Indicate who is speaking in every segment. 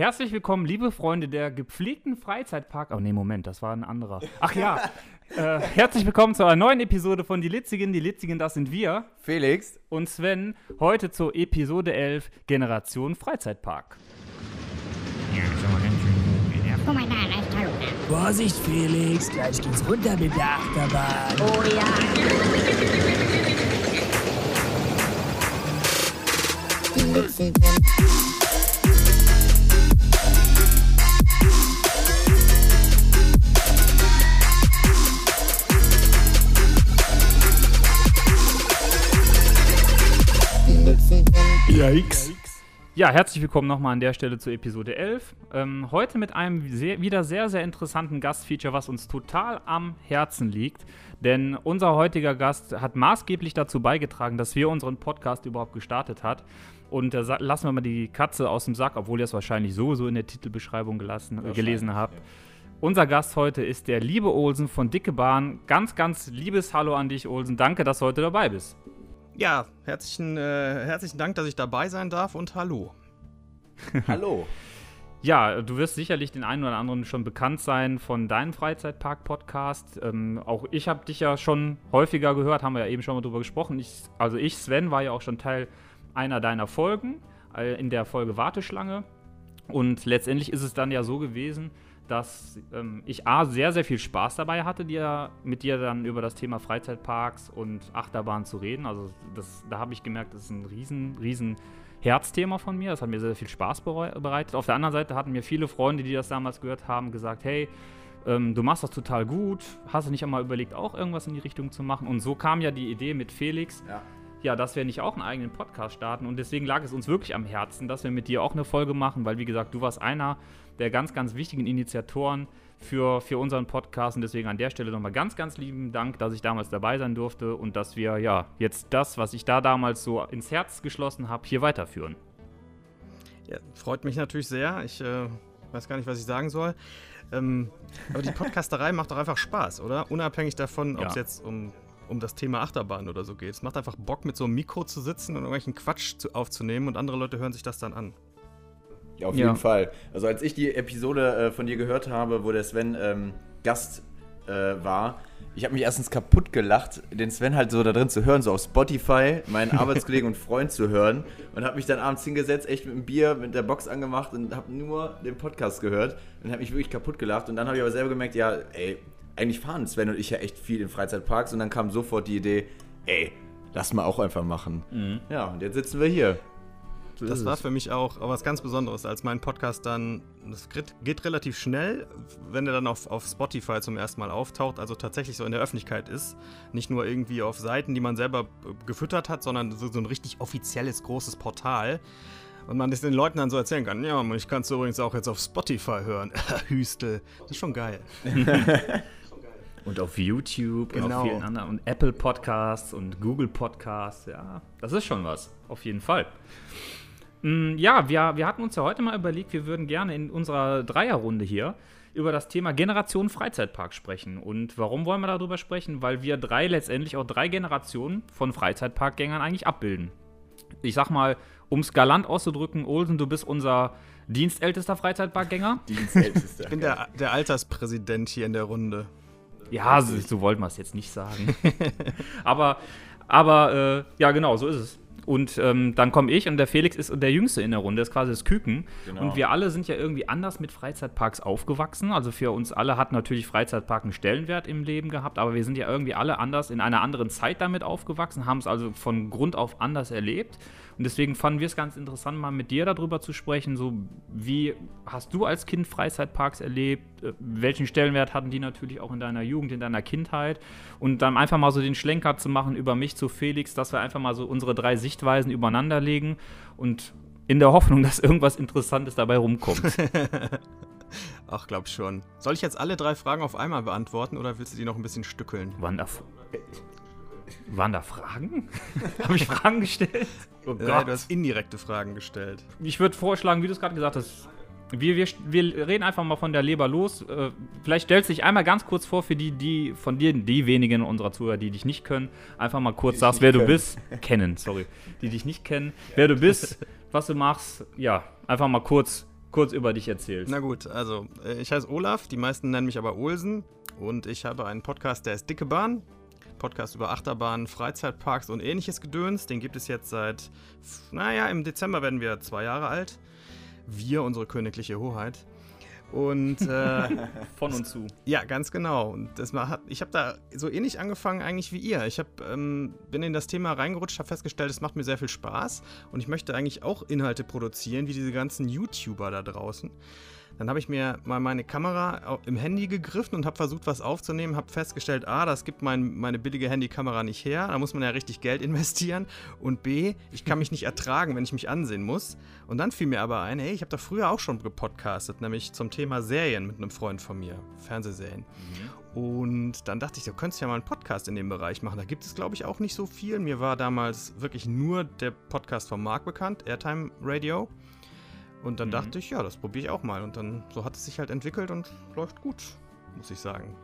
Speaker 1: Herzlich willkommen, liebe Freunde der gepflegten Freizeitpark. Oh nee, Moment, das war ein anderer. Ach ja, äh, herzlich willkommen zu einer neuen Episode von Die Litzigen. Die Litzigen, das sind wir.
Speaker 2: Felix.
Speaker 1: Und Sven, heute zur Episode 11, Generation Freizeitpark.
Speaker 3: Ja, so ganz schön.
Speaker 4: Vorsicht, Felix, gleich geht's runter mit der Achterbahn.
Speaker 3: Oh ja.
Speaker 4: Yikes.
Speaker 1: Ja, herzlich willkommen nochmal an der Stelle zur Episode 11. Ähm, heute mit einem sehr, wieder sehr, sehr interessanten Gastfeature, was uns total am Herzen liegt. Denn unser heutiger Gast hat maßgeblich dazu beigetragen, dass wir unseren Podcast überhaupt gestartet hat. Und da sa- lassen wir mal die Katze aus dem Sack, obwohl ihr es wahrscheinlich sowieso in der Titelbeschreibung gelassen, äh, gelesen habt. Unser Gast heute ist der liebe Olsen von Dicke Bahn. Ganz, ganz liebes Hallo an dich, Olsen. Danke, dass du heute dabei bist.
Speaker 5: Ja, herzlichen, äh, herzlichen Dank, dass ich dabei sein darf und hallo.
Speaker 2: Hallo.
Speaker 1: Ja, du wirst sicherlich den einen oder anderen schon bekannt sein von deinem Freizeitpark-Podcast. Ähm, auch ich habe dich ja schon häufiger gehört, haben wir ja eben schon mal drüber gesprochen. Ich, also ich, Sven, war ja auch schon Teil einer deiner Folgen, äh, in der Folge Warteschlange. Und letztendlich ist es dann ja so gewesen, dass ähm, ich A, sehr, sehr viel Spaß dabei hatte, dir, mit dir dann über das Thema Freizeitparks und Achterbahn zu reden. Also das, da habe ich gemerkt, das ist ein riesen, riesen Herzthema von mir. Das hat mir sehr viel Spaß bereitet. Auf der anderen Seite hatten mir viele Freunde, die das damals gehört haben, gesagt, hey, ähm, du machst das total gut. Hast du nicht einmal überlegt, auch irgendwas in die Richtung zu machen? Und so kam ja die Idee mit Felix,
Speaker 2: Ja.
Speaker 1: ja, dass wir nicht auch einen eigenen Podcast starten. Und deswegen lag es uns wirklich am Herzen, dass wir mit dir auch eine Folge machen, weil, wie gesagt, du warst einer der ganz, ganz wichtigen Initiatoren für, für unseren Podcast. Und deswegen an der Stelle nochmal ganz, ganz lieben Dank, dass ich damals dabei sein durfte und dass wir ja jetzt das, was ich da damals so ins Herz geschlossen habe, hier weiterführen.
Speaker 5: Ja, freut mich natürlich sehr. Ich äh, weiß gar nicht, was ich sagen soll. Ähm, aber die Podcasterei macht doch einfach Spaß, oder? Unabhängig davon, ob es
Speaker 1: Ja.
Speaker 5: jetzt um, um das Thema Achterbahn oder so geht. Es macht einfach Bock, mit so einem Mikro zu sitzen und irgendwelchen Quatsch zu, aufzunehmen und andere Leute hören sich das dann an.
Speaker 2: Ja, auf
Speaker 1: Ja.
Speaker 2: jeden Fall. Also als ich die Episode äh, von dir gehört habe, wo der Sven ähm, Gast äh, war, ich habe mich erstens kaputt gelacht, den Sven halt so da drin zu hören, so auf Spotify, meinen Arbeitskollegen und Freund zu hören und habe mich dann abends hingesetzt, echt mit dem Bier, mit der Box angemacht und habe nur den Podcast gehört und habe mich wirklich kaputt gelacht und dann habe ich aber selber gemerkt, ja, ey, eigentlich fahren Sven und ich ja echt viel in Freizeitparks und dann kam sofort die Idee, ey, lass mal auch einfach machen. Ja, und jetzt sitzen wir hier.
Speaker 5: Das war für mich auch was ganz Besonderes, als mein Podcast dann, das geht, relativ schnell, wenn er dann auf, auf Spotify zum ersten Mal auftaucht, also tatsächlich so in der Öffentlichkeit ist. Nicht nur irgendwie auf Seiten, die man selber äh, gefüttert hat, sondern so, so ein richtig offizielles, großes Portal. Und man das den Leuten dann so erzählen kann, ja, ich kann es übrigens auch jetzt auf Spotify hören. Hüstel. Das ist schon geil.
Speaker 1: Und auf YouTube und
Speaker 5: Genau.
Speaker 1: auf vielen anderen und Apple Podcasts und Google Podcasts. Ja, das ist schon was. Auf jeden Fall. Mm, Ja, wir, wir hatten uns ja heute mal überlegt, wir würden gerne in unserer Dreierrunde hier über das Thema Generation Freizeitpark sprechen. Und warum wollen wir darüber sprechen? Weil wir drei letztendlich auch drei Generationen von Freizeitparkgängern eigentlich abbilden. Ich sag mal, um es galant auszudrücken, Olsen, du bist unser dienstältester Freizeitparkgänger.
Speaker 2: Dienstältester.
Speaker 5: Ich bin der, der Alterspräsident hier in der Runde.
Speaker 1: Ja, so, so wollten wir es jetzt nicht sagen. aber, aber äh, ja, genau, so ist es. Und ähm, dann komme ich und der Felix ist der Jüngste in der Runde, ist quasi das Küken.
Speaker 2: Genau.
Speaker 1: Und wir alle sind ja irgendwie anders mit Freizeitparks aufgewachsen. Also für uns alle hat natürlich Freizeitpark einen Stellenwert im Leben gehabt, aber wir sind ja irgendwie alle anders in einer anderen Zeit damit aufgewachsen, haben es also von Grund auf anders erlebt. Und deswegen fanden wir es ganz interessant, mal mit dir darüber zu sprechen. So, wie hast du als Kind Freizeitparks erlebt? Äh, Welchen Stellenwert hatten die natürlich auch in deiner Jugend, in deiner Kindheit? Und dann einfach mal so den Schlenker zu machen über mich zu Felix, dass wir einfach mal so unsere drei Sichtweisen übereinander legen und in der Hoffnung, dass irgendwas Interessantes dabei rumkommt.
Speaker 5: Ach, glaub schon. Soll ich jetzt alle drei Fragen auf einmal beantworten oder willst du die noch ein bisschen stückeln?
Speaker 1: Waren da, waren da Fragen? Habe ich Fragen gestellt? Oh
Speaker 5: Ja, du hast indirekte Fragen gestellt.
Speaker 1: ich würde vorschlagen, wie du es gerade gesagt hast, wir, wir, wir reden einfach mal von der Leber los. Äh, vielleicht stellst du dich einmal ganz kurz vor für die, die von dir, die wenigen unserer Zuhörer, die dich nicht können. Einfach mal kurz sagst, wer du
Speaker 2: können.
Speaker 1: bist. Kennen, sorry. Die dich nicht kennen. Wer du bist, was du machst. Ja, einfach mal kurz kurz über dich erzählst.
Speaker 5: Na gut, also äh, ich heiße Olaf, die meisten nennen mich aber Olsen und ich habe einen Podcast, der ist Dicke Bahn. Podcast über Achterbahnen, Freizeitparks und ähnliches Gedöns. Den gibt es jetzt seit, naja, im Dezember werden wir zwei Jahre alt. Wir, unsere königliche Hoheit. Und äh,
Speaker 1: Von und zu.
Speaker 5: ja, ganz genau. Und das war, ich habe da so ähnlich angefangen eigentlich wie ihr. Ich hab, ähm, bin in das Thema reingerutscht, habe festgestellt, es macht mir sehr viel Spaß und ich möchte eigentlich auch Inhalte produzieren, wie diese ganzen YouTuber da draußen. Dann habe ich mir mal meine Kamera im Handy gegriffen und habe versucht, was aufzunehmen. Habe festgestellt, A, das gibt mein, meine billige Handykamera nicht her. Da muss man ja richtig Geld investieren. Und B, ich kann mich nicht ertragen, wenn ich mich ansehen muss. Und dann fiel mir aber ein, hey, ich habe da früher auch schon gepodcastet, nämlich zum Thema Serien mit einem Freund von mir, Fernsehserien. Und dann dachte ich, du könntest ja mal einen Podcast in dem Bereich machen. Da gibt es, glaube ich, auch nicht so viel. Mir war damals wirklich nur der Podcast von Marc bekannt, Airtime Radio. Und dann dachte ich, ja, das probiere ich auch mal. Und dann so hat es sich halt entwickelt und läuft gut, muss ich sagen.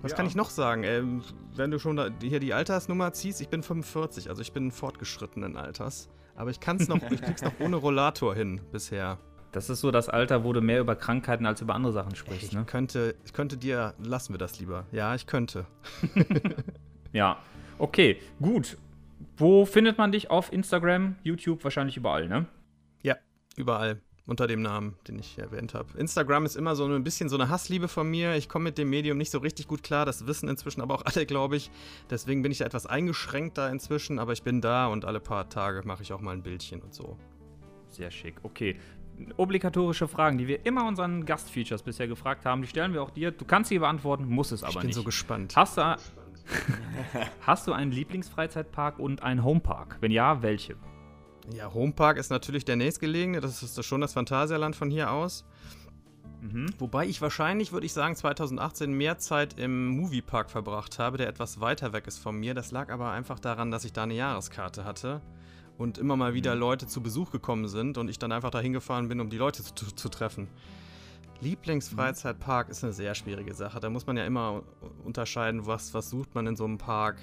Speaker 5: Was
Speaker 1: Ja.
Speaker 5: kann ich noch sagen? Ähm, wenn du schon da, hier die Altersnummer ziehst, ich bin 45, also ich bin fortgeschrittenen Alters. Aber ich kann es noch, ich krieg's noch ohne Rollator hin bisher.
Speaker 1: Das ist so das Alter, wo du mehr über Krankheiten als über andere Sachen sprichst,
Speaker 5: Ich
Speaker 1: ne?
Speaker 5: könnte, ich könnte dir, lassen wir das lieber. Ja, ich könnte.
Speaker 1: Ja. Okay, gut. Wo findet man dich auf Instagram, YouTube, wahrscheinlich überall, ne?
Speaker 5: Überall. Unter dem Namen, den ich erwähnt habe. Instagram ist immer so ein bisschen so eine Hassliebe von mir. Ich komme mit dem Medium nicht so richtig gut klar. Das wissen inzwischen aber auch alle, glaube ich. Deswegen bin ich da etwas eingeschränkter inzwischen. Aber ich bin da und alle paar Tage mache ich auch mal ein Bildchen und so.
Speaker 1: Sehr schick. Okay. Obligatorische Fragen, die wir immer unseren Gastfeatures bisher gefragt haben, die stellen wir auch dir. Du kannst sie beantworten, musst es aber
Speaker 5: ich bin
Speaker 1: nicht.
Speaker 5: so gespannt.
Speaker 1: hast, du, hast du einen Lieblingsfreizeitpark und einen Homepark? Wenn ja, welche?
Speaker 5: Ja, Homepark ist natürlich der nächstgelegene. Das ist schon das Phantasialand von hier aus.
Speaker 1: Mhm.
Speaker 5: Wobei ich wahrscheinlich, würde ich sagen, 2018 mehr Zeit im Moviepark verbracht habe, der etwas weiter weg ist von mir. Das lag aber einfach daran, dass ich da eine Jahreskarte hatte und immer mal wieder Leute zu Besuch gekommen sind und ich dann einfach dahin gefahren bin, um die Leute zu, zu, treffen. Lieblingsfreizeitpark ist eine sehr schwierige Sache. Da muss man ja immer unterscheiden, was, was sucht man in so einem Park.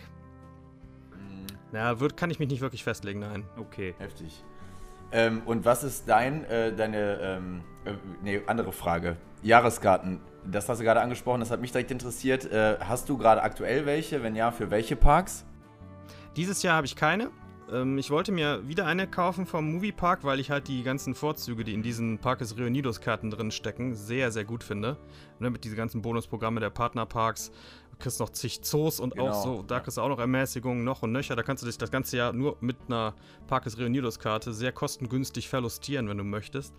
Speaker 5: Na, wird, kann ich mich nicht wirklich festlegen, nein.
Speaker 1: Okay.
Speaker 2: Heftig. Ähm, und was ist dein, äh, deine, ähm, äh, nee, andere Frage. Jahreskarten. Das hast du gerade angesprochen, das hat mich direkt interessiert. Äh, hast du gerade aktuell welche? Wenn ja, für welche Parks?
Speaker 5: Dieses Jahr habe ich keine. Ähm, ich wollte mir wieder eine kaufen vom Moviepark, weil ich halt die ganzen Vorzüge, die in diesen Parques Reunidos Karten drin stecken, sehr, sehr gut finde. Ne, mit diesen ganzen Bonusprogramme der Partnerparks. Du kriegst noch zig Zoos und
Speaker 2: Genau,
Speaker 5: auch so, da kriegst du auch noch Ermäßigungen noch und nöcher. Da kannst du dich das ganze Jahr nur mit einer Parques Reunidos Karte sehr kostengünstig verlustieren, wenn du möchtest.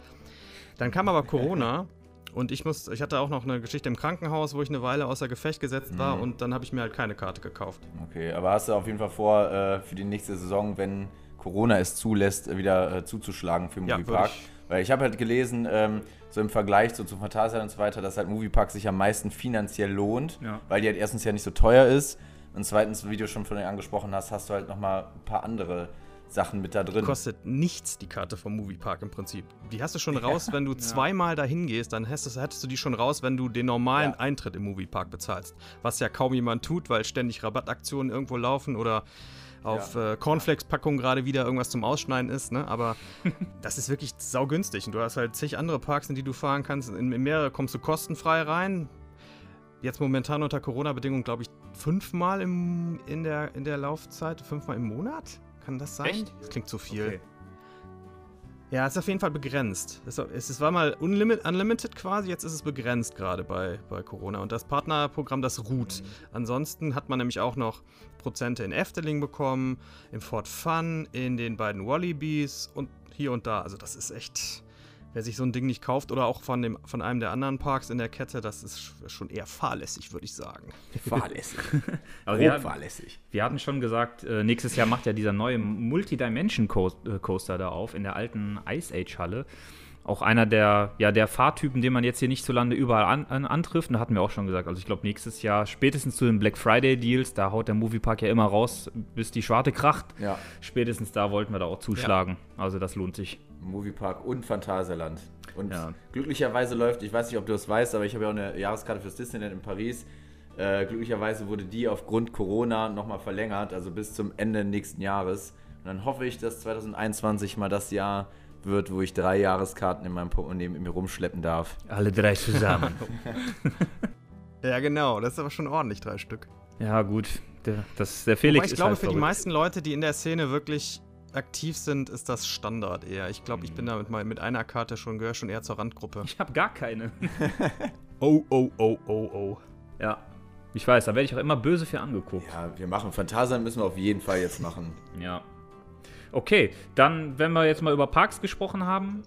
Speaker 5: Dann kam aber Corona und ich muss, ich hatte auch noch eine Geschichte im Krankenhaus, wo ich eine Weile außer Gefecht gesetzt war und dann habe ich mir halt keine Karte gekauft.
Speaker 2: Okay, aber hast du auf jeden Fall vor, äh, für die nächste Saison, wenn Corona es zulässt, äh, wieder äh, zuzuschlagen für
Speaker 5: Ja,
Speaker 2: Moviepark?
Speaker 5: ich.
Speaker 2: Weil ich habe halt gelesen, ähm, so im Vergleich so zu Phantasialand und so weiter, dass halt Moviepark sich am meisten finanziell lohnt,
Speaker 1: Ja.
Speaker 2: weil die halt erstens ja nicht so teuer ist und zweitens, wie du schon vorhin angesprochen hast, hast du halt nochmal ein paar andere Sachen mit da drin.
Speaker 5: kostet nichts die Karte vom Moviepark im Prinzip. Die hast du schon raus, wenn du zweimal dahin gehst, dann hast du, hättest du die schon raus, wenn du den normalen
Speaker 2: Ja.
Speaker 5: Eintritt im Moviepark bezahlst. Was ja kaum jemand tut, weil ständig Rabattaktionen irgendwo laufen oder auf
Speaker 2: Ja.
Speaker 5: äh, Cornflakes-Packungen gerade wieder irgendwas zum Ausschneiden ist, ne? Aber das ist wirklich saugünstig. Und du hast halt zig andere Parks, in die du fahren kannst. In, in mehrere kommst du kostenfrei rein. Jetzt momentan unter Corona-Bedingungen, glaube ich, fünfmal im, in, der, in der Laufzeit, fünfmal im Monat? Kann das sein?
Speaker 1: Echt?
Speaker 5: Das klingt zu viel.
Speaker 1: Okay.
Speaker 5: Ja, es ist auf jeden Fall begrenzt. Es, war mal unlimit, unlimited quasi, jetzt ist es begrenzt gerade bei, bei Corona. Und das Partnerprogramm, das ruht. Ansonsten hat man nämlich auch noch Prozente in Efteling bekommen, im Fort Fun, in den beiden Wallabies und hier und da. Also das ist echt, wer sich so ein Ding nicht kauft oder auch von, dem, von einem der anderen Parks in der Kette, das ist sch- schon eher fahrlässig, würde ich sagen.
Speaker 2: Fahrlässig.
Speaker 1: Aber wir
Speaker 2: fahrlässig.
Speaker 1: wir hatten schon gesagt, äh, nächstes Jahr macht ja dieser neue Multidimension äh, Coaster da auf in der alten Ice Age Halle. Auch einer der, ja, der Fahrtypen, den man jetzt hier nicht zu Lande überall an, an, antrifft. Und da hatten wir auch schon gesagt, also ich glaube nächstes Jahr, spätestens zu den Black Friday Deals, da haut der Moviepark ja immer raus, bis die Schwarte kracht.
Speaker 2: Ja,
Speaker 1: Spätestens da wollten wir da auch zuschlagen. Also das lohnt sich.
Speaker 2: Moviepark und Phantasialand. Und
Speaker 1: Ja.
Speaker 2: glücklicherweise läuft, ich weiß nicht, ob du das weißt, aber ich habe ja auch eine Jahreskarte fürs Disneyland in Paris. Äh, glücklicherweise wurde die aufgrund Corona nochmal verlängert, also bis zum Ende nächsten Jahres. Und dann hoffe ich, dass 2021 mal das Jahr wird, wo ich drei Jahreskarten in meinem Portemonnaie mit mir rumschleppen darf.
Speaker 1: Alle drei zusammen.
Speaker 5: Ja, genau. Das ist aber schon ordentlich, drei Stück.
Speaker 1: ja, gut. Der, das, der Felix
Speaker 5: Aber ich
Speaker 1: ist
Speaker 5: glaube,
Speaker 1: halt
Speaker 5: für die
Speaker 1: verrückt.
Speaker 5: meisten Leute, die in der Szene wirklich aktiv sind, ist das Standard eher. Ich glaube, ich bin da mit, mal mit einer Karte schon, gehöre schon eher zur Randgruppe.
Speaker 1: Ich habe gar keine.
Speaker 5: Oh, oh, oh, oh, oh.
Speaker 1: ja. Ich weiß, da werde ich auch immer böse für angeguckt.
Speaker 2: Ja, wir machen Phantasialand müssen wir auf jeden Fall jetzt machen.
Speaker 1: Ja. Okay, dann, wenn wir jetzt mal über Parks gesprochen haben,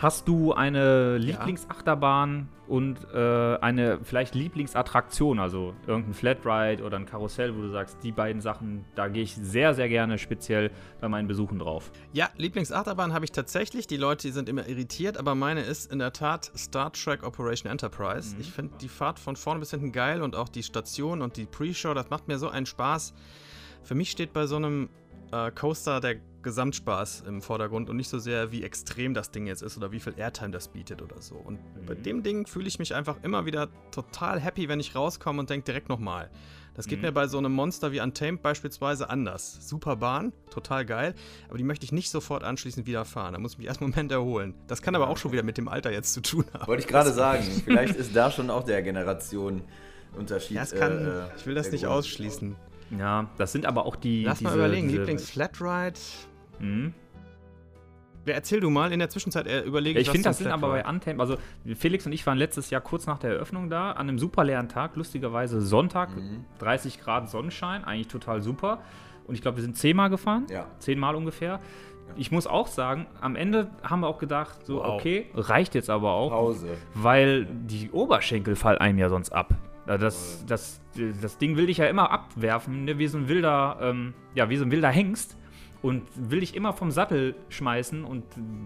Speaker 1: hast du eine Lieblingsachterbahn und äh, eine vielleicht Lieblingsattraktion, also irgendein Flatride oder ein Karussell, wo du sagst, die beiden Sachen, da gehe ich sehr, sehr gerne speziell bei meinen Besuchen drauf.
Speaker 5: Ja, Lieblingsachterbahn habe ich tatsächlich. Die Leute, die sind immer irritiert, aber meine ist in der Tat Star Trek Operation Enterprise. Ich finde die Fahrt von vorne bis hinten geil und auch die Station und die Pre-Show, das macht mir so einen Spaß. Für mich steht bei so einem äh, Coaster der Gesamtspaß im Vordergrund und nicht so sehr, wie extrem das Ding jetzt ist oder wie viel Airtime das bietet oder so. Und bei dem Ding fühle ich mich einfach immer wieder total happy, wenn ich rauskomme und denke direkt nochmal. Das geht mir bei so einem Monster wie Untamed beispielsweise anders. Super Bahn, total geil, aber die möchte ich nicht sofort anschließend wieder fahren. Da muss ich mich erst einen Moment erholen. Das kann aber auch schon wieder mit dem Alter jetzt zu tun haben.
Speaker 2: Wollte ich gerade sagen, vielleicht ist da schon auch der Generation Unterschied.
Speaker 5: Ja, kann,
Speaker 2: äh,
Speaker 5: ich will das nicht ausschließen.
Speaker 1: Ja, das sind aber auch die.
Speaker 5: Lass mal
Speaker 1: diese-
Speaker 5: überlegen,
Speaker 1: diese-
Speaker 5: Lieblings-Flatride.
Speaker 1: Mhm.
Speaker 5: Ja, erzähl du mal, in der Zwischenzeit äh, überlege
Speaker 1: Ja, ich finde, das sind aber bei. Untamed, also Felix und ich waren letztes Jahr kurz nach der Eröffnung da, an einem super leeren Tag, lustigerweise Sonntag,
Speaker 2: Mhm.
Speaker 1: 30 Grad Sonnenschein, eigentlich total super. Und ich glaube, wir sind zehnmal gefahren,
Speaker 2: Ja.
Speaker 1: zehnmal ungefähr. Ich muss auch sagen, am Ende haben wir auch gedacht, so,
Speaker 5: Wow.
Speaker 1: okay, reicht jetzt aber auch,
Speaker 2: Pause.
Speaker 1: weil die Oberschenkel fallen einem ja sonst ab. Ja, Das, das, das Ding will dich ja immer abwerfen, ne? wie so ein wilder, ähm, ja, wie so ein wilder Hengst. Und will dich immer vom Sattel schmeißen und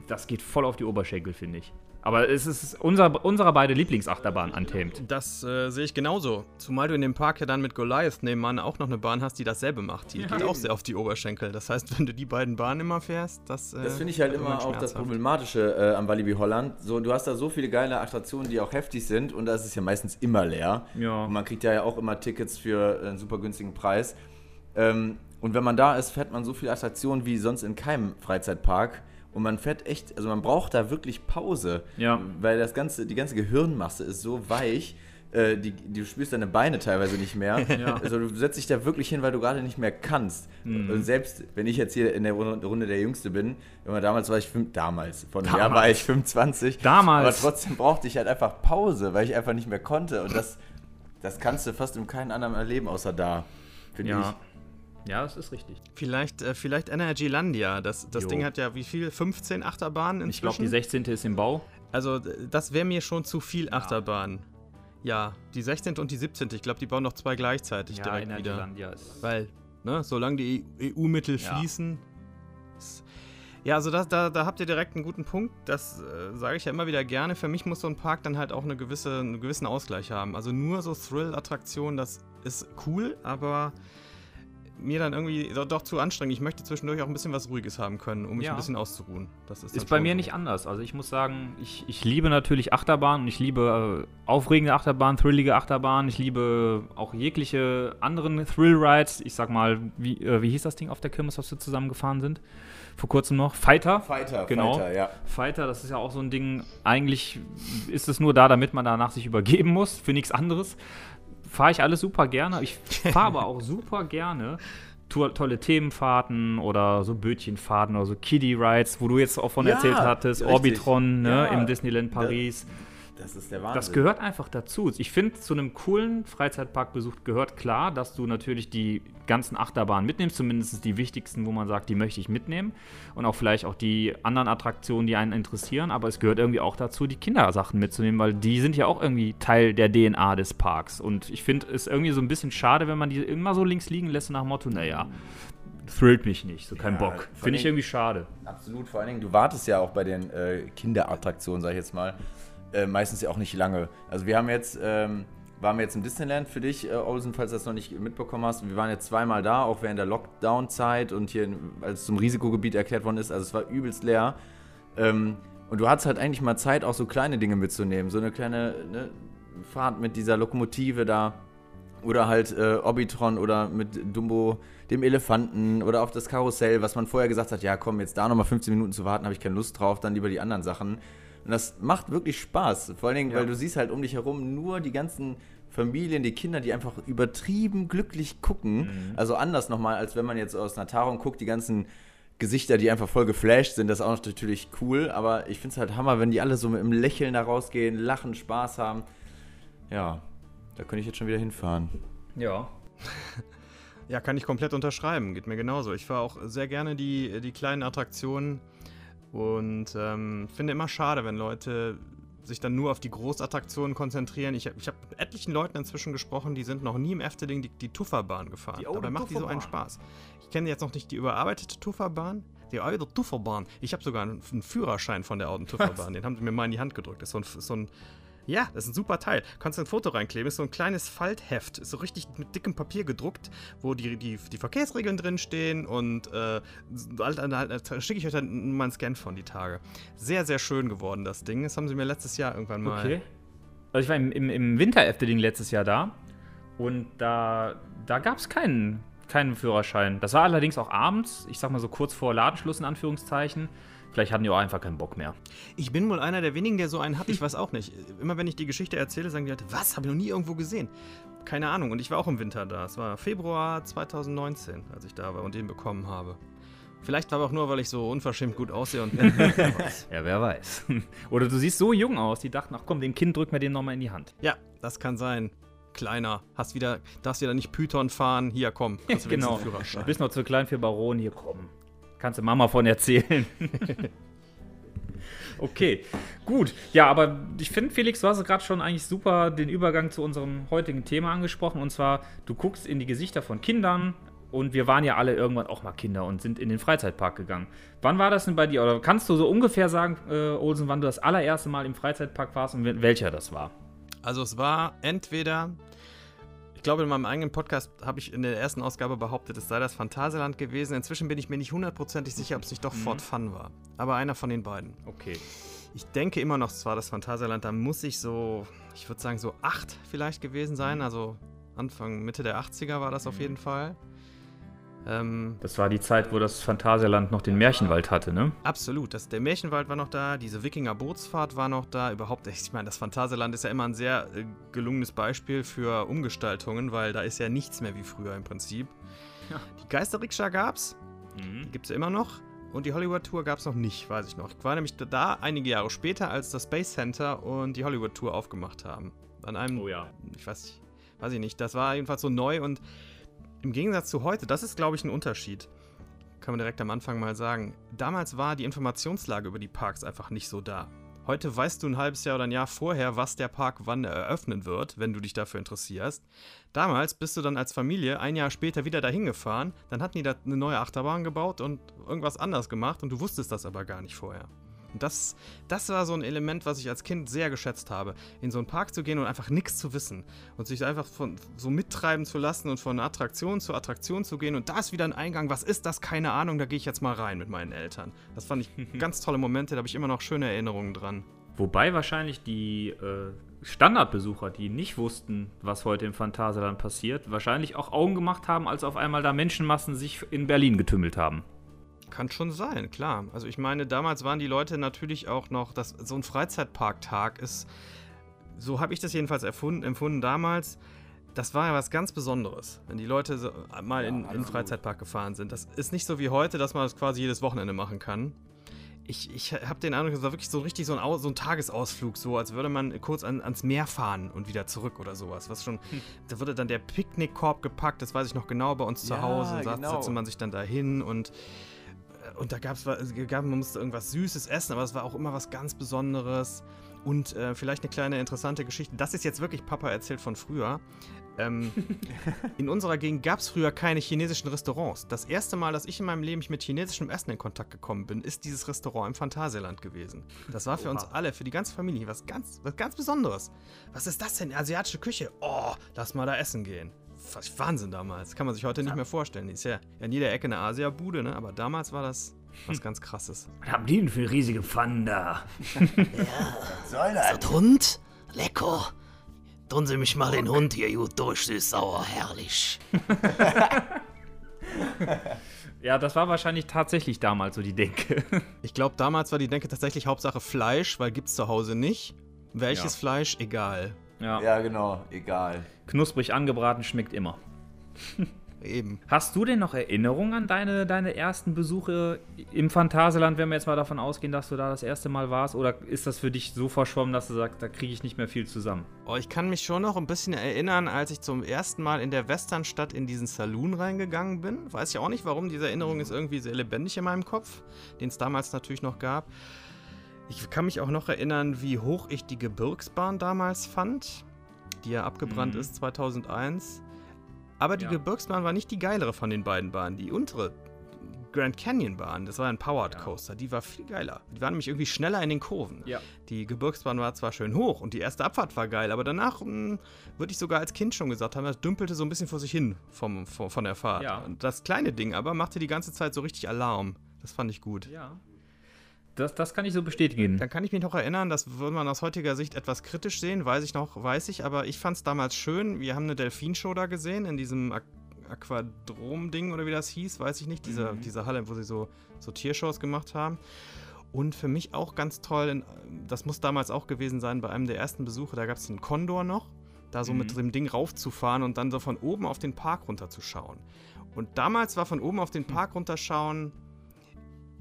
Speaker 1: das geht voll auf die Oberschenkel, finde ich. Aber es ist unser, unserer beide Lieblingsachterbahn Untamed.
Speaker 5: Das äh, sehe ich genauso. Zumal du in dem Park ja dann mit Goliath nebenan auch noch eine Bahn hast, die dasselbe macht. Die geht auch sehr auf die Oberschenkel. Das heißt, wenn du die beiden Bahnen immer fährst, das. Äh,
Speaker 2: Das finde ich halt immer auch das. Problematische äh, am Walibi Holland. So, du hast da so viele geile Attraktionen, die auch heftig sind und da ist es ja meistens immer leer.
Speaker 1: Ja.
Speaker 2: Und man kriegt ja auch immer Tickets für einen super günstigen Preis. Ähm, und wenn man da ist, fährt man so viele Attraktionen wie sonst in keinem Freizeitpark. Und man fährt echt, also man braucht da wirklich Pause.
Speaker 1: Ja.
Speaker 2: Weil das ganze, die ganze Gehirnmasse ist so weich, äh, die, du spürst deine Beine teilweise nicht mehr.
Speaker 1: Ja.
Speaker 2: Also du setzt dich da wirklich hin, weil du gerade nicht mehr kannst.
Speaker 1: Mhm.
Speaker 2: Und selbst wenn ich jetzt hier in der Runde der Jüngste bin, immer damals war ich fünf, damals, vor einem Jahr
Speaker 1: Damals.
Speaker 2: war ich 25.
Speaker 1: Damals.
Speaker 2: Aber trotzdem brauchte ich halt einfach Pause, weil ich einfach nicht mehr konnte. Und das, das kannst du fast in keinem anderen erleben, außer da. Finde ich.
Speaker 1: Ja. Ja, das ist richtig.
Speaker 5: Vielleicht, äh, vielleicht Energylandia. Das, das
Speaker 1: Jo.
Speaker 5: Ding hat ja wie viel? 15 Achterbahnen inzwischen?
Speaker 1: Ich glaube, die 16. ist im Bau.
Speaker 5: Also, das wäre mir schon zu viel Achterbahn. Ja, die 16. und die 17. Ich glaube, die bauen noch zwei gleichzeitig direkt wieder.
Speaker 1: Energylandia ist.
Speaker 5: Weil, ne, solange die EU-Mittel
Speaker 1: Ja.
Speaker 5: fließen. ist- Ja, also das, da, da habt ihr direkt einen guten Punkt. Das äh, sage ich ja immer wieder gerne. Für mich muss so ein Park dann halt auch eine gewisse, einen gewissen Ausgleich haben. Also nur so Thrill-Attraktionen, das ist cool, aber mir dann irgendwie doch, doch zu anstrengend. Ich möchte zwischendurch auch ein bisschen was Ruhiges haben können, um mich
Speaker 1: Ja.
Speaker 5: ein bisschen auszuruhen. Das ist,
Speaker 1: Ist bei mir
Speaker 5: so.
Speaker 1: nicht anders. Also ich muss sagen, ich, ich liebe natürlich Achterbahn und ich liebe äh, aufregende Achterbahn, thrillige Achterbahn. Ich liebe auch jegliche anderen Thrill-Rides. Ich sag mal, wie, äh, wie hieß das Ding auf der Kirmes, was wir zusammengefahren sind? Vor kurzem noch? Fighter?
Speaker 2: Fighter,
Speaker 1: Genau.
Speaker 2: Fighter, ja.
Speaker 1: Fighter, das ist ja auch so ein Ding. Eigentlich ist es nur da, damit man danach sich übergeben muss, für nichts anderes. Fahre ich alles super gerne. Ich fahre aber auch super gerne to tolle Themenfahrten oder so Bötchenfahrten oder so Kiddie-Rides, wo du jetzt auch von
Speaker 2: Ja,
Speaker 1: erzählt hattest.
Speaker 2: richtig.
Speaker 1: Orbitron ne,
Speaker 2: Ja.
Speaker 1: im Disneyland Paris.
Speaker 2: Das ist der Wahnsinn.
Speaker 1: Das gehört einfach dazu. Ich finde, zu einem coolen Freizeitparkbesuch gehört klar, dass du natürlich die ganzen Achterbahnen mitnimmst, zumindest die wichtigsten, wo man sagt, die möchte ich mitnehmen. Und auch vielleicht auch die anderen Attraktionen, die einen interessieren. Aber es gehört irgendwie auch dazu, die Kindersachen mitzunehmen, weil die sind ja auch irgendwie Teil der DNA des Parks. Und ich finde es irgendwie so ein bisschen schade, wenn man die immer so links liegen lässt nach dem Motto, naja, thrillt mich nicht, so kein
Speaker 2: Ja,
Speaker 1: Bock. Finde ich irgendwie schade.
Speaker 2: Absolut, vor allen Dingen, du wartest ja auch bei den äh, Kinderattraktionen, sag ich jetzt mal, äh, meistens ja auch nicht lange. Also wir haben jetzt, ähm, waren wir jetzt im Disneyland für dich, äh, Olsen, falls du das noch nicht mitbekommen hast. Wir waren jetzt zweimal da, auch während der Lockdown-Zeit und hier, als es zum Risikogebiet erklärt worden ist. Also es war übelst leer. Ähm, und du hattest halt eigentlich mal Zeit, auch so kleine Dinge mitzunehmen. So eine kleine ne, Fahrt mit dieser Lokomotive da. Oder halt äh, Orbitron oder mit Dumbo, dem Elefanten oder auf das Karussell, was man vorher gesagt hat, ja komm, jetzt da nochmal 15 Minuten zu warten, habe ich keine Lust drauf, dann lieber die anderen Sachen. Und das macht wirklich Spaß. Vor allen Dingen,
Speaker 1: Ja.
Speaker 2: weil du siehst halt um dich herum nur die ganzen Familien, die Kinder, die einfach übertrieben glücklich gucken. Also anders nochmal, als wenn man jetzt aus einer Tarung guckt, die ganzen Gesichter, die einfach voll geflasht sind, das ist auch natürlich cool. Aber ich finde es halt Hammer, wenn die alle so mit einem Lächeln da rausgehen, lachen, Spaß haben. Ja, da könnte ich jetzt schon wieder hinfahren.
Speaker 1: Ja.
Speaker 5: Ja, kann ich komplett unterschreiben. Geht mir genauso. Ich fahre auch sehr gerne die, die kleinen Attraktionen und ähm, finde immer schade, wenn Leute sich dann nur auf die Großattraktionen konzentrieren. Ich habe ich hab mit etlichen Leuten inzwischen gesprochen, die sind noch nie im Efteling die, die Tufferbahn gefahren.
Speaker 2: Die
Speaker 5: Dabei macht die so einen. Spaß. Ich kenne jetzt noch nicht die überarbeitete Tufferbahn. Die alte Tufferbahn. Ich habe sogar einen, einen Führerschein von der alten Tufferbahn. Den haben sie mir mal in die Hand gedrückt. Das ist so ein, so ein ja, das ist ein super Teil. Kannst du ein Foto reinkleben, ist so ein kleines Faltheft, ist so richtig mit dickem Papier gedruckt, wo die, die, die Verkehrsregeln drinstehen und äh, halt, halt, da schicke ich euch dann mal einen Scan von die Tage. Sehr, sehr schön geworden, das Ding. Das haben sie mir letztes Jahr irgendwann mal.
Speaker 1: Okay. Also ich war im, im, im Winter-Efteling letztes Jahr da und da, da gab es keinen, keinen Führerschein. Das war allerdings auch abends, ich sag mal so kurz vor Ladenschluss in Anführungszeichen. Vielleicht hatten die auch einfach keinen Bock mehr.
Speaker 5: Ich bin wohl einer der wenigen, der so einen hat. Ich weiß auch nicht. Immer wenn ich die Geschichte erzähle, sagen die Leute, was? Habe ich noch nie irgendwo gesehen. Keine Ahnung. Und ich war auch im Winter da. Es war Februar 2019, als ich da war und den bekommen habe. Vielleicht war aber auch nur, weil ich so unverschämt gut aussehe und.
Speaker 1: Ja, wer weiß. Oder du siehst so jung aus, die dachten, ach komm, dem Kind drücken wir den nochmal in die Hand.
Speaker 5: ja, das kann sein. Kleiner, hast wieder, darfst wieder nicht Python fahren. Hier, komm. Hast du
Speaker 1: genau. Du bist noch zu klein für Baron, hier komm. Kannst du Mama von erzählen. okay, gut. Ja, aber ich finde, Felix, du hast gerade schon eigentlich super den Übergang zu unserem heutigen Thema angesprochen. Und zwar, du guckst in die Gesichter von Kindern. Und wir waren ja alle irgendwann auch mal Kinder und sind in den Freizeitpark gegangen. Wann war das denn bei dir? Oder kannst du so ungefähr sagen, äh, Olsen, wann du das allererste Mal im Freizeitpark warst und wel- welcher das war?
Speaker 5: Also es war entweder, glaube in meinem eigenen Podcast habe ich in der ersten Ausgabe behauptet, es sei das Phantasialand gewesen. Inzwischen bin ich mir nicht hundertprozentig sicher, ob es nicht doch Fort Fun war. Aber einer von den beiden.
Speaker 1: Okay.
Speaker 5: Ich denke immer noch, es war das Phantasialand. Da muss ich so, ich würde sagen so acht vielleicht gewesen sein. Also Anfang, Mitte der 80er war das auf jeden Fall. Ähm,
Speaker 1: Das war die Zeit, wo das Phantasialand noch den Märchenwald hatte, ne?
Speaker 5: Absolut. Das, der Märchenwald war noch da, diese Wikinger-Bootsfahrt war noch da. Überhaupt, ich meine, das Phantasialand ist ja immer ein sehr äh, gelungenes Beispiel für Umgestaltungen, weil da ist ja nichts mehr wie früher im Prinzip. Die Geisterrikscha gab's, die gibt's ja immer noch. Und die Hollywood-Tour gab's noch nicht, weiß ich noch. Ich war nämlich da einige Jahre später, als das Space Center und die Hollywood-Tour aufgemacht haben. An einem,
Speaker 1: Oh ja.
Speaker 5: ich weiß, nicht- weiß ich nicht, das war jedenfalls so neu und im Gegensatz zu heute, das ist, glaube ich, ein Unterschied. Kann man direkt am Anfang mal sagen. Damals war die Informationslage über die Parks einfach nicht so da. Heute weißt du ein halbes Jahr oder ein Jahr vorher, was der Park wann eröffnen wird, wenn du dich dafür interessierst. Damals bist du dann als Familie ein Jahr später wieder dahin gefahren, dann hatten die da eine neue Achterbahn gebaut und irgendwas anders gemacht und du wusstest das aber gar nicht vorher. Und das, das war so ein Element, was ich als Kind sehr geschätzt habe. In so einen Park zu gehen und einfach nichts zu wissen. Und sich einfach von, so mittreiben zu lassen und von Attraktion zu Attraktion zu gehen. Und da ist wieder ein Eingang. Was ist das? Keine Ahnung. Da gehe ich jetzt mal rein mit meinen Eltern. Das fand ich ganz tolle Momente. Da habe ich immer noch schöne Erinnerungen dran.
Speaker 1: Wobei wahrscheinlich die äh, Standardbesucher, die nicht wussten, was heute im Phantasialand passiert, wahrscheinlich auch Augen gemacht haben, als auf einmal da Menschenmassen sich in Berlin getümmelt haben.
Speaker 5: Kann schon sein, klar. Also ich meine, damals waren die Leute natürlich auch noch, dass so ein Freizeitparktag ist, so habe ich das jedenfalls erfunden, empfunden damals. Das war ja was ganz Besonderes, wenn die Leute so mal in, in den Freizeitpark gefahren sind. Das ist nicht so wie heute, dass man das quasi jedes Wochenende machen kann. Ich, ich habe den Eindruck, es war wirklich so richtig so ein, so ein Tagesausflug, so als würde man kurz an, ans Meer fahren und wieder zurück oder sowas. Was schon, da wurde dann der Picknickkorb gepackt, das weiß ich noch genau bei uns zu
Speaker 2: Ja,
Speaker 5: Hause. Da
Speaker 2: genau.
Speaker 5: setzte man sich dann da hin und und da gab es, gab, man musste irgendwas Süßes essen, aber es war auch immer was ganz Besonderes. Und äh, vielleicht eine kleine interessante Geschichte. Das ist jetzt wirklich Papa erzählt von früher. Ähm, in unserer Gegend gab es früher keine chinesischen Restaurants. Das erste Mal, dass ich in meinem Leben mit chinesischem Essen in Kontakt gekommen bin, ist dieses Restaurant im Phantasialand gewesen. Das war für uns alle, für die ganze Familie, was ganz, was ganz Besonderes. Was ist das denn? Asiatische Küche? Oh, lass mal da essen gehen. Was Wahnsinn damals. Kann man sich heute nicht mehr vorstellen. Die ist ja in jeder Ecke eine Asia-Bude, ne? Aber damals war das was ganz Krasses.
Speaker 4: Was haben die denn für riesige Pfannen da?
Speaker 2: Soll das?
Speaker 6: Und? Lecker. Tun Sie mich mal den Hund hier gut durch, süß-sauer, herrlich.
Speaker 1: Ja, das war wahrscheinlich tatsächlich damals so die Denke.
Speaker 5: Ich glaube, damals war die Denke tatsächlich Hauptsache Fleisch, weil gibt's zu Hause nicht. Welches
Speaker 1: Ja.
Speaker 5: Fleisch? Egal.
Speaker 1: Ja.
Speaker 2: Ja, genau, egal.
Speaker 1: Knusprig angebraten schmeckt immer.
Speaker 5: Eben.
Speaker 1: Hast du denn noch Erinnerungen an deine, deine ersten Besuche im Phantasialand, wenn wir jetzt mal davon ausgehen, dass du da das erste Mal warst? Oder ist das für dich so verschwommen, dass du sagst, da kriege ich nicht mehr viel zusammen?
Speaker 5: Oh, ich kann mich schon noch ein bisschen erinnern, als ich zum ersten Mal in der Westernstadt in diesen Saloon reingegangen bin. Weiß ich auch nicht warum, diese Erinnerung ist irgendwie sehr lebendig in meinem Kopf, den es damals natürlich noch gab. Ich kann mich auch noch erinnern, wie hoch ich die Gebirgsbahn damals fand, die ja abgebrannt
Speaker 1: Mhm.
Speaker 5: ist 2001. Aber die
Speaker 1: Ja.
Speaker 5: Gebirgsbahn war nicht die geilere von den beiden Bahnen. Die untere Grand Canyon Bahn, das war ein Powered
Speaker 1: Ja.
Speaker 5: Coaster, die war viel geiler. Die waren nämlich irgendwie schneller in den Kurven.
Speaker 1: Ja.
Speaker 5: Die Gebirgsbahn war zwar schön hoch und die erste Abfahrt war geil, aber danach mh, würde ich sogar als Kind schon gesagt haben, das dümpelte so ein bisschen vor sich hin vom, vom, von der Fahrt.
Speaker 1: Ja.
Speaker 5: Und das kleine Ding aber machte die ganze Zeit so richtig Alarm. Das fand ich gut.
Speaker 1: Ja. Das, das kann ich so bestätigen.
Speaker 5: Dann kann ich mich noch erinnern, das würde man aus heutiger Sicht etwas kritisch sehen, weiß ich noch, weiß ich, aber ich fand es damals schön. Wir haben eine Delfinshow da gesehen, in diesem Ak Aquadrom-Ding oder wie das hieß, weiß ich nicht, diese, diese Halle, wo sie so, so Tiershows gemacht haben. Und für mich auch ganz toll, das muss damals auch gewesen sein, bei einem der ersten Besuche, da gab es einen Condor noch, da so mit dem Ding raufzufahren und dann so von oben auf den Park runterzuschauen. Und damals war von oben auf den Park runterschauen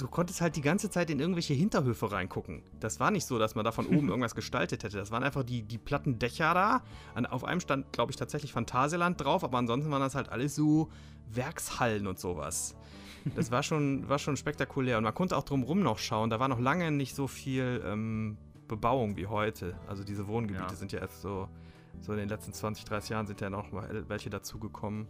Speaker 5: du konntest halt die ganze Zeit in irgendwelche Hinterhöfe reingucken. Das war nicht so, dass man da von oben irgendwas gestaltet hätte. Das waren einfach die, die platten Dächer da. An, auf einem stand, glaube ich, tatsächlich Phantasialand drauf, aber ansonsten waren das halt alles so Werkshallen und sowas. Das war schon, war schon spektakulär. Und man konnte auch drumrum noch schauen. Da war noch lange nicht so viel ähm, Bebauung wie heute. Also diese Wohngebiete
Speaker 1: Ja.
Speaker 5: sind ja erst so, so in den letzten 20, 30 Jahren sind ja noch mal welche dazugekommen.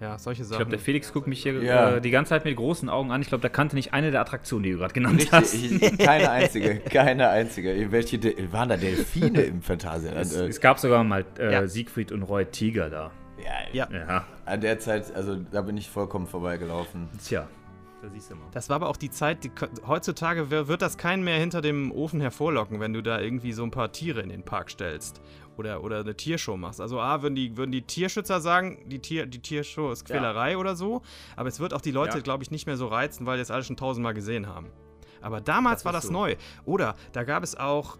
Speaker 5: Ja, solche
Speaker 1: Ich
Speaker 5: Sachen.
Speaker 1: glaube, der Felix guckt mich hier
Speaker 2: Ja.
Speaker 1: äh, die ganze Zeit mit großen Augen an. Ich glaube, der kannte nicht eine der Attraktionen, die du gerade genannt hast.
Speaker 2: Richtig, ich, keine einzige, keine einzige. Welche De waren da Delfine im Phantasialand?
Speaker 1: Es,
Speaker 2: Äh,
Speaker 1: es gab sogar mal äh,
Speaker 5: Ja.
Speaker 1: Siegfried und Roy Tiger da.
Speaker 2: ja,
Speaker 5: Ja.
Speaker 1: Ja,
Speaker 2: An der Zeit, also da bin ich vollkommen vorbeigelaufen.
Speaker 1: tja, da siehst du mal.
Speaker 5: Das war aber auch die Zeit, die, heutzutage wird das keinen mehr hinter dem Ofen hervorlocken, wenn du da irgendwie so ein paar Tiere in den Park stellst. Oder, oder eine Tiershow machst. Also A, würden die, würden die Tierschützer sagen, die, Tier, die Tiershow ist Quälerei oder so. Aber es wird auch die Leute,
Speaker 1: Ja.
Speaker 5: glaube ich, nicht mehr so reizen, weil die es alle schon tausendmal gesehen haben. Aber damals
Speaker 1: Das
Speaker 5: war das
Speaker 1: so.
Speaker 5: neu. Oder da gab es auch.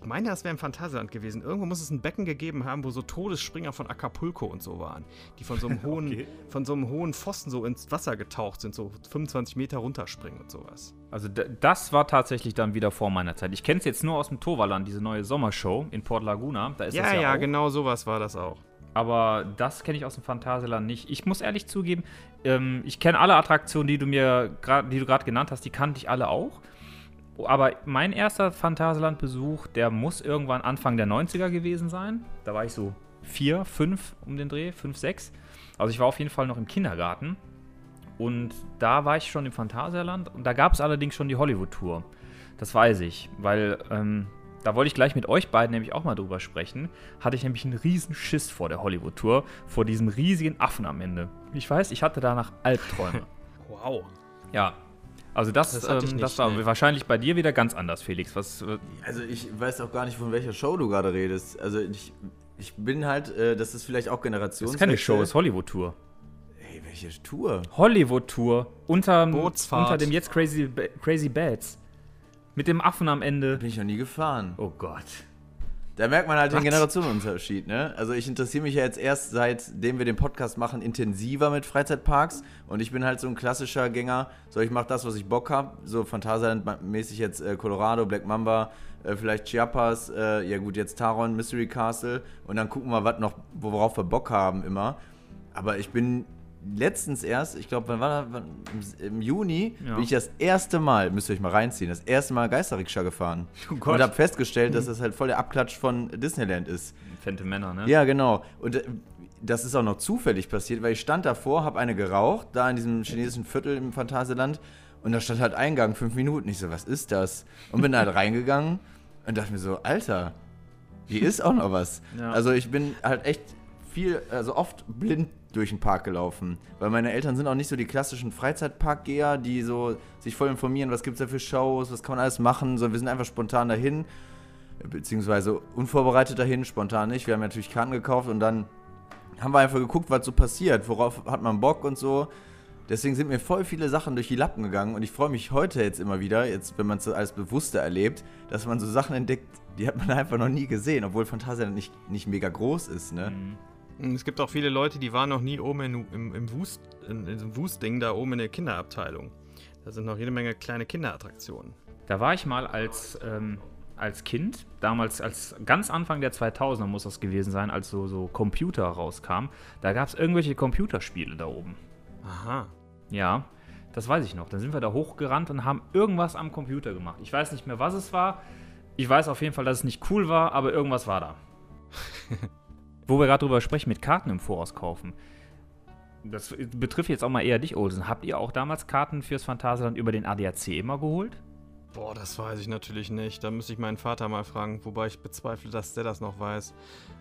Speaker 5: Ich meine, das wäre im Phantasialand gewesen. Irgendwo muss es ein Becken gegeben haben, wo so Todesspringer von Acapulco und so waren. Die von so einem hohen,
Speaker 1: Okay.
Speaker 5: von so einem hohen Pfosten so ins Wasser getaucht sind, so 25 Meter runterspringen und sowas.
Speaker 1: Also das war tatsächlich dann wieder vor meiner Zeit. Ich kenne es jetzt nur aus dem Toverland, diese neue Sommershow in Port Laguna. Da ist
Speaker 5: Ja,
Speaker 1: das
Speaker 5: ja,
Speaker 1: ja, auch.
Speaker 5: genau sowas war das auch.
Speaker 1: Aber das kenne ich aus dem Phantasialand nicht. Ich muss ehrlich zugeben, ähm, ich kenne alle Attraktionen, die du mir grad, die du gerade genannt hast, die kannte ich alle auch. Aber mein erster Phantasialand-Besuch, der muss irgendwann Anfang der 90er gewesen sein. Da war ich so vier, fünf um den Dreh, fünf, sechs. Also ich war auf jeden Fall noch im Kindergarten. Und da war ich schon im Phantasialand. Und da gab es allerdings schon die Hollywood-Tour. Das weiß ich, weil ähm, da wollte ich gleich mit euch beiden nämlich auch mal drüber sprechen. Hatte ich nämlich einen riesen Schiss vor der Hollywood-Tour, vor diesem riesigen Affen am Ende. Ich weiß, ich hatte danach Albträume.
Speaker 5: Wow.
Speaker 1: ja. Also das,
Speaker 5: Das
Speaker 1: ähm,
Speaker 5: nicht,
Speaker 1: das war
Speaker 5: nee.
Speaker 1: wahrscheinlich bei dir wieder ganz anders, Felix. Was,
Speaker 2: Also ich weiß auch gar nicht, von welcher Show du gerade redest. Also ich, ich bin halt, äh, das ist vielleicht auch
Speaker 1: das
Speaker 2: Generations.
Speaker 1: ist keine Show, das ist Hollywood-Tour.
Speaker 2: Ey, welche Tour?
Speaker 1: Hollywood-Tour. Unter,
Speaker 5: Bootsfahrt.
Speaker 1: unter dem jetzt Crazy, Crazy Bats. Mit dem Affen am Ende.
Speaker 2: Bin ich noch nie gefahren.
Speaker 1: Oh Gott.
Speaker 2: Da merkt man halt den
Speaker 1: Was?
Speaker 2: Generationenunterschied, ne? Also ich interessiere mich ja jetzt erst seitdem wir den Podcast machen intensiver mit Freizeitparks und ich bin halt so ein klassischer Gänger, so ich mache das, was ich Bock habe, so Phantasialand-mäßig jetzt äh, Colorado, Black Mamba, äh, vielleicht Chiapas, äh, ja gut, jetzt Taron, Mystery Castle und dann gucken wir, was noch, worauf wir Bock haben immer. Aber ich bin letztens erst, ich glaube, wann war das? Im, Juni
Speaker 1: Ja.
Speaker 2: bin ich das erste Mal, müsst ihr euch mal reinziehen, das erste Mal Geisterrikscha gefahren.
Speaker 1: Gott.
Speaker 2: und habe festgestellt, dass das halt voll der Abklatsch von Disneyland ist.
Speaker 1: Fente Männer, ne?
Speaker 2: Ja, genau. Und äh, das ist auch noch zufällig passiert, weil ich stand davor, habe eine geraucht, da in diesem chinesischen Viertel im Phantasialand. Und da stand halt Eingang, fünf Minuten. Ich so, was ist das? Und bin halt reingegangen und dachte mir so, Alter, hier ist auch noch was.
Speaker 1: Ja.
Speaker 2: Also ich bin halt echt viel, also oft blind durch den Park gelaufen. Weil meine Eltern sind auch nicht so die klassischen Freizeitparkgeher, die so sich voll informieren, was gibt es da für Shows, was kann man alles machen. So, wir sind einfach spontan dahin. beziehungsweise unvorbereitet dahin, spontan nicht. Wir haben natürlich Karten gekauft und dann haben wir einfach geguckt, was so passiert, worauf hat man Bock und so. Deswegen sind mir voll viele Sachen durch die Lappen gegangen und ich freue mich heute jetzt immer wieder, jetzt wenn man es als bewusster erlebt, dass man so Sachen entdeckt, die hat man einfach noch nie gesehen, obwohl Phantasialand nicht, nicht mega groß ist, ne?
Speaker 5: Und Es gibt auch viele Leute, die waren noch nie oben in, im, im Wust, in, in Wustding da oben in der Kinderabteilung. Da sind noch jede Menge kleine Kinderattraktionen.
Speaker 1: Da war ich mal als, ähm, als Kind, damals als ganz Anfang der 2000er muss das gewesen sein, als so, so Computer rauskam. Da gab es irgendwelche Computerspiele da oben.
Speaker 5: Aha.
Speaker 1: Ja, das weiß ich noch. Dann sind wir da hochgerannt und haben irgendwas am Computer gemacht. Ich weiß nicht mehr, was es war. Ich weiß auf jeden Fall, dass es nicht cool war, aber irgendwas war da. Wo wir gerade drüber sprechen, mit Karten im Voraus kaufen. Das betrifft jetzt auch mal eher dich, Olsen. Habt ihr auch damals Karten fürs Phantasialand über den ADAC immer geholt?
Speaker 5: Boah, das weiß ich natürlich nicht. Da müsste ich meinen Vater mal fragen, wobei ich bezweifle, dass der das noch weiß.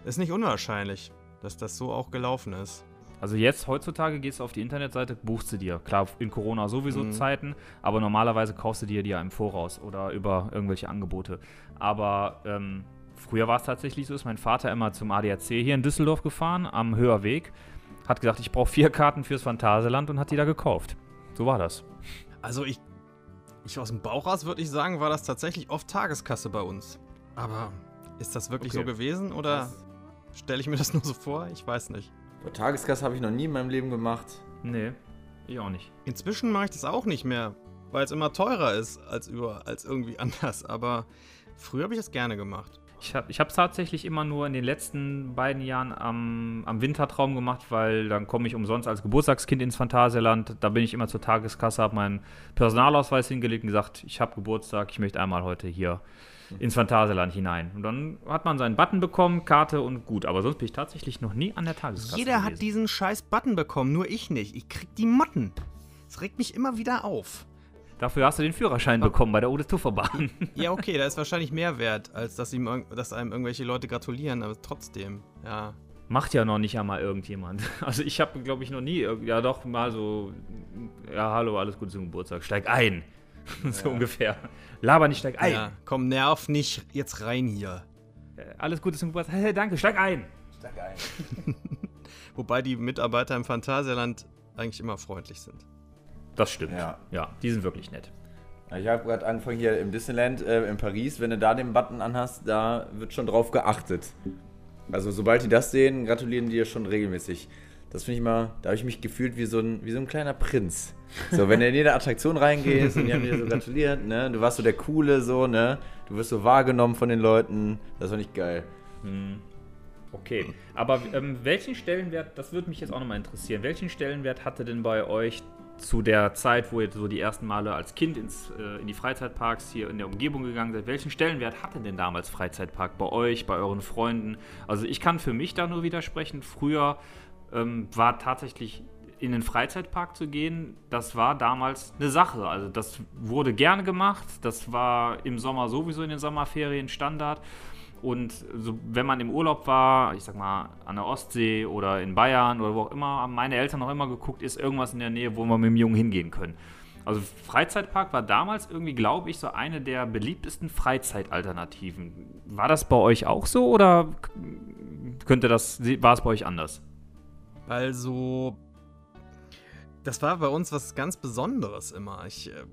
Speaker 5: Ist nicht unwahrscheinlich, dass das so auch gelaufen ist.
Speaker 1: Also jetzt, heutzutage, gehst du auf die Internetseite, buchst du dir. Klar, in Corona sowieso
Speaker 5: Mhm.
Speaker 1: Zeiten, aber normalerweise kaufst du dir die ja im Voraus oder über irgendwelche Angebote. Aber ähm, früher war es tatsächlich so, ist mein Vater immer zum ADAC hier in Düsseldorf gefahren, am Höherweg, hat gesagt, ich brauche vier Karten fürs Phantasialand und hat die da gekauft. So war das.
Speaker 5: Also ich, ich aus dem Bauch raus würde ich sagen, war das tatsächlich oft Tageskasse bei uns. Aber ist das wirklich
Speaker 1: Okay.
Speaker 5: so gewesen oder stelle ich mir das nur so vor? Ich weiß nicht.
Speaker 2: Boah, Tageskasse habe ich noch nie in meinem Leben gemacht.
Speaker 1: Nee, ich auch nicht.
Speaker 5: Inzwischen mache ich das auch nicht mehr, weil es immer teurer ist als, über, als irgendwie anders. Aber früher habe ich das gerne gemacht.
Speaker 1: Ich habe es tatsächlich immer nur in den letzten beiden Jahren am, am Wintertraum gemacht, weil dann komme ich umsonst als Geburtstagskind ins Phantasialand. Da bin ich immer zur Tageskasse, habe meinen Personalausweis hingelegt und gesagt, ich habe Geburtstag, ich möchte einmal heute hier ins Phantasialand hinein. Und dann hat man seinen Button bekommen, Karte und gut. Aber sonst bin ich tatsächlich noch nie an der Tageskasse
Speaker 5: Jeder hat
Speaker 1: gewesen.
Speaker 5: diesen scheiß Button bekommen, nur ich nicht. Ich krieg die Motten. Es regt mich immer wieder auf.
Speaker 1: Dafür hast du den Führerschein bekommen bei der Odes Tufferbahn.
Speaker 5: Ja, okay, da ist wahrscheinlich mehr wert, als dass, ihm, dass einem irgendwelche Leute gratulieren, aber trotzdem, ja.
Speaker 1: Macht ja noch nicht einmal irgendjemand. Also ich habe, glaube ich, noch nie, ja doch, mal so, ja, hallo, alles Gute zum Geburtstag, steig ein. so ungefähr. Laber nicht, steig ein.
Speaker 5: ja. Komm, nerv nicht jetzt rein hier.
Speaker 1: Äh, Alles Gute zum Geburtstag, hey, danke, steig ein.
Speaker 5: Wobei die Mitarbeiter im Phantasialand eigentlich immer freundlich sind.
Speaker 1: Das stimmt.
Speaker 2: Ja.
Speaker 1: Ja, die sind wirklich nett.
Speaker 2: Ich habe gerade angefangen hier im Disneyland äh, in Paris, wenn du da den Button anhast, da wird schon drauf geachtet. Also sobald die das sehen, gratulieren die dir schon regelmäßig. Das finde ich mal, da habe ich mich gefühlt wie so, ein, wie so ein kleiner Prinz. So, wenn du in jede Attraktion reingehst und die haben dir so gratuliert, ne? Du warst so der Coole, so, ne? Du wirst so wahrgenommen von den Leuten. Das fand ich geil.
Speaker 1: Okay, aber ähm, welchen Stellenwert, das würde mich jetzt auch nochmal interessieren, welchen Stellenwert hatte denn bei euch zu der Zeit, wo ihr so die ersten Male als Kind ins, äh, in die Freizeitparks hier in der Umgebung gegangen seid, welchen Stellenwert hatte denn damals Freizeitpark bei euch, bei euren Freunden? Also ich kann für mich da nur widersprechen, früher ähm, war tatsächlich in den Freizeitpark zu gehen, das war damals eine Sache. Also das wurde gerne gemacht, das war im Sommer sowieso in den Sommerferien Standard. Und so, wenn man im Urlaub war, ich sag mal an der Ostsee oder in Bayern oder wo auch immer, haben meine Eltern noch immer geguckt, ist irgendwas in der Nähe, wo wir mit dem Jungen hingehen können. Also Freizeitpark war damals irgendwie, glaube ich, so eine der beliebtesten Freizeitalternativen. War das bei euch auch so oder könnte das, war es bei euch anders?
Speaker 5: Also, das war bei uns was ganz Besonderes immer. Ich, äh,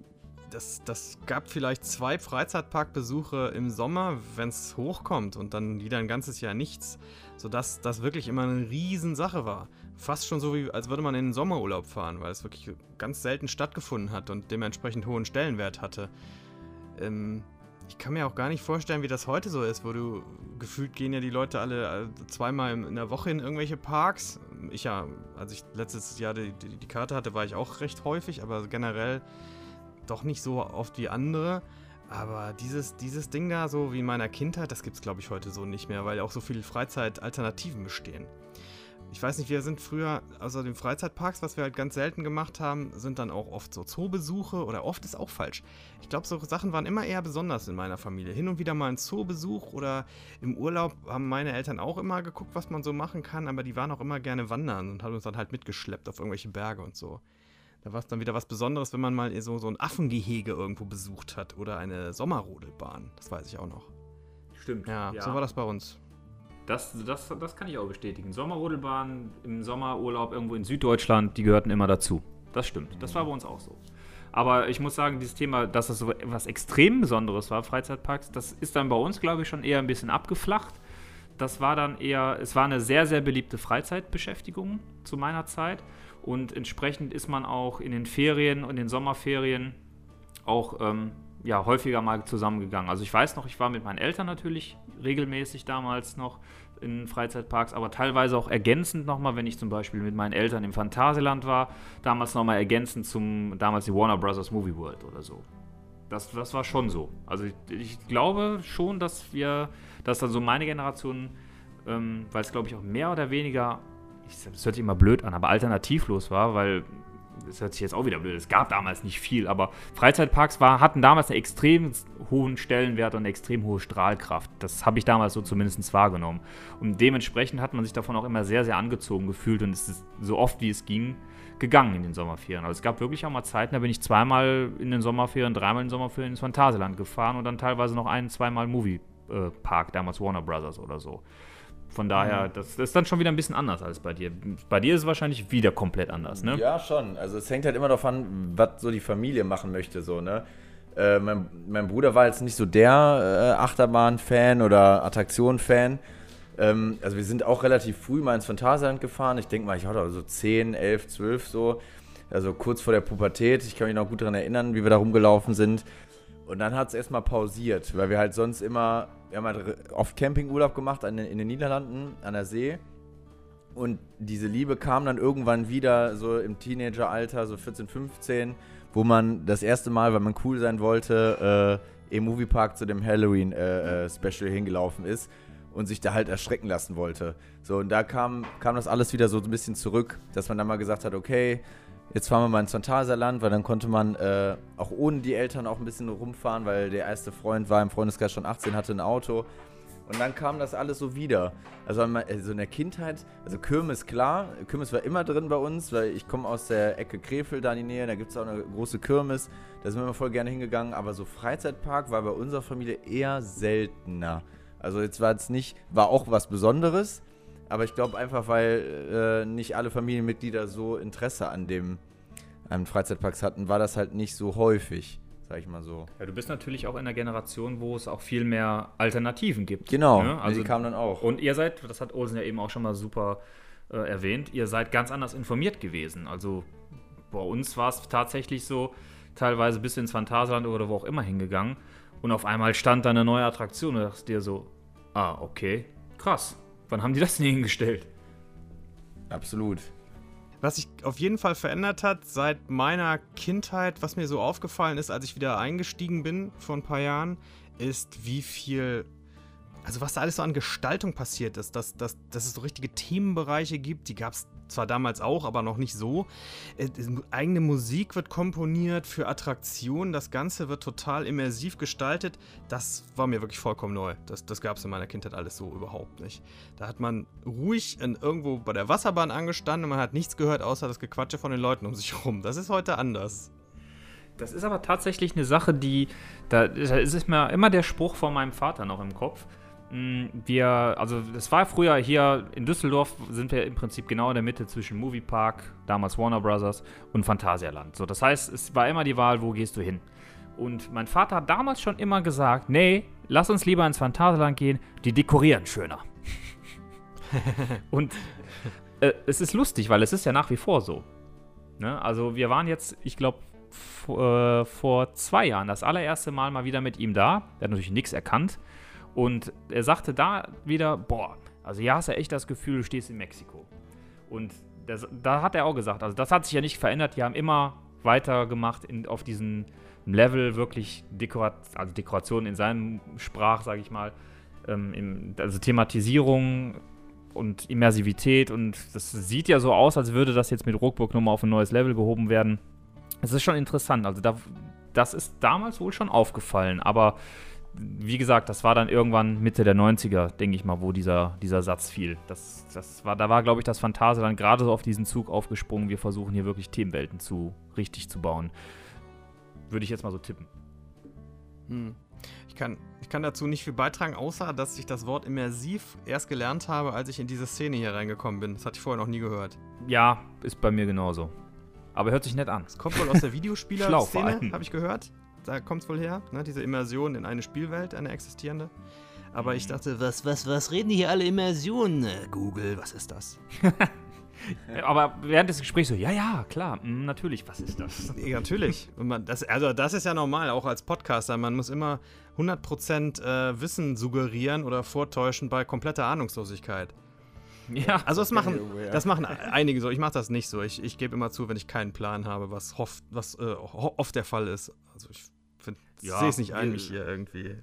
Speaker 5: das, das gab vielleicht zwei Freizeitparkbesuche im Sommer, wenn es hochkommt und dann wieder ein ganzes Jahr nichts. Sodass das wirklich immer eine Riesensache war. Fast schon so, wie als würde man in den Sommerurlaub fahren, weil es wirklich ganz selten stattgefunden hat und dementsprechend hohen Stellenwert hatte. Ähm, ich kann mir auch gar nicht vorstellen, wie das heute so ist, wo du gefühlt gehen ja die Leute alle äh, zweimal in der Woche in irgendwelche Parks. Ich ja, als ich letztes Jahr die, die, die Karte hatte, war ich auch recht häufig, aber generell doch nicht so oft wie andere. Aber dieses, dieses Ding da, so wie in meiner Kindheit, das gibt es glaube ich heute so nicht mehr, weil auch so viele Freizeitalternativen bestehen. Ich weiß nicht, wir sind früher, außer den Freizeitparks, was wir halt ganz selten gemacht haben, sind dann auch oft so Zoobesuche oder oft ist auch falsch. Ich glaube, so Sachen waren immer eher besonders in meiner Familie. Hin und wieder mal ein Zoobesuch oder im Urlaub haben meine Eltern auch immer geguckt, was man so machen kann, aber die waren auch immer gerne wandern und haben uns dann halt mitgeschleppt auf irgendwelche Berge und so. Da war es dann wieder was Besonderes, wenn man mal so, so ein Affengehege irgendwo besucht hat oder eine Sommerrodelbahn. Das weiß ich auch noch.
Speaker 1: Stimmt.
Speaker 5: Ja, so war das bei uns.
Speaker 1: Das, das, das kann ich auch bestätigen. Sommerrodelbahn im Sommerurlaub irgendwo in Süddeutschland, die gehörten immer dazu. Das stimmt. Das war bei uns auch so. Aber ich muss sagen, dieses Thema, dass das so etwas extrem Besonderes war, Freizeitparks, das ist dann bei uns, glaube ich, schon eher ein bisschen abgeflacht. Das war dann eher, es war eine sehr, sehr beliebte Freizeitbeschäftigung zu meiner Zeit. Und entsprechend ist man auch in den Ferien und den Sommerferien auch ähm, ja, häufiger mal zusammengegangen. Also ich weiß noch, ich war mit meinen Eltern natürlich regelmäßig damals noch in Freizeitparks, aber teilweise auch ergänzend nochmal, wenn ich zum Beispiel mit meinen Eltern im Phantasialand war, damals nochmal ergänzend zum damals die Warner Brothers Movie World oder so. Das, das war schon so. Also ich, ich glaube schon, dass wir, dass dann so meine Generation, ähm, weil es glaube ich auch mehr oder weniger, das hört sich immer blöd an, aber alternativlos war, weil das hört sich jetzt auch wieder blöd, es gab damals nicht viel, aber Freizeitparks war, hatten damals einen extrem hohen Stellenwert und eine extrem hohe Strahlkraft. Das habe ich damals so zumindest wahrgenommen. Und dementsprechend hat man sich davon auch immer sehr, sehr angezogen gefühlt und es ist so oft wie es ging gegangen in den Sommerferien. Also es gab wirklich auch mal Zeiten, da bin ich zweimal in den Sommerferien, dreimal in den Sommerferien ins Phantasialand gefahren und dann teilweise noch ein, zweimal Moviepark, damals Warner Brothers oder so. Von daher, das, das ist dann schon wieder ein bisschen anders als bei dir. Bei dir ist es wahrscheinlich wieder komplett anders, ne?
Speaker 2: Ja, schon. Also es hängt halt immer davon an, was so die Familie machen möchte, so, ne? Äh, mein, mein Bruder war jetzt nicht so der äh, Achterbahn-Fan oder Attraktion-Fan. Ähm, also wir sind auch relativ früh mal ins Phantasialand gefahren. Ich denke mal, ich hatte so 10, 11, 12 so. Also kurz vor der Pubertät. Ich kann mich noch gut daran erinnern, wie wir da rumgelaufen sind. Und dann hat es erstmal pausiert, weil wir halt sonst immer, wir haben halt oft Campingurlaub gemacht den- in den Niederlanden, an der See. Und diese Liebe kam dann irgendwann wieder so im Teenageralter, so 14, 15, wo man das erste Mal, weil man cool sein wollte, äh, im Moviepark zu dem Halloween-Special hingelaufen ist und sich da halt erschrecken lassen wollte. So, und da kam, kam das alles wieder so ein bisschen zurück, dass man dann mal gesagt hat, okay, jetzt fahren wir mal ins Phantasialand, weil dann konnte man äh, auch ohne die Eltern auch ein bisschen rumfahren, weil der erste Freund war im Freundeskreis schon 18, hatte ein Auto. Und dann kam das alles so wieder. Also, also in der Kindheit, also Kirmes klar, Kirmes war immer drin bei uns, weil ich komme aus der Ecke Krefeld da in die Nähe, da gibt es auch eine große Kirmes, da sind wir immer voll gerne hingegangen, aber so Freizeitpark war bei unserer Familie eher seltener. Also jetzt war es nicht, war auch was Besonderes, aber ich glaube einfach, weil äh, nicht alle Familienmitglieder so Interesse an dem an Freizeitparks hatten, war das halt nicht so häufig, sag ich mal so.
Speaker 1: Ja, du bist natürlich auch in einer Generation, wo es auch viel mehr Alternativen gibt.
Speaker 2: Genau,
Speaker 1: ne?
Speaker 2: also, die kamen dann auch.
Speaker 1: Und ihr seid, das hat Olsen ja eben auch schon mal super äh, erwähnt, ihr seid ganz anders informiert gewesen. Also bei uns war es tatsächlich so, teilweise bis ins Phantasialand oder wo auch immer hingegangen. Und auf einmal stand da eine neue Attraktion und dachte dir so, ah, okay, krass. Wann haben die das denn hingestellt?
Speaker 2: Absolut.
Speaker 5: Was sich auf jeden Fall verändert hat seit meiner Kindheit, was mir so aufgefallen ist, als ich wieder eingestiegen bin vor ein paar Jahren, ist, wie viel, also was da alles so an Gestaltung passiert ist, dass, dass, dass es so richtige Themenbereiche gibt, die gab es zwar damals auch, aber noch nicht so. Äh, eigene Musik wird komponiert für Attraktionen, das Ganze wird total immersiv gestaltet. Das war mir wirklich vollkommen neu. Das, das gab es in meiner Kindheit alles so überhaupt nicht. Da hat man ruhig in, irgendwo bei der Wasserbahn angestanden und man hat nichts gehört, außer das Gequatsche von den Leuten um sich rum. Das ist heute anders.
Speaker 1: Das ist aber tatsächlich eine Sache, die, da, da ist mir immer der Spruch von meinem Vater noch im Kopf. Mm, Wir, also das war früher hier in Düsseldorf, sind wir im Prinzip genau in der Mitte zwischen Moviepark, damals Warner Brothers und Phantasialand. So, das heißt, es war immer die Wahl, wo gehst du hin? Und mein Vater hat damals schon immer gesagt, nee, lass uns lieber ins Phantasialand gehen, die dekorieren schöner. und äh, es ist lustig, weil es ist ja nach wie vor so. Ne? Also wir waren jetzt, ich glaube, vor, äh, vor zwei Jahren das allererste Mal mal wieder mit ihm da. Er hat natürlich nichts erkannt. Und er sagte da wieder, boah, also hier hast du echt das Gefühl, du stehst in Mexiko. Und das, da hat er auch gesagt, also das hat sich ja nicht verändert. Die haben immer weitergemacht in, auf diesem Level wirklich Dekorat, also Dekoration in seinem Sprach, sage ich mal. Ähm, im, also Thematisierung und Immersivität und das sieht ja so aus, als würde das jetzt mit Ruckburg nochmal auf ein neues Level gehoben werden. Es ist schon interessant. Also da, das ist damals wohl schon aufgefallen, aber wie gesagt, das war dann irgendwann Mitte der 90er, denke ich mal, wo dieser, dieser Satz fiel. Das, das war, da war, glaube ich, das Phantase dann gerade so auf diesen Zug aufgesprungen. Wir versuchen hier wirklich Themenwelten zu richtig zu bauen. Würde ich jetzt mal so tippen.
Speaker 5: Hm. Ich kann, ich kann dazu nicht viel beitragen, außer dass ich das Wort immersiv erst gelernt habe, als ich in diese Szene hier reingekommen bin. Das hatte ich vorher noch nie gehört.
Speaker 1: Ja, ist bei mir genauso. Aber hört sich nett an.
Speaker 5: Das kommt wohl aus der Videospieler-Szene, habe ich gehört. Da kommt es wohl her, ne? diese Immersion in eine Spielwelt, eine existierende. Aber ich dachte,
Speaker 6: Was, was, was reden die hier alle Immersion? Äh, Google, was ist das?
Speaker 1: Aber während des Gesprächs so, ja, ja, klar, mm, natürlich, was ist das?
Speaker 5: Ja, natürlich. Man, das, also das ist ja normal, auch als Podcaster. Man muss immer 100% äh, Wissen suggerieren oder vortäuschen bei kompletter Ahnungslosigkeit.
Speaker 1: Ja,
Speaker 5: Also das machen, das machen einige so. Ich mache das nicht so. Ich, ich gebe immer zu, wenn ich keinen Plan habe, was, hoff, was äh, ho- oft der Fall ist. Also ich
Speaker 1: Ja,
Speaker 5: sehe es nicht ein, mich hier irgendwie.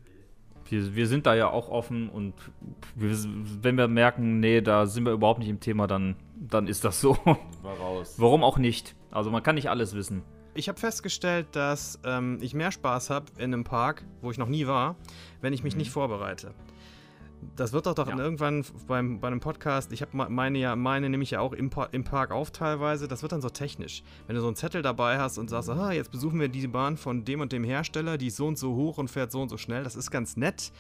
Speaker 1: wir, wir sind da ja auch offen und wir, wenn wir merken, nee, da sind wir überhaupt nicht im Thema, dann, dann ist das so. Warum auch nicht? Also man kann nicht alles wissen.
Speaker 5: Ich habe festgestellt, dass ähm, ich mehr Spaß habe in einem Park, wo ich noch nie war, wenn ich mich nicht vorbereite. Das wird doch, doch
Speaker 1: Ja.
Speaker 5: irgendwann beim, bei einem Podcast, ich habe meine ja, meine nehme ich ja auch im, im Park auf teilweise, das wird dann so technisch. Wenn du so einen Zettel dabei hast und sagst, ah, jetzt besuchen wir die Bahn von dem und dem Hersteller, die ist so und so hoch und fährt so und so schnell, das ist ganz nett,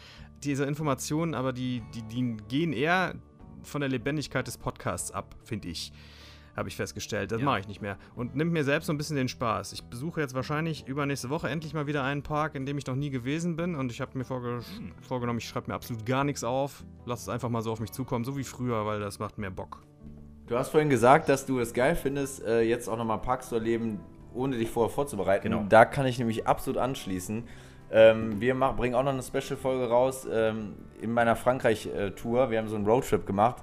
Speaker 5: diese Informationen, aber die, die, die gehen eher von der Lebendigkeit des Podcasts ab, finde ich. Habe ich festgestellt. Das
Speaker 1: Ja.
Speaker 5: mache ich nicht mehr. Und nimmt mir selbst so ein bisschen den Spaß. Ich besuche jetzt wahrscheinlich übernächste Woche endlich mal wieder einen Park, in dem ich noch nie gewesen bin. Und ich habe mir vorge vorgenommen, ich schreibe mir absolut gar nichts auf. Lass es einfach mal so auf mich zukommen, so wie früher, weil das macht mehr Bock.
Speaker 2: Du hast vorhin gesagt, dass du es geil findest, äh, jetzt auch nochmal Parks zu erleben, ohne dich vorher vorzubereiten.
Speaker 1: Genau.
Speaker 2: Da kann ich nämlich absolut anschließen. Ähm, wir mach, bringen auch noch eine Special-Folge raus ähm, in meiner Frankreich-Tour. Wir haben so einen Roadtrip gemacht.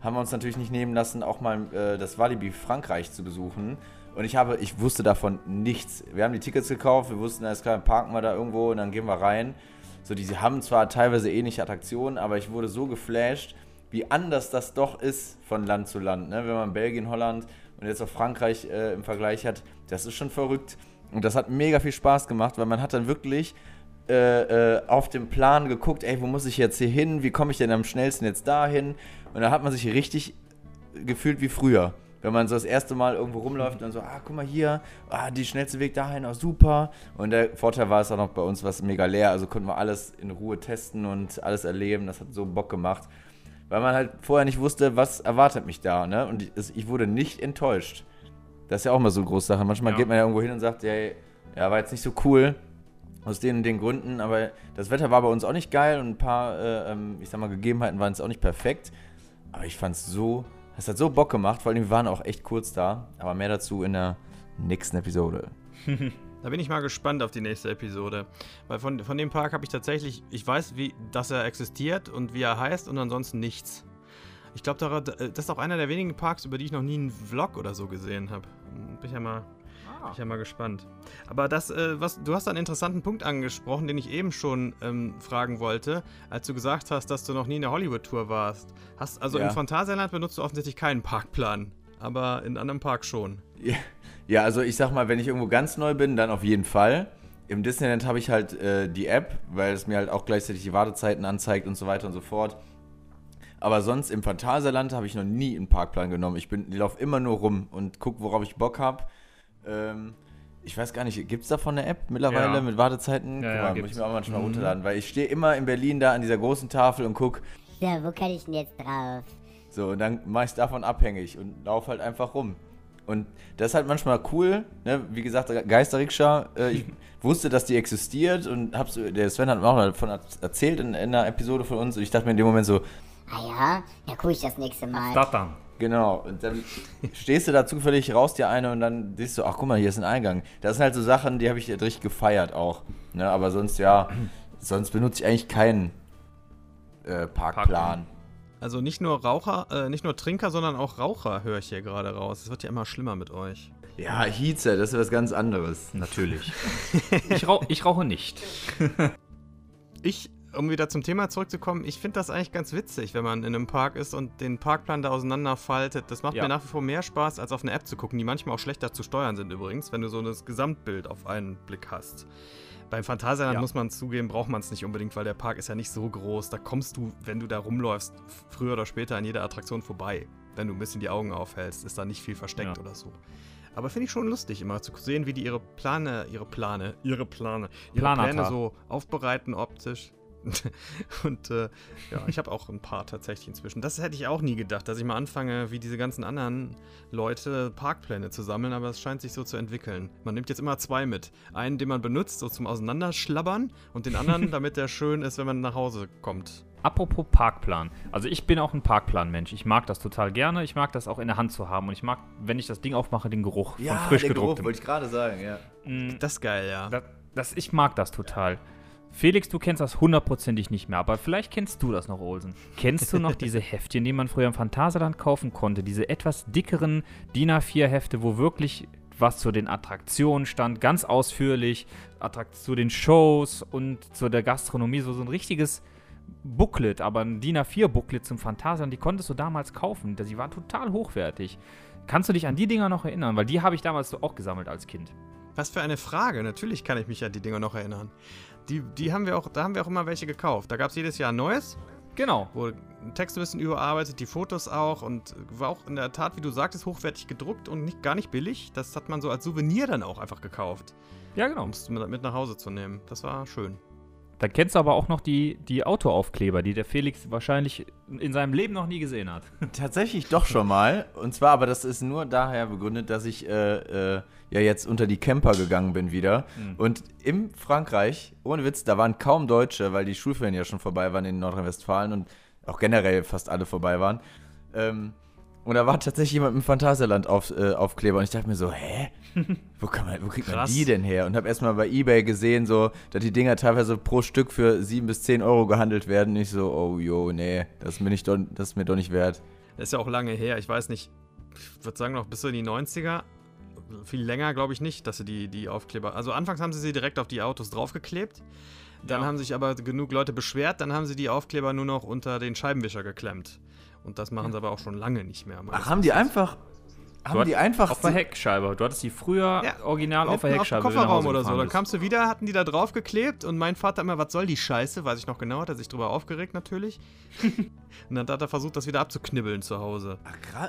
Speaker 2: Haben wir uns natürlich nicht nehmen lassen, auch mal äh, das Walibi Frankreich zu besuchen. Und ich habe, ich wusste davon nichts. Wir haben die Tickets gekauft, wir wussten, alles klar, parken wir da irgendwo und dann gehen wir rein. So, die haben zwar teilweise ähnliche Attraktionen, aber ich wurde so geflasht, wie anders das doch ist von Land zu Land. Ne? Wenn man Belgien, Holland und jetzt auch Frankreich äh, im Vergleich hat, das ist schon verrückt. Und das hat mega viel Spaß gemacht, weil man hat dann wirklich äh, äh, auf dem Plan geguckt, ey, wo muss ich jetzt hier hin? Wie komme ich denn am schnellsten jetzt dahin? Und da hat man sich richtig gefühlt wie früher. Wenn man so das erste Mal irgendwo rumläuft und dann so, ah, guck mal hier, ah, die schnellste Weg dahin, auch super. Und der Vorteil war es auch noch bei uns, was mega leer, also konnten wir alles in Ruhe testen und alles erleben. Das hat so Bock gemacht. Weil man halt vorher nicht wusste, was erwartet mich da, ne? Und ich, wurde nicht enttäuscht. Das ist ja auch mal so eine große Sache. Manchmal
Speaker 1: Ja.
Speaker 2: geht man ja irgendwo hin und sagt, ja, ja, war jetzt nicht so cool. Aus den und den Gründen, aber das Wetter war bei uns auch nicht geil und ein paar, äh, ähm, ich sag mal, Gegebenheiten waren es auch nicht perfekt. Aber ich fand es so, es hat so Bock gemacht, vor allem wir waren auch echt kurz da. Aber mehr dazu in der nächsten Episode.
Speaker 5: Da bin ich mal gespannt auf die nächste Episode. Weil von, von dem Park habe ich tatsächlich, ich weiß, wie, dass er existiert und wie er heißt und ansonsten nichts. Ich glaube, das ist auch einer der wenigen Parks, über die ich noch nie einen Vlog oder so gesehen habe. Bin ich ja mal, bin ich ja mal gespannt. Aber das, äh, was, du hast einen interessanten Punkt angesprochen, den ich eben schon ähm, fragen wollte, als du gesagt hast, dass du noch nie in der Hollywood-Tour warst. Hast, also
Speaker 2: Ja.
Speaker 5: im Phantasialand benutzt du offensichtlich keinen Parkplan, aber in anderen Parks schon.
Speaker 2: Ja, ja, also ich sag mal, wenn ich irgendwo ganz neu bin, dann auf jeden Fall. Im Disneyland habe ich halt äh, die App, weil es mir halt auch gleichzeitig die Wartezeiten anzeigt und so weiter und so fort. Aber sonst im Phantasialand habe ich noch nie einen Parkplan genommen. Ich bin, ich laufe immer nur rum und gucke, worauf ich Bock habe. Ähm, ich weiß gar nicht, gibt es davon eine App mittlerweile
Speaker 1: Ja.
Speaker 2: mit Wartezeiten?
Speaker 1: Ja,
Speaker 2: Guck
Speaker 1: ja,
Speaker 2: mal, muss
Speaker 1: gibt's.
Speaker 2: ich mir auch manchmal
Speaker 1: Mhm.
Speaker 2: runterladen, weil ich stehe immer in Berlin da an dieser großen Tafel und gucke,
Speaker 7: So, wo kann ich denn jetzt drauf?
Speaker 2: so, und dann mache ich es davon abhängig und laufe halt einfach rum. Und das ist halt manchmal cool, ne? wie gesagt, Geisterrikscha, äh, ich wusste, dass die existiert und hab's, der Sven hat mir auch davon erzählt in, in einer Episode von uns und ich dachte mir in dem Moment so,
Speaker 7: Ah ja? Ja, guck ich das nächste Mal.
Speaker 1: Das dann.
Speaker 2: Genau, und dann stehst du da zufällig, raus dir eine und dann siehst du, ach guck mal, hier ist ein Eingang. Das sind halt so Sachen, die habe ich richtig gefeiert auch. Ne? Aber sonst, ja, sonst benutze ich eigentlich keinen äh, Parkplan.
Speaker 5: Also nicht nur Raucher, äh, nicht nur Trinker, sondern auch Raucher höre ich hier gerade raus. Es wird ja immer schlimmer mit euch.
Speaker 2: Ja, Hieze, das ist was ganz anderes.
Speaker 1: Natürlich. ich, rauch, ich rauche nicht.
Speaker 5: Ich, um wieder zum Thema zurückzukommen, ich finde das eigentlich ganz witzig, wenn man in einem Park ist und den Parkplan da auseinanderfaltet. Das macht
Speaker 1: Ja.
Speaker 5: mir nach wie vor mehr Spaß, als auf eine App zu gucken, die manchmal auch schlechter zu steuern sind übrigens, wenn du so das Gesamtbild auf einen Blick hast. Beim Phantasialand
Speaker 1: Ja.
Speaker 5: muss man zugeben, braucht man es nicht unbedingt, weil der Park ist ja nicht so groß. Da kommst du, wenn du da rumläufst, früher oder später an jeder Attraktion vorbei. Wenn du ein bisschen die Augen aufhältst, ist da nicht viel versteckt
Speaker 1: Ja.
Speaker 5: oder so. Aber finde ich schon lustig, immer zu sehen, wie die ihre Plane, ihre Plane, ihre Plane, ihre
Speaker 1: Planata.
Speaker 5: Pläne so aufbereiten optisch. Und äh, ja, ich habe auch ein paar tatsächlich inzwischen. Das hätte ich auch nie gedacht, dass ich mal anfange, wie diese ganzen anderen Leute Parkpläne zu sammeln, aber es scheint sich so zu entwickeln. Man nimmt jetzt immer zwei mit. Einen, den man benutzt, so zum Auseinanderschlabbern, und den anderen, damit der schön ist, wenn man nach Hause kommt.
Speaker 1: Apropos Parkplan. Also ich bin auch ein Parkplan-Mensch. Ich mag das total gerne. Ich mag das auch in der Hand zu haben. Und ich mag, wenn ich das Ding aufmache, den Geruch
Speaker 2: Ja,
Speaker 1: von frisch gedrucktem.
Speaker 2: wollte ich gerade sagen, ja.
Speaker 5: Das ist geil, ja.
Speaker 1: Das, das, ich mag das total. Felix, du kennst das hundertprozentig nicht mehr, aber vielleicht kennst du das noch, Olsen. Kennst du noch diese Heftchen, die man früher im Phantasialand kaufen konnte? Diese etwas dickeren DIN A4-Hefte, wo wirklich was zu den Attraktionen stand, ganz ausführlich, Attrakt zu den Shows und zu der Gastronomie, so, so ein richtiges Booklet, aber ein DIN A4-Booklet zum Phantasialand, die konntest du damals kaufen. Die war total hochwertig. Kannst du dich an die Dinger noch erinnern? Weil die habe ich damals so auch gesammelt als Kind.
Speaker 5: Was für eine Frage. Natürlich kann ich mich an die Dinger noch erinnern. Die, die haben wir auch, da haben wir auch immer welche gekauft. Da gab es jedes Jahr ein neues,
Speaker 1: Genau.
Speaker 5: wo ein Text ein bisschen überarbeitet, die Fotos auch und war auch in der Tat, wie du sagtest, hochwertig gedruckt und nicht, gar nicht billig. Das hat man so als Souvenir dann auch einfach gekauft,
Speaker 1: Ja, genau.
Speaker 5: um es mit, mit nach Hause zu nehmen. Das war schön.
Speaker 1: Dann kennst du aber auch noch die, die Autoaufkleber, die der Felix wahrscheinlich in seinem Leben noch nie gesehen hat.
Speaker 2: Tatsächlich doch schon mal. Und zwar, aber das ist nur daher begründet, dass ich äh, äh, ja jetzt unter die Camper gegangen bin wieder. Und im Frankreich, ohne Witz, da waren kaum Deutsche, weil die Schulferien ja schon vorbei waren in Nordrhein-Westfalen und auch generell fast alle vorbei waren. Ähm, und da war tatsächlich jemand im Phantasialand auf, äh, Aufkleber und ich dachte mir so, hä? Wo, kann man, wo kriegt man
Speaker 5: Krass.
Speaker 2: die denn her? Und habe erstmal bei Ebay gesehen, so, dass die Dinger teilweise pro Stück für 7 bis 10 Euro gehandelt werden. Ich so, oh jo, nee, das ist mir, nicht, doch- das ist mir doch nicht wert.
Speaker 5: Das ist ja auch lange her. Ich weiß nicht, ich würde sagen noch bis in die 90er. Viel länger glaube ich nicht, dass sie die, die Aufkleber. Also anfangs haben sie sie direkt auf die Autos draufgeklebt. Dann
Speaker 1: Ja.
Speaker 5: haben sich aber genug Leute beschwert, dann haben sie die Aufkleber nur noch unter den Scheibenwischer geklemmt. Und das machen sie aber auch schon lange nicht mehr.
Speaker 2: Ach, haben die einfach, haben
Speaker 1: hat-
Speaker 2: die einfach
Speaker 1: Auf der Heckscheibe. Du hattest die früher
Speaker 5: Ja,
Speaker 1: original auf der Heckscheibe.
Speaker 5: Auf
Speaker 1: du
Speaker 5: Kofferraum oder so. Dann kamst du wieder, hatten die da draufgeklebt und mein Vater immer, was soll die Scheiße? Weiß ich noch genau, hat er sich drüber aufgeregt natürlich. und dann hat er versucht, das wieder abzuknibbeln zu Hause.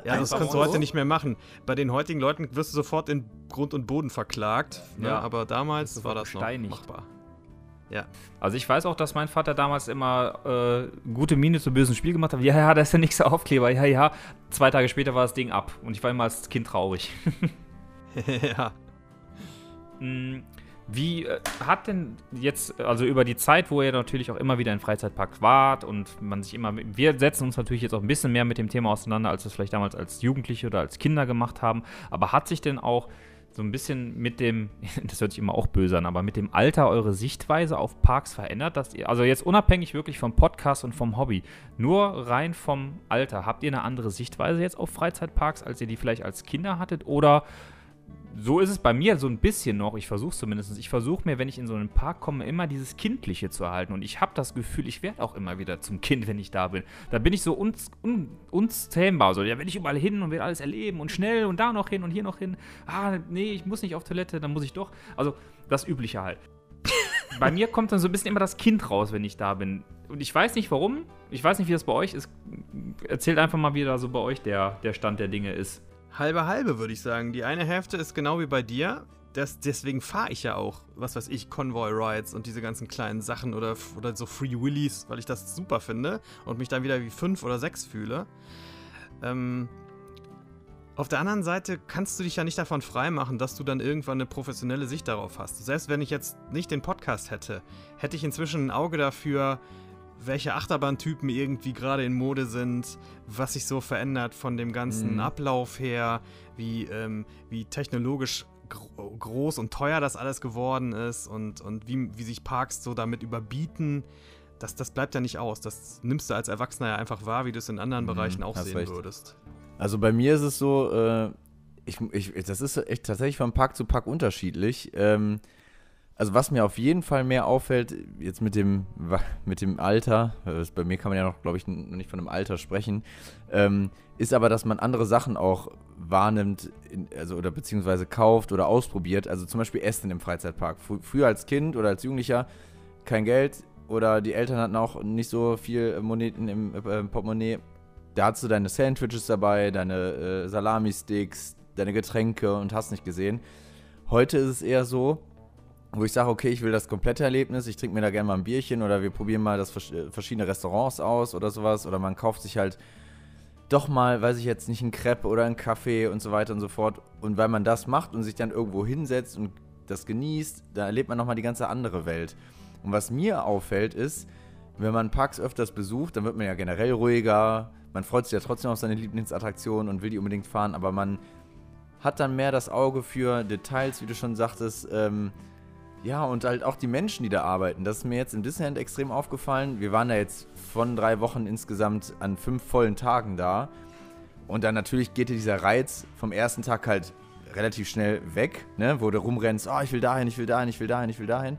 Speaker 5: Ja, das kannst du heute nicht mehr machen. Bei den heutigen Leuten wirst du sofort in Grund und Boden verklagt. Ne?
Speaker 1: Ja.
Speaker 5: Aber damals war das noch
Speaker 1: gesteinigt.
Speaker 5: machbar. Ja.
Speaker 1: Also ich weiß auch, dass mein Vater damals immer äh, gute Miene zu bösen Spiel gemacht hat. Ja, ja, da ist der nächste Aufkleber. Ja, ja. Zwei Tage später war das Ding ab. Und ich war immer als Kind traurig.
Speaker 5: ja.
Speaker 1: Mm, Wie äh, hat denn jetzt, also über die Zeit, wo ihr natürlich auch immer wieder in Freizeitparks wart und man sich immer, wir setzen uns natürlich jetzt auch ein bisschen mehr mit dem Thema auseinander, als wir es vielleicht damals als Jugendliche oder als Kinder gemacht haben, aber hat sich denn auch so ein bisschen mit dem, das hört sich immer auch böse an, aber mit dem Alter eure Sichtweise auf Parks verändert, dass ihr, also jetzt unabhängig wirklich vom Podcast und vom Hobby, nur rein vom Alter, habt ihr eine andere Sichtweise jetzt auf Freizeitparks, als ihr die vielleicht als Kinder hattet? Oder so ist es bei mir so ein bisschen noch. Ich versuche es zumindest. Ich versuche mir, wenn ich in so einen Park komme, immer dieses Kindliche zu erhalten. Und ich habe das Gefühl, ich werde auch immer wieder zum Kind, wenn ich da bin. Da bin ich so uns, un, unzähmbar. So, ja, will ich überall hin und will alles erleben und schnell und da noch hin und hier noch hin. Ah, nee, ich muss nicht auf Toilette, dann muss ich doch. Also, das Übliche halt. bei mir kommt dann so ein bisschen immer das Kind raus, wenn ich da bin. Und ich weiß nicht warum. Ich weiß nicht, wie das bei euch ist. Erzählt einfach mal, wie da so bei euch der, der Stand der Dinge ist.
Speaker 5: Halbe halbe, würde ich sagen. Die eine Hälfte ist genau wie bei dir. Das, deswegen fahre ich ja auch, was weiß ich, Convoy Rides und diese ganzen kleinen Sachen oder, oder so Free Willies, weil ich das super finde und mich dann wieder wie fünf oder sechs fühle. Ähm, auf der anderen Seite kannst du dich ja nicht davon freimachen, dass du dann irgendwann eine professionelle Sicht darauf hast. Selbst wenn ich jetzt nicht den Podcast hätte, hätte ich inzwischen ein Auge dafür, welche Achterbahntypen irgendwie gerade in Mode sind, was sich so verändert von dem ganzen
Speaker 2: Mhm.
Speaker 5: Ablauf her, wie, ähm, wie technologisch gro groß und teuer das alles geworden ist und, und wie, wie sich Parks so damit überbieten. Das, das bleibt ja nicht aus. Das nimmst du als Erwachsener ja einfach wahr, wie du es in anderen
Speaker 2: Mhm,
Speaker 5: Bereichen auch sehen
Speaker 2: recht.
Speaker 5: würdest.
Speaker 2: Also bei mir ist es so, äh, ich, ich, das ist echt tatsächlich von Park zu Park unterschiedlich. Ähm, also was mir auf jeden Fall mehr auffällt, jetzt mit dem, mit dem Alter, äh, bei mir kann man ja noch, glaube ich, noch nicht von einem Alter sprechen, ähm, ist aber, dass man andere Sachen auch wahrnimmt, also oder beziehungsweise kauft oder ausprobiert. Also zum Beispiel Essen im Freizeitpark. Fr früher als Kind oder als Jugendlicher kein Geld oder die Eltern hatten auch nicht so viel Moneten im äh, Portemonnaie da hast du deine Sandwiches dabei, deine äh, Salami-Sticks, deine Getränke und hast nicht gesehen. Heute ist es eher so, wo ich sage, okay, ich will das komplette Erlebnis, ich trinke mir da gerne mal ein Bierchen oder wir probieren mal das äh, verschiedene Restaurants aus oder sowas oder man kauft sich halt doch mal, weiß ich jetzt nicht, einen Crepe oder einen Kaffee und so weiter und so fort. Und weil man das macht und sich dann irgendwo hinsetzt und das genießt, da erlebt man nochmal die ganze andere Welt. Und was mir auffällt ist, wenn man Parks öfters besucht, dann wird man ja generell ruhiger. Man freut sich ja trotzdem auf seine Lieblingsattraktion und will die unbedingt fahren, aber man hat dann mehr das Auge für Details, wie du schon sagtest. Ähm, ja, und halt auch die Menschen, die da arbeiten. Das ist mir jetzt im Disneyland extrem aufgefallen. Wir waren da jetzt von drei Wochen insgesamt an fünf vollen Tagen da. Und dann natürlich geht dir dieser Reiz vom ersten Tag halt relativ schnell weg, ne? wo du rumrennst, oh, ich will dahin, ich will dahin, ich will dahin, ich will dahin.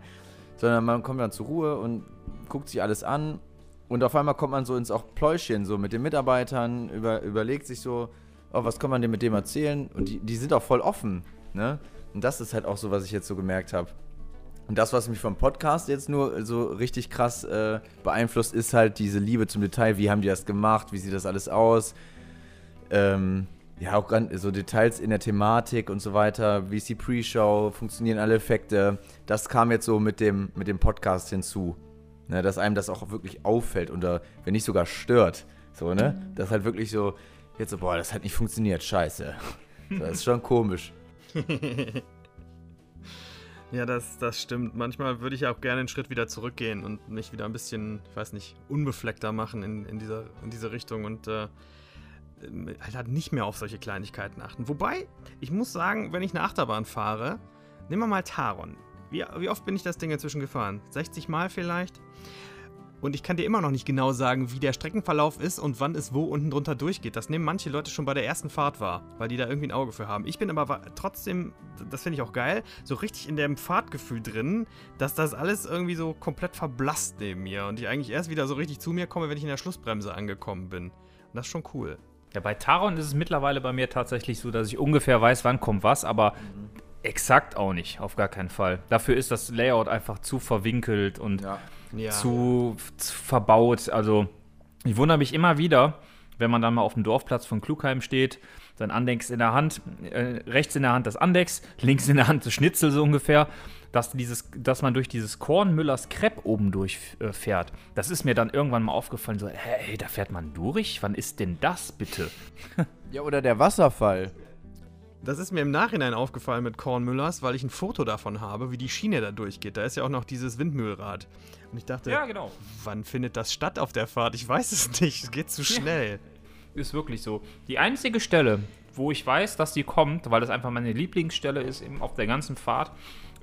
Speaker 2: Sondern man kommt dann zur Ruhe und guckt sich alles an. Und auf einmal kommt man so ins auch Pläuschen, so mit den Mitarbeitern, über, überlegt sich so, oh, was kann man denn mit dem erzählen? Und die, die sind auch voll offen, ne? Und das ist halt auch so, was ich jetzt so gemerkt habe. Und das, was mich vom Podcast jetzt nur so richtig krass äh, beeinflusst, ist halt diese Liebe zum Detail. Wie haben die das gemacht? Wie sieht das alles aus? Ähm, ja, auch so Details in der Thematik und so weiter. Wie ist die Pre-Show? Funktionieren alle Effekte? Das kam jetzt so mit dem, mit dem Podcast hinzu. Ne, dass einem das auch wirklich auffällt oder wenn nicht sogar stört. So, ne? Das halt wirklich so, jetzt so, boah, das hat nicht funktioniert, scheiße. So, das ist schon komisch.
Speaker 5: Ja, das, das stimmt. Manchmal würde ich auch gerne einen Schritt wieder zurückgehen und mich wieder ein bisschen, ich weiß nicht, unbefleckter machen in, in, dieser, in diese Richtung und äh, halt, halt nicht mehr auf solche Kleinigkeiten achten. Wobei, ich muss sagen, wenn ich eine Achterbahn fahre, nehmen wir mal Taron. Wie, wie oft bin ich das Ding inzwischen gefahren? 60 Mal vielleicht? Und ich kann dir immer noch nicht genau sagen, wie der Streckenverlauf ist und wann es wo unten drunter durchgeht. Das nehmen manche Leute schon bei der ersten Fahrt wahr, weil die da irgendwie ein Auge für haben. Ich bin aber trotzdem, das finde ich auch geil, so richtig in dem Fahrtgefühl drin, dass das alles irgendwie so komplett verblasst neben mir und ich eigentlich erst wieder so richtig zu mir komme, wenn ich in der Schlussbremse angekommen bin. Und das ist schon cool.
Speaker 1: Ja, bei Taron ist es mittlerweile bei mir tatsächlich so, dass ich ungefähr weiß, wann kommt was, aber exakt auch nicht, auf gar keinen Fall. Dafür ist das Layout einfach zu verwinkelt und
Speaker 2: Ja.
Speaker 5: Ja.
Speaker 1: zu, zu verbaut. Also, ich wundere mich immer wieder, wenn man dann mal auf dem Dorfplatz von Klugheim steht, sein Andex in der Hand, äh, rechts in der Hand das Andex, links in der Hand das Schnitzel so ungefähr, dass, dieses, dass man durch dieses Kornmüllers Crepe oben durchfährt. Äh, fährt. das ist mir dann irgendwann mal aufgefallen, so, hey, da fährt man durch? Wann ist denn das bitte?
Speaker 2: Ja, oder der Wasserfall.
Speaker 5: Das ist mir im Nachhinein aufgefallen mit Kornmüllers, weil ich ein Foto davon habe, wie die Schiene da durchgeht. Da ist ja auch noch dieses Windmühlrad. Und ich dachte,
Speaker 1: genau.
Speaker 5: wann findet das statt auf der Fahrt? Ich weiß es nicht. Es geht zu schnell.
Speaker 1: Ist wirklich so. Die einzige Stelle, wo ich weiß, dass die kommt, weil das einfach meine Lieblingsstelle ist eben auf der ganzen Fahrt,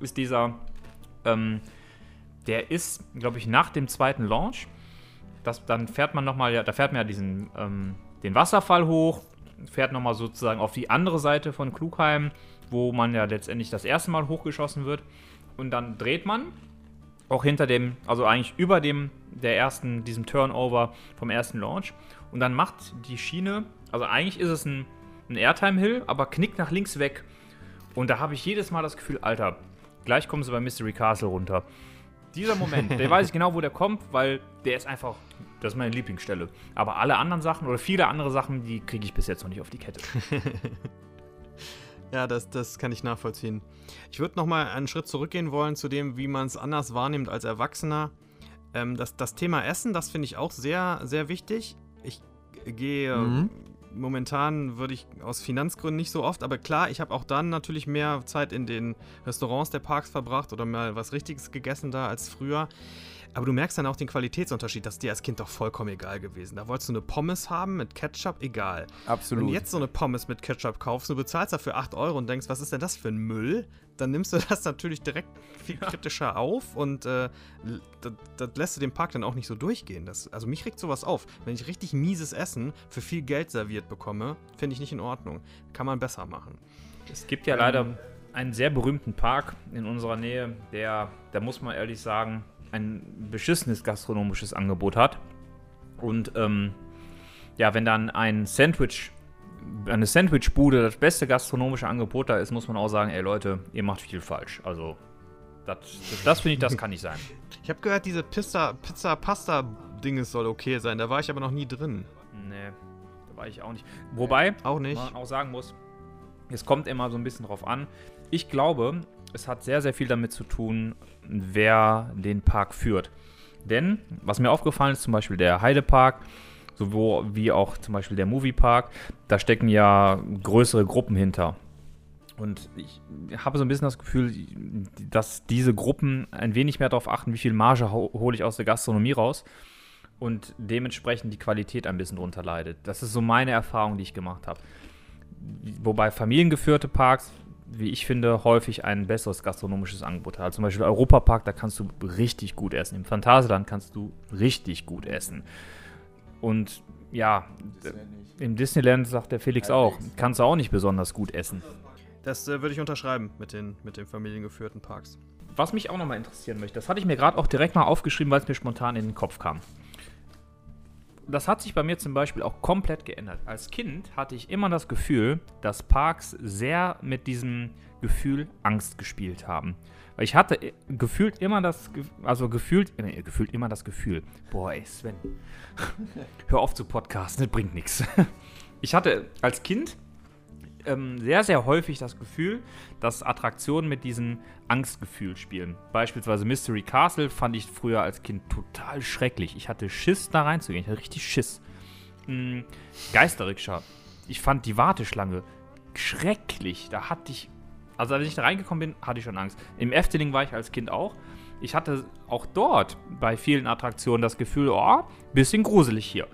Speaker 1: ist dieser, ähm, der ist, glaube ich, nach dem zweiten Launch. Das, dann fährt man nochmal, ja, da fährt man ja diesen, ähm, den Wasserfall hoch, fährt nochmal sozusagen auf die andere Seite von Klugheim, wo man ja letztendlich das erste Mal hochgeschossen wird. Und dann dreht man auch hinter dem, also eigentlich über dem, der ersten, diesem Turnover vom ersten Launch. Und dann macht die Schiene, also eigentlich ist es ein, ein Airtime Hill, aber knickt nach links weg. Und da habe ich jedes Mal das Gefühl, Alter, gleich kommen sie bei Mystery Castle runter. Dieser Moment, der weiß ich genau, wo der kommt, weil der ist einfach, das ist meine Lieblingsstelle. Aber alle anderen Sachen oder viele andere Sachen, die kriege ich bis jetzt noch nicht auf die Kette.
Speaker 5: Ja, das, das kann ich nachvollziehen. Ich würde nochmal einen Schritt zurückgehen wollen zu dem, wie man es anders wahrnimmt als Erwachsener. Ähm, das, das Thema Essen, das finde ich auch sehr, sehr wichtig. Ich gehe
Speaker 2: Mhm.
Speaker 5: momentan, würde ich aus Finanzgründen nicht so oft, aber klar, ich habe auch dann natürlich mehr Zeit in den Restaurants der Parks verbracht oder mal was Richtiges gegessen da als früher. Aber du merkst dann auch den Qualitätsunterschied. Das ist dir als Kind doch vollkommen egal gewesen. Da wolltest du eine Pommes haben mit Ketchup, egal.
Speaker 2: Absolut.
Speaker 5: Wenn du jetzt so eine Pommes mit Ketchup kaufst, du bezahlst dafür 8 Euro und denkst, was ist denn das für ein Müll? Dann nimmst du das natürlich direkt viel kritischer auf und äh, das, das lässt du den Park dann auch nicht so durchgehen. Das, also mich regt sowas auf. Wenn ich richtig mieses Essen für viel Geld serviert bekomme, finde ich nicht in Ordnung. Kann man besser machen.
Speaker 1: Es gibt ja leider einen sehr berühmten Park in unserer Nähe, der, da muss man ehrlich sagen, ein beschissenes gastronomisches Angebot hat. Und ähm, ja, wenn dann ein Sandwich, eine Sandwichbude das beste gastronomische Angebot da ist, muss man auch sagen, ey Leute, ihr macht viel falsch. Also, das, das, das finde ich, das kann nicht sein.
Speaker 5: Ich habe gehört, diese Pizza, Pizza Pasta Dinges soll okay sein. Da war ich aber noch nie drin.
Speaker 1: Nee, da war ich auch nicht. Wobei,
Speaker 5: Auch nicht.
Speaker 1: man auch sagen muss, Es kommt immer so ein bisschen drauf an. Ich glaube, es hat sehr, sehr viel damit zu tun, wer den Park führt. Denn, was mir aufgefallen ist, zum Beispiel der Heidepark, sowohl wie auch zum Beispiel der Moviepark, da stecken ja größere Gruppen hinter. Und ich habe so ein bisschen das Gefühl, dass diese Gruppen ein wenig mehr darauf achten, wie viel Marge ho hole ich aus der Gastronomie raus und dementsprechend die Qualität ein bisschen drunter leidet. Das ist so meine Erfahrung, die ich gemacht habe. Wobei familiengeführte Parks, wie ich finde, häufig ein besseres gastronomisches Angebot haben. Zum Beispiel Europapark, da kannst du richtig gut essen. Im Phantasialand kannst du richtig gut essen. Und ja, im Disneyland sagt der Felix auch, kannst du auch nicht besonders gut essen.
Speaker 5: Das äh, würde ich unterschreiben mit den, mit den familiengeführten Parks.
Speaker 1: Was mich auch nochmal interessieren möchte, das hatte ich mir gerade auch direkt mal aufgeschrieben, weil es mir spontan in den Kopf kam. Das hat sich bei mir zum Beispiel auch komplett geändert. Als Kind hatte ich immer das Gefühl, dass Parks sehr mit diesem Gefühl Angst gespielt haben. Weil ich hatte äh, gefühlt immer das, also gefühlt, äh, gefühlt immer das Gefühl, boah ey Sven, hör auf zu podcasten, das bringt nichts. Ich hatte als Kind ähm, sehr, sehr häufig das Gefühl, dass Attraktionen mit diesem Angstgefühl spielen. Beispielsweise Mystery Castle fand ich früher als Kind total schrecklich. Ich hatte Schiss, da reinzugehen. Ich hatte richtig Schiss. Mm, Geisterrikscha. Ich fand die Warteschlange schrecklich. Da hatte ich. Also, als ich da reingekommen bin, hatte ich schon Angst. Im Efteling war ich als Kind auch. Ich hatte auch dort bei vielen Attraktionen das Gefühl, oh, bisschen gruselig hier.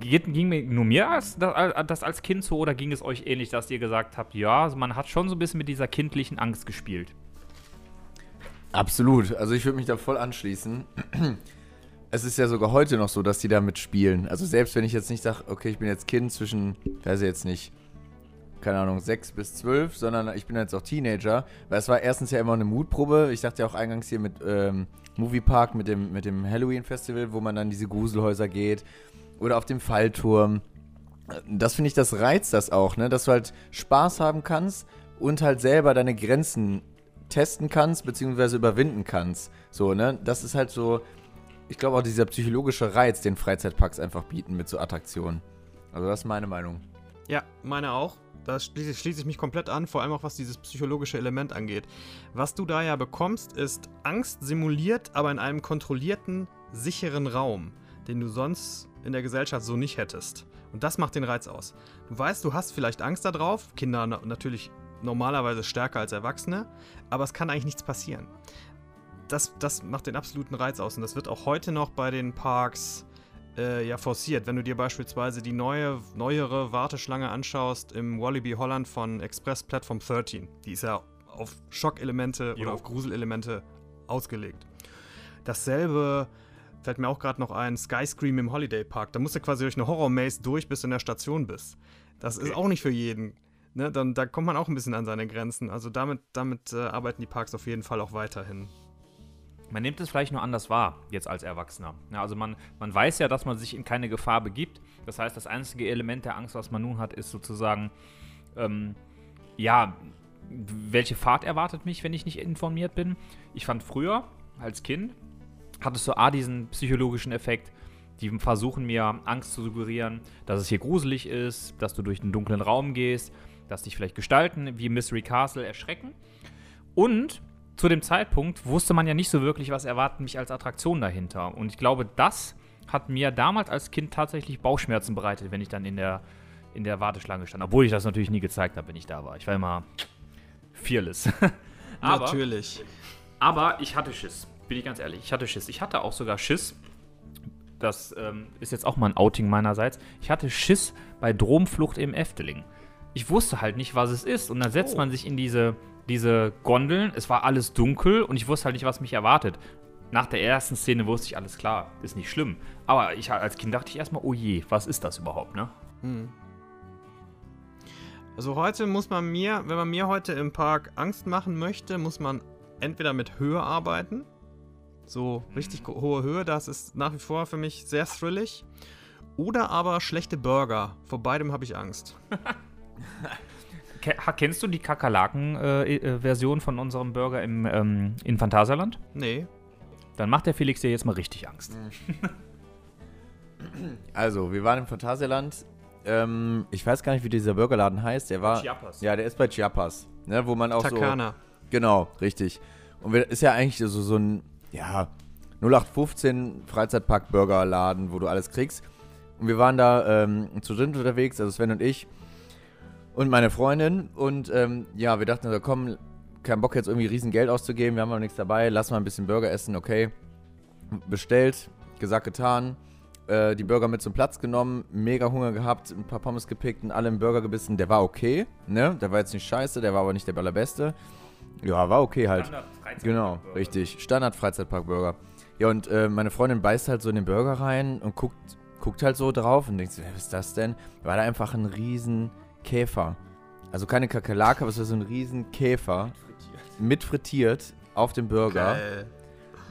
Speaker 1: Ging mir nur mir als, das, als Kind so oder ging es euch ähnlich, dass ihr gesagt habt, ja, also man hat schon so ein bisschen mit dieser kindlichen Angst gespielt?
Speaker 2: Absolut. Also ich würde mich da voll anschließen. Es ist ja sogar heute noch so, dass die damit spielen. Also selbst wenn ich jetzt nicht sage, okay, ich bin jetzt Kind zwischen, weiß ich jetzt nicht, keine Ahnung, 6 bis 12, sondern ich bin jetzt auch Teenager. Weil es war erstens ja immer eine Mutprobe. Ich sagte ja auch eingangs hier mit ähm, Moviepark, mit dem, mit dem Halloween-Festival, wo man dann diese Gruselhäuser geht. Oder auf dem Fallturm. Das finde ich, das reizt das auch, ne? Dass du halt Spaß haben kannst und halt selber deine Grenzen testen kannst, beziehungsweise überwinden kannst. So, ne? Das ist halt so, ich glaube auch dieser psychologische Reiz, den Freizeitparks einfach bieten mit so Attraktionen. Also das ist meine Meinung.
Speaker 5: Ja, meine auch. Da schließe, schließe ich mich komplett an, vor allem auch was dieses psychologische Element angeht. Was du da ja bekommst, ist Angst simuliert, aber in einem kontrollierten, sicheren Raum, den du sonst in der Gesellschaft so nicht hättest. Und das macht den Reiz aus. Du weißt, du hast vielleicht Angst darauf, Kinder na natürlich normalerweise stärker als Erwachsene, aber es kann eigentlich nichts passieren. Das, das macht den absoluten Reiz aus und das wird auch heute noch bei den Parks äh, ja forciert. Wenn du dir beispielsweise die neue, neuere Warteschlange anschaust im Wallaby Holland von Express Platform 13, die ist ja auf Schockelemente
Speaker 1: Jo.
Speaker 5: oder auf Gruselelemente ausgelegt. Dasselbe fällt mir auch gerade noch ein, Skyscream im Holiday Park. Da musst du quasi durch eine Horror-Maze durch, bis du in der Station bist. Das ist auch nicht für jeden. Ne? Dann, da kommt man auch ein bisschen an seine Grenzen. Also damit, damit äh, arbeiten die Parks auf jeden Fall auch weiterhin.
Speaker 1: Man nimmt es vielleicht nur anders wahr, jetzt als Erwachsener. Ja, also man, man weiß ja, dass man sich in keine Gefahr begibt. Das heißt, das einzige Element der Angst, was man nun hat, ist sozusagen, ähm, ja, welche Fahrt erwartet mich, wenn ich nicht informiert bin. Ich fand früher, als Kind, hattest du A, diesen psychologischen Effekt, die versuchen mir Angst zu suggerieren, dass es hier gruselig ist, dass du durch einen dunklen Raum gehst, dass dich vielleicht Gestalten wie Mystery Castle erschrecken. Und zu dem Zeitpunkt wusste man ja nicht so wirklich, was erwartet mich als Attraktion dahinter. Und ich glaube, das hat mir damals als Kind tatsächlich Bauchschmerzen bereitet, wenn ich dann in der, in der Warteschlange stand. Obwohl ich das natürlich nie gezeigt habe, wenn ich da war. Ich war immer fearless. aber,
Speaker 5: Natürlich.
Speaker 1: aber ich hatte Schiss. Bin ich ganz ehrlich. Ich hatte Schiss. Ich hatte auch sogar Schiss. Das ähm, ist jetzt auch mal ein Outing meinerseits. Ich hatte Schiss bei Dromflucht im Efteling. Ich wusste halt nicht, was es ist. Und dann setzt man sich in diese, diese Gondeln. Es war alles dunkel und ich wusste halt nicht, was mich erwartet. Nach der ersten Szene wusste ich, alles klar, ist nicht schlimm. Aber ich als Kind dachte ich erstmal, oh je, was ist das überhaupt, ne?
Speaker 5: Also heute muss man mir, wenn man mir heute im Park Angst machen möchte, muss man entweder mit Höhe arbeiten. So richtig
Speaker 1: Mhm.
Speaker 5: hohe Höhe, das ist nach wie vor für mich sehr thrillig. Oder aber schlechte Burger. Vor beidem habe ich Angst.
Speaker 1: Kennst du die Kakerlaken-Version von unserem Burger im, ähm, in Phantasialand?
Speaker 5: Nee.
Speaker 1: Dann macht der Felix dir jetzt mal richtig Angst.
Speaker 2: Also, wir waren im Phantasialand. ähm, ich weiß gar nicht, wie dieser Burgerladen heißt. Der war.
Speaker 1: Chiapas.
Speaker 2: Ja, der ist bei Chiapas. Ne, wo man auch so.
Speaker 5: Takana.
Speaker 2: Genau, richtig. Und wir, ist ja eigentlich so, so ein, ja, 0815 Freizeitpark-Burgerladen, wo du alles kriegst. Und wir waren da ähm, zu dritt unterwegs, also Sven und ich und meine Freundin. Und ähm, ja, wir dachten, komm, kein Bock jetzt irgendwie riesen Geld auszugeben, wir haben noch nichts dabei, lass mal ein bisschen Burger essen, okay. Bestellt, gesagt, getan. Äh, die Burger mit zum Platz genommen, mega Hunger gehabt, ein paar Pommes gepickt und alle im Burger gebissen. Der war okay, ne? Der war jetzt nicht scheiße, der war aber nicht der allerbeste. Ja, war okay halt. Genau, richtig. Standard Freizeitpark-Burger. Ja, und äh, meine Freundin beißt halt so in den Burger rein und guckt, guckt halt so drauf und denkt sich, was ist das denn? War da einfach ein riesen Käfer. Also keine Kakerlake, aber es war so ein riesen Käfer. Mit frittiert auf dem Burger.
Speaker 5: Geil.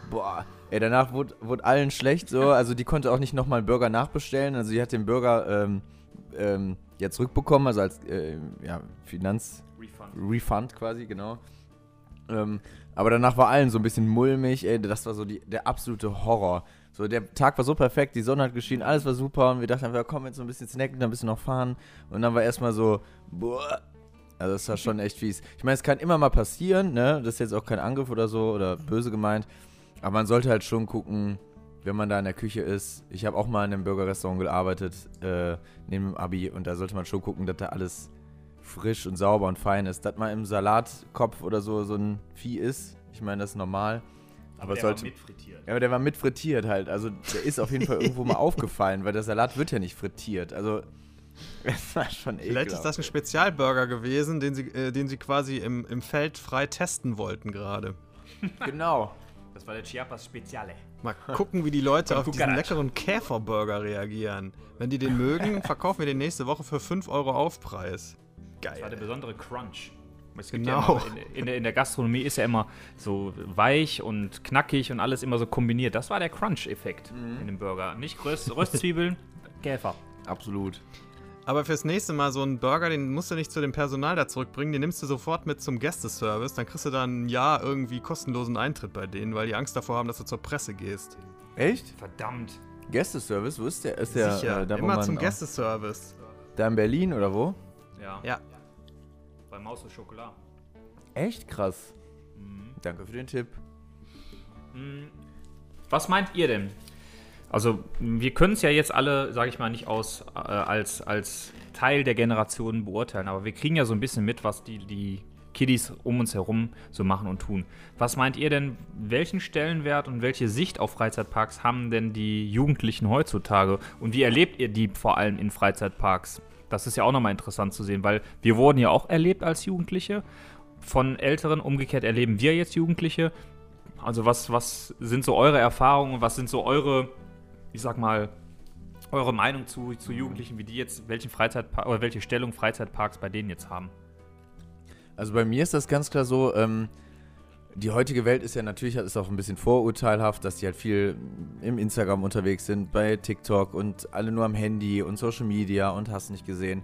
Speaker 2: Boah, ey, danach wurde, wurde allen schlecht so. Also die konnte auch nicht nochmal einen Burger nachbestellen. Also sie hat den Burger ähm, ähm, ja zurückbekommen, also als äh, ja, Finanz...
Speaker 1: Refund.
Speaker 2: Refund quasi, genau. Ähm, aber danach war allen so ein bisschen mulmig, ey, das war so die, der absolute Horror. So, der Tag war so perfekt, die Sonne hat geschienen, alles war super und wir dachten einfach, komm, jetzt so ein bisschen snacken, dann ein bisschen noch fahren. Und dann war erstmal so, boah. Also das war schon echt fies. Ich meine, es kann immer mal passieren, ne? Das ist jetzt auch kein Angriff oder so oder böse gemeint. Aber man sollte halt schon gucken, wenn man da in der Küche ist. Ich habe auch mal in einem Burgerrestaurant gearbeitet, äh, neben dem Abi. Und da sollte man schon gucken, dass da alles frisch und sauber und fein ist. Dass mal im Salatkopf oder so so ein Vieh ist. Ich meine, das ist normal. Aber es sollte.
Speaker 1: mitfrittiert.
Speaker 2: Ja, aber der war mit frittiert halt. Also der ist auf jeden Fall irgendwo mal aufgefallen, weil der Salat wird ja nicht frittiert. Also es war schon
Speaker 5: Vielleicht ist das ein Spezialburger gewesen, den sie, äh, den sie quasi im, im Feld frei testen wollten gerade.
Speaker 2: Genau.
Speaker 1: Das war der Chiapas Speziale.
Speaker 5: Mal gucken, wie die Leute auf diesen leckeren Käferburger reagieren. Wenn die den mögen, verkaufen wir den nächste Woche für 5 Euro Aufpreis.
Speaker 1: Das war der
Speaker 5: Geil.
Speaker 1: besondere Crunch.
Speaker 5: Genau.
Speaker 1: Ja immer, in, in, der, in der Gastronomie ist ja immer so weich und knackig und alles immer so kombiniert. Das war der Crunch-Effekt in dem Burger. Nicht Röst, Röstzwiebeln, Käfer.
Speaker 2: Absolut.
Speaker 5: Aber fürs nächste Mal so einen Burger, den musst du nicht zu dem Personal da zurückbringen, den nimmst du sofort mit zum Gästeservice. Dann kriegst du da ein Jahr irgendwie kostenlosen Eintritt bei denen, weil die Angst davor haben, dass du zur Presse gehst.
Speaker 2: Echt?
Speaker 1: Verdammt.
Speaker 2: Gästeservice? Wo ist der? Ist der
Speaker 5: Sicher,
Speaker 2: äh, da,
Speaker 5: immer zum Gästeservice.
Speaker 2: Da in Berlin oder wo?
Speaker 1: Ja.
Speaker 5: Ja.
Speaker 1: Bei Maus und Schokolade.
Speaker 2: Echt krass. Danke für den Tipp.
Speaker 1: Was meint ihr denn? Also, wir können es ja jetzt alle, sage ich mal, nicht aus, äh, als, als Teil der Generation beurteilen, aber wir kriegen ja so ein bisschen mit, was die, die Kiddies um uns herum so machen und tun. Was meint ihr denn, welchen Stellenwert und welche Sicht auf Freizeitparks haben denn die Jugendlichen heutzutage? Und wie erlebt ihr die vor allem in Freizeitparks? Das ist ja auch nochmal interessant zu sehen, weil wir wurden ja auch erlebt als Jugendliche von Älteren. Umgekehrt erleben wir jetzt Jugendliche. Also was, was sind so eure Erfahrungen, was sind so eure, ich sag mal, eure Meinung zu, zu Jugendlichen, wie die jetzt, welchen Freizeitpark oder welche Stellung Freizeitparks bei denen jetzt haben?
Speaker 2: Also bei mir ist das ganz klar so, ähm, die heutige Welt ist ja natürlich ist auch ein bisschen vorurteilhaft, dass die halt viel im Instagram unterwegs sind, bei TikTok und alle nur am Handy und Social Media und hast nicht gesehen.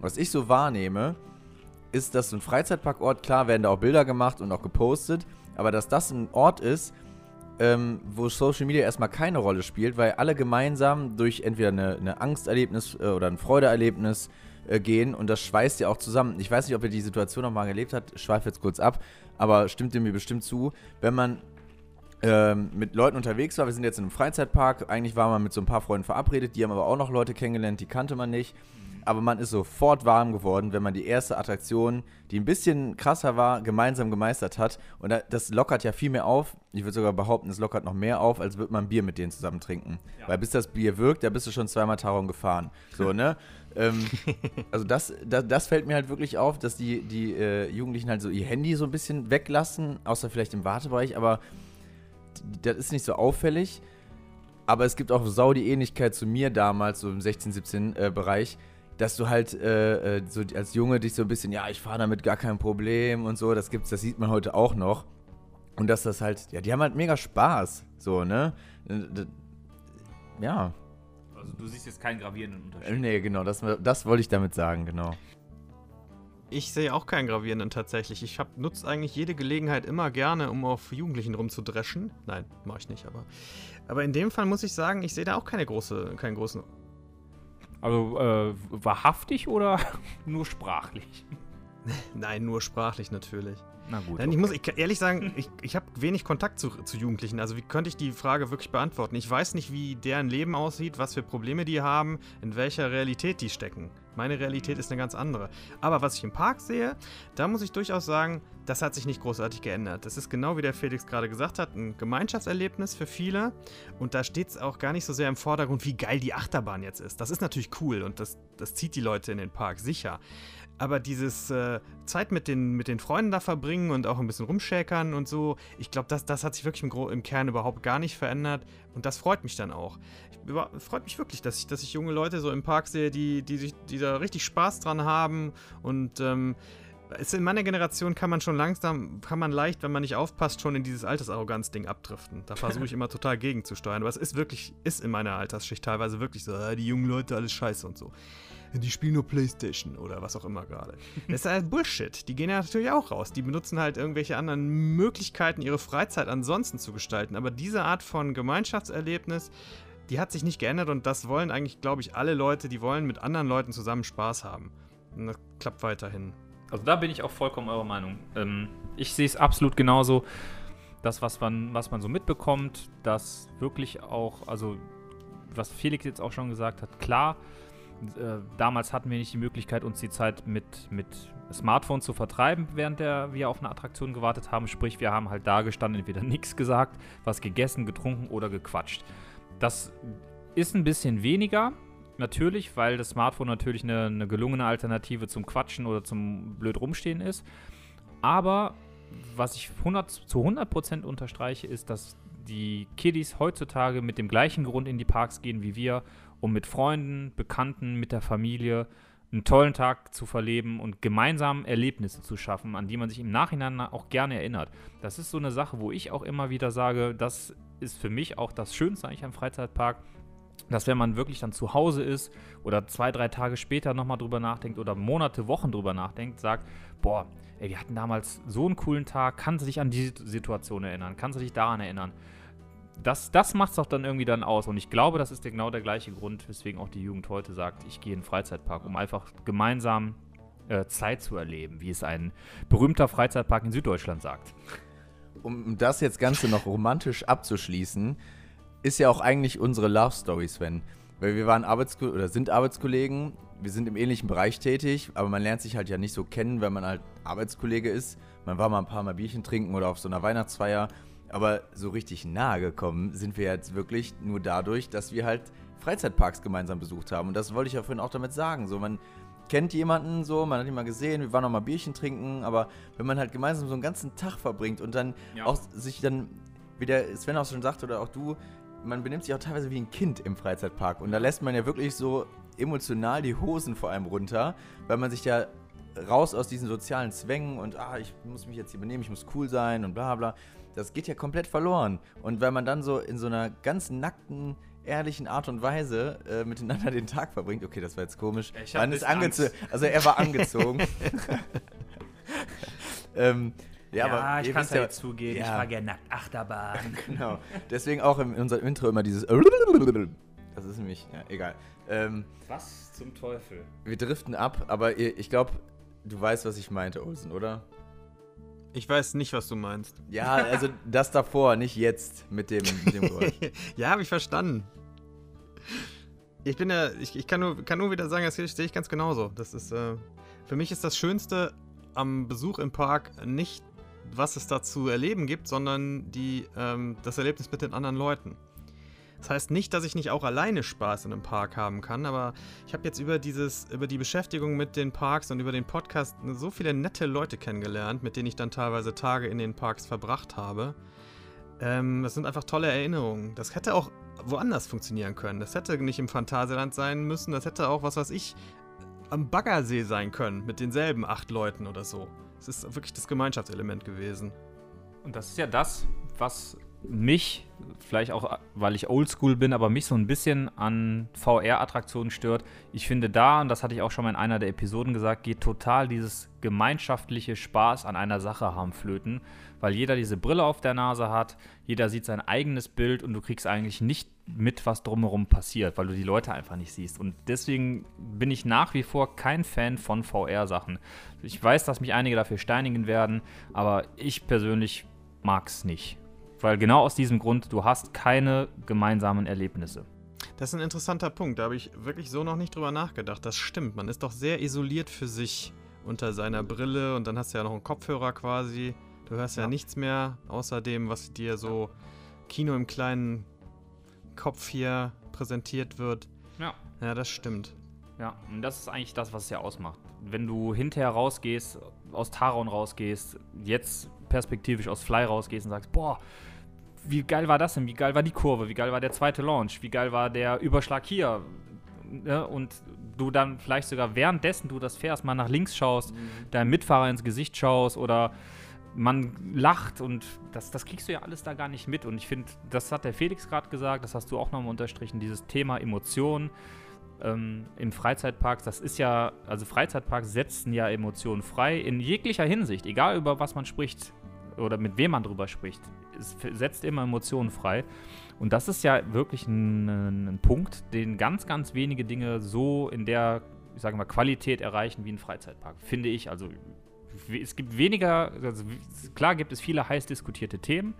Speaker 2: Was ich so wahrnehme, ist, dass so ein Freizeitparkort, klar werden da auch Bilder gemacht und auch gepostet, aber dass das ein Ort ist, ähm, wo Social Media erstmal keine Rolle spielt, weil alle gemeinsam durch entweder eine, eine Angsterlebnis äh, oder ein Freudeerlebnis äh, gehen und das schweißt ja auch zusammen. Ich weiß nicht, ob ihr die Situation nochmal erlebt habt, schweife jetzt kurz ab, aber stimmt ihr mir bestimmt zu, wenn man ähm, mit Leuten unterwegs war, wir sind jetzt in einem Freizeitpark, eigentlich war man mit so ein paar Freunden verabredet, die haben aber auch noch Leute kennengelernt, die kannte man nicht. Aber man ist sofort warm geworden, wenn man die erste Attraktion, die ein bisschen krasser war, gemeinsam gemeistert hat. Und da- das lockert ja viel mehr auf. Ich würde sogar behaupten, es lockert noch mehr auf, als würde man Bier mit denen zusammen trinken. Weil bis das Bier wirkt, da bist du schon zweimal Taron gefahren. So, ne? Ähm, also das, das, das fällt mir halt wirklich auf, dass die, die äh, Jugendlichen halt so ihr Handy so ein bisschen weglassen, außer vielleicht im Wartebereich, aber das ist nicht so auffällig. Aber es gibt auch sau die Ähnlichkeit zu mir damals, so im 16, 17 äh, Bereich, dass du halt äh, äh, so als Junge dich so ein bisschen, ja, ich fahre damit gar kein Problem und so, das gibt's, das sieht man heute auch noch. Und dass das halt, ja, die haben halt mega Spaß, so, ne? Äh, Ja,
Speaker 1: Also du siehst jetzt keinen gravierenden Unterschied.
Speaker 2: nee, genau, das, das wollte ich damit sagen, genau.
Speaker 5: Ich sehe auch keinen gravierenden tatsächlich. Ich nutze eigentlich jede Gelegenheit immer gerne, um auf Jugendlichen rumzudreschen. Nein, mache ich nicht, aber. Aber in dem Fall muss ich sagen, ich sehe da auch keine große, keinen großen
Speaker 1: Also äh, wahrhaftig oder nur sprachlich?
Speaker 5: Nein, nur sprachlich natürlich.
Speaker 1: Na gut.
Speaker 5: Nein, ich muss ich, ehrlich sagen, ich, ich habe wenig Kontakt zu, zu Jugendlichen. Also wie könnte ich die Frage wirklich beantworten? Ich weiß nicht, wie deren Leben aussieht, was für Probleme die haben, in welcher Realität die stecken. Meine Realität ist eine ganz andere. Aber was ich im Park sehe, da muss ich durchaus sagen, das hat sich nicht großartig geändert. Das ist genau wie der Felix gerade gesagt hat, ein Gemeinschaftserlebnis für viele. Und da steht es auch gar nicht so sehr im Vordergrund, wie geil die Achterbahn jetzt ist. Das ist natürlich cool und das, das zieht die Leute in den Park, sicher. Aber dieses äh, Zeit mit den, mit den Freunden da verbringen und auch ein bisschen rumschäkern und so, ich glaube, das, das hat sich wirklich im, Gro im Kern überhaupt gar nicht verändert. Und das freut mich dann auch. Über, freut mich wirklich, dass ich, dass ich junge Leute so im Park sehe, die, die, sich, die da richtig Spaß dran haben. Und ähm, es, in meiner Generation kann man schon langsam, kann man leicht, wenn man nicht aufpasst, schon in dieses Altersarroganz-Ding abdriften. Da versuche ich immer total gegenzusteuern. Aber es ist wirklich, ist in meiner Altersschicht teilweise wirklich so, äh, die jungen Leute, alles scheiße und so die spielen nur Playstation oder was auch immer gerade. Das ist halt Bullshit. Die gehen ja natürlich auch raus. Die benutzen halt irgendwelche anderen Möglichkeiten, ihre Freizeit ansonsten zu gestalten. Aber diese Art von Gemeinschaftserlebnis, die hat sich nicht geändert und das wollen eigentlich, glaube ich, alle Leute, die wollen mit anderen Leuten zusammen Spaß haben. Und das klappt weiterhin.
Speaker 1: Also da bin ich auch vollkommen eurer Meinung. Ähm, ich sehe es absolut genauso. Das, was man, was man so mitbekommt, dass wirklich auch, also was Felix jetzt auch schon gesagt hat, klar, äh, damals hatten wir nicht die Möglichkeit, uns die Zeit mit, mit Smartphone zu vertreiben, während der, wir auf eine Attraktion gewartet haben. Sprich, wir haben halt da gestanden, entweder nichts gesagt, was gegessen, getrunken oder gequatscht. Das ist ein bisschen weniger, natürlich, weil das Smartphone natürlich eine, eine gelungene Alternative zum Quatschen oder zum blöd rumstehen ist. Aber was ich 100, zu 100% unterstreiche, ist, dass die Kiddies heutzutage mit dem gleichen Grund in die Parks gehen wie wir um mit Freunden, Bekannten, mit der Familie einen tollen Tag zu verleben und gemeinsam Erlebnisse zu schaffen, an die man sich im Nachhinein auch gerne erinnert. Das ist so eine Sache, wo ich auch immer wieder sage, das ist für mich auch das Schönste eigentlich am Freizeitpark, dass wenn man wirklich dann zu Hause ist oder zwei, drei Tage später nochmal drüber nachdenkt oder Monate, Wochen drüber nachdenkt, sagt, boah, ey, wir hatten damals so einen coolen Tag, kannst du dich an die Situation erinnern, kannst du dich daran erinnern das, das macht es auch dann irgendwie dann aus. Und ich glaube, das ist genau der gleiche Grund, weswegen auch die Jugend heute sagt, ich gehe in den Freizeitpark, um einfach gemeinsam äh, Zeit zu erleben, wie es ein berühmter Freizeitpark in Süddeutschland sagt.
Speaker 2: Um das jetzt Ganze noch romantisch abzuschließen, ist ja auch eigentlich unsere Love Story, Sven. Weil wir waren Arbeitsko oder sind Arbeitskollegen, wir sind im ähnlichen Bereich tätig, aber man lernt sich halt ja nicht so kennen, wenn man halt Arbeitskollege ist. Man war mal ein paar Mal Bierchen trinken oder auf so einer Weihnachtsfeier aber so richtig nahe gekommen sind wir jetzt wirklich nur dadurch, dass wir halt Freizeitparks gemeinsam besucht haben. Und das wollte ich ja vorhin auch damit sagen. So, man kennt jemanden so, man hat ihn mal gesehen, wir waren noch mal Bierchen trinken, aber wenn man halt gemeinsam so einen ganzen Tag verbringt und dann ja. auch sich dann, wie der Sven auch schon sagt oder auch du, man benimmt sich auch teilweise wie ein Kind im Freizeitpark. Und da lässt man ja wirklich so emotional die Hosen vor allem runter, weil man sich ja raus aus diesen sozialen Zwängen und ah, ich muss mich jetzt hier benehmen, ich muss cool sein und bla bla das geht ja komplett verloren. Und wenn man dann so in so einer ganz nackten, ehrlichen Art und Weise äh, miteinander den Tag verbringt, okay, das war jetzt komisch.
Speaker 1: Ich man ist
Speaker 2: angezogen, also er war angezogen.
Speaker 1: ähm, ja, ja aber ich kann es ja zugeben, ja. ich war gerne nackt Achterbahn.
Speaker 2: genau. Deswegen auch in unserem Intro immer dieses. Das ist nämlich, ja, egal. Ähm,
Speaker 1: was zum Teufel?
Speaker 2: Wir driften ab, aber ich glaube, du weißt, was ich meinte, Olsen, oder?
Speaker 5: Ich weiß nicht, was du meinst.
Speaker 2: Ja, also das davor, nicht jetzt mit dem, mit dem Geräusch.
Speaker 5: ja, habe ich verstanden. Ich bin ja, ich, ich kann, nur, kann nur wieder sagen, das sehe ich ganz genauso. Das ist, äh, für mich ist das Schönste am Besuch im Park nicht, was es da zu erleben gibt, sondern die, ähm, das Erlebnis mit den anderen Leuten. Das heißt nicht, dass ich nicht auch alleine Spaß in einem Park haben kann, aber ich habe jetzt über dieses, über die Beschäftigung mit den Parks und über den Podcast so viele nette Leute kennengelernt, mit denen ich dann teilweise Tage in den Parks verbracht habe. Ähm, das sind einfach tolle Erinnerungen. Das hätte auch woanders funktionieren können. Das hätte nicht im Phantasialand sein müssen. Das hätte auch, was weiß ich, am Baggersee sein können, mit denselben acht Leuten oder so. Es ist wirklich das Gemeinschaftselement gewesen.
Speaker 1: Und das ist ja das, was mich, vielleicht auch, weil ich oldschool bin, aber mich so ein bisschen an VR-Attraktionen stört. Ich finde da, und das hatte ich auch schon mal in einer der Episoden gesagt, geht total dieses gemeinschaftliche Spaß an einer Sache haben flöten, weil jeder diese Brille auf der Nase hat, jeder sieht sein eigenes Bild und du kriegst eigentlich nicht mit, was drumherum passiert, weil du die Leute einfach nicht siehst. Und deswegen bin ich nach wie vor kein Fan von VR-Sachen. Ich weiß, dass mich einige dafür steinigen werden, aber ich persönlich mag es nicht. Weil genau aus diesem Grund, du hast keine gemeinsamen Erlebnisse.
Speaker 5: Das ist ein interessanter Punkt. Da habe ich wirklich so noch nicht drüber nachgedacht. Das stimmt. Man ist doch sehr isoliert für sich unter seiner Brille und dann hast du ja noch einen Kopfhörer quasi. Du hörst ja,
Speaker 1: Ja.
Speaker 5: nichts mehr außer dem, was dir so Kino im kleinen Kopf hier präsentiert wird.
Speaker 1: Ja.
Speaker 5: Ja, das stimmt.
Speaker 1: Ja, und das ist eigentlich das, was es ja ausmacht. Wenn du hinterher rausgehst, aus Taron rausgehst, jetzt perspektivisch aus Fly rausgehst und sagst, boah, wie geil war das denn? Wie geil war die Kurve? Wie geil war der zweite Launch? Wie geil war der Überschlag hier? Ne? Und du dann vielleicht sogar währenddessen du das fährst, mal nach links schaust, deinem Mitfahrer ins Gesicht schaust oder man lacht und das, das kriegst du ja alles da gar nicht mit. Und ich finde, das hat der Felix gerade gesagt, das hast du auch nochmal unterstrichen, dieses Thema Emotionen ähm, im Freizeitpark, das ist ja, also Freizeitparks setzen ja Emotionen frei in jeglicher Hinsicht, egal über was man spricht oder mit wem man drüber spricht. Es setzt immer Emotionen frei. Und das ist ja wirklich ein, ein Punkt, den ganz, ganz wenige Dinge so in der, ich sage mal, Qualität erreichen wie ein Freizeitpark, finde ich. Also es gibt weniger, also klar gibt es viele heiß diskutierte Themen,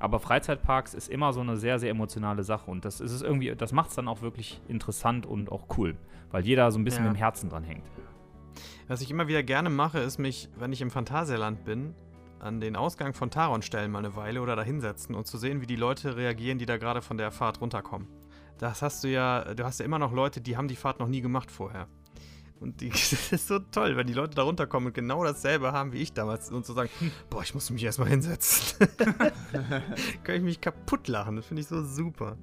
Speaker 1: aber Freizeitparks ist immer so eine sehr, sehr emotionale Sache und das ist es irgendwie, das macht es dann auch wirklich interessant und auch cool, weil jeder so ein bisschen
Speaker 5: Ja.
Speaker 1: mit dem Herzen dran hängt.
Speaker 5: Was ich immer wieder gerne mache, ist mich, wenn ich im Phantasialand bin, an den Ausgang von Taron stellen mal eine Weile oder da hinsetzen und zu sehen, wie die Leute reagieren, die da gerade von der Fahrt runterkommen. Das hast du ja, du hast ja immer noch Leute, die haben die Fahrt noch nie gemacht vorher. Und die, das ist so toll, wenn die Leute da runterkommen und genau dasselbe haben wie ich damals und so sagen, boah, ich muss mich erstmal hinsetzen. Kann ich mich kaputt lachen, das finde ich so super.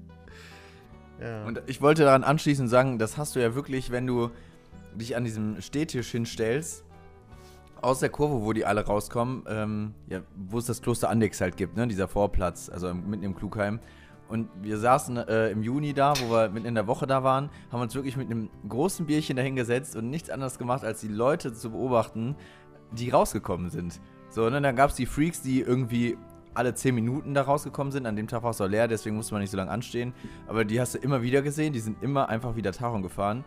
Speaker 5: Ja.
Speaker 2: Und ich wollte daran anschließend sagen, das hast du ja wirklich, wenn du dich an diesem Stehtisch hinstellst, aus der Kurve, wo die alle rauskommen, ähm, ja, wo es das Kloster Andix halt gibt, ne, dieser Vorplatz, also mitten im Klugheim. Und wir saßen äh, im Juni da, wo wir mitten in der Woche da waren, haben uns wirklich mit einem großen Bierchen dahingesetzt und nichts anderes gemacht, als die Leute zu beobachten, die rausgekommen sind. So, ne, dann gab es die Freaks, die irgendwie alle 10 Minuten da rausgekommen sind. An dem Tag war es auch leer, deswegen musste man nicht so lange anstehen. Aber die hast du immer wieder gesehen, die sind immer einfach wieder Taron gefahren.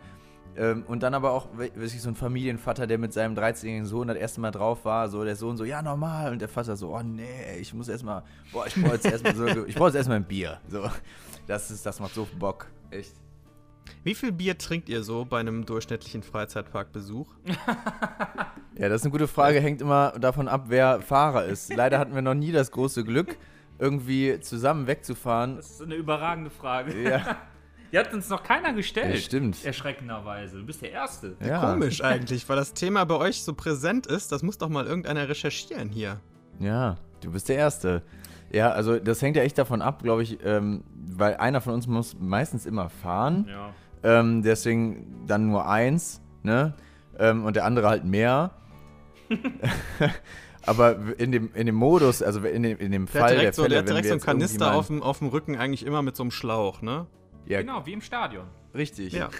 Speaker 2: Ähm, und dann aber auch we- weiß ich, so ein Familienvater, der mit seinem 13-jährigen Sohn das erste Mal drauf war. So der Sohn so, ja, normal. Und der Vater so, oh nee, ich muss erstmal, boah, ich brauche jetzt erstmal so, ich brauche jetzt erstmal ein Bier. So, das, ist, das macht so Bock. Echt.
Speaker 5: Wie viel Bier trinkt ihr so bei einem durchschnittlichen Freizeitparkbesuch?
Speaker 2: Ja, das ist eine gute Frage. Hängt immer davon ab, wer Fahrer ist. Leider hatten wir noch nie das große Glück, irgendwie zusammen wegzufahren.
Speaker 1: Das ist eine überragende Frage.
Speaker 2: Ja,
Speaker 1: Die hat uns noch keiner gestellt.
Speaker 2: Ja, stimmt.
Speaker 1: Erschreckenderweise. Du bist der Erste.
Speaker 2: ja.
Speaker 5: Komisch eigentlich, weil das Thema bei euch so präsent ist. Das muss doch mal irgendeiner recherchieren hier.
Speaker 2: Ja, du bist der Erste. Ja, also das hängt ja echt davon ab, glaube ich, ähm, weil einer von uns muss meistens immer fahren.
Speaker 1: Ja.
Speaker 2: Ähm, deswegen dann nur eins, ne? Ähm, und der andere halt mehr. Aber in dem, in dem Modus, also in dem, in dem
Speaker 5: Der
Speaker 2: Fall
Speaker 5: direkt,
Speaker 2: der
Speaker 5: so, der
Speaker 2: Fälle,
Speaker 5: hat direkt
Speaker 2: wir
Speaker 5: so einen Kanister auf dem, auf dem Rücken, eigentlich immer mit so einem Schlauch, ne?
Speaker 2: Ja,
Speaker 1: Genau, wie im Stadion.
Speaker 2: richtig.
Speaker 5: Ja.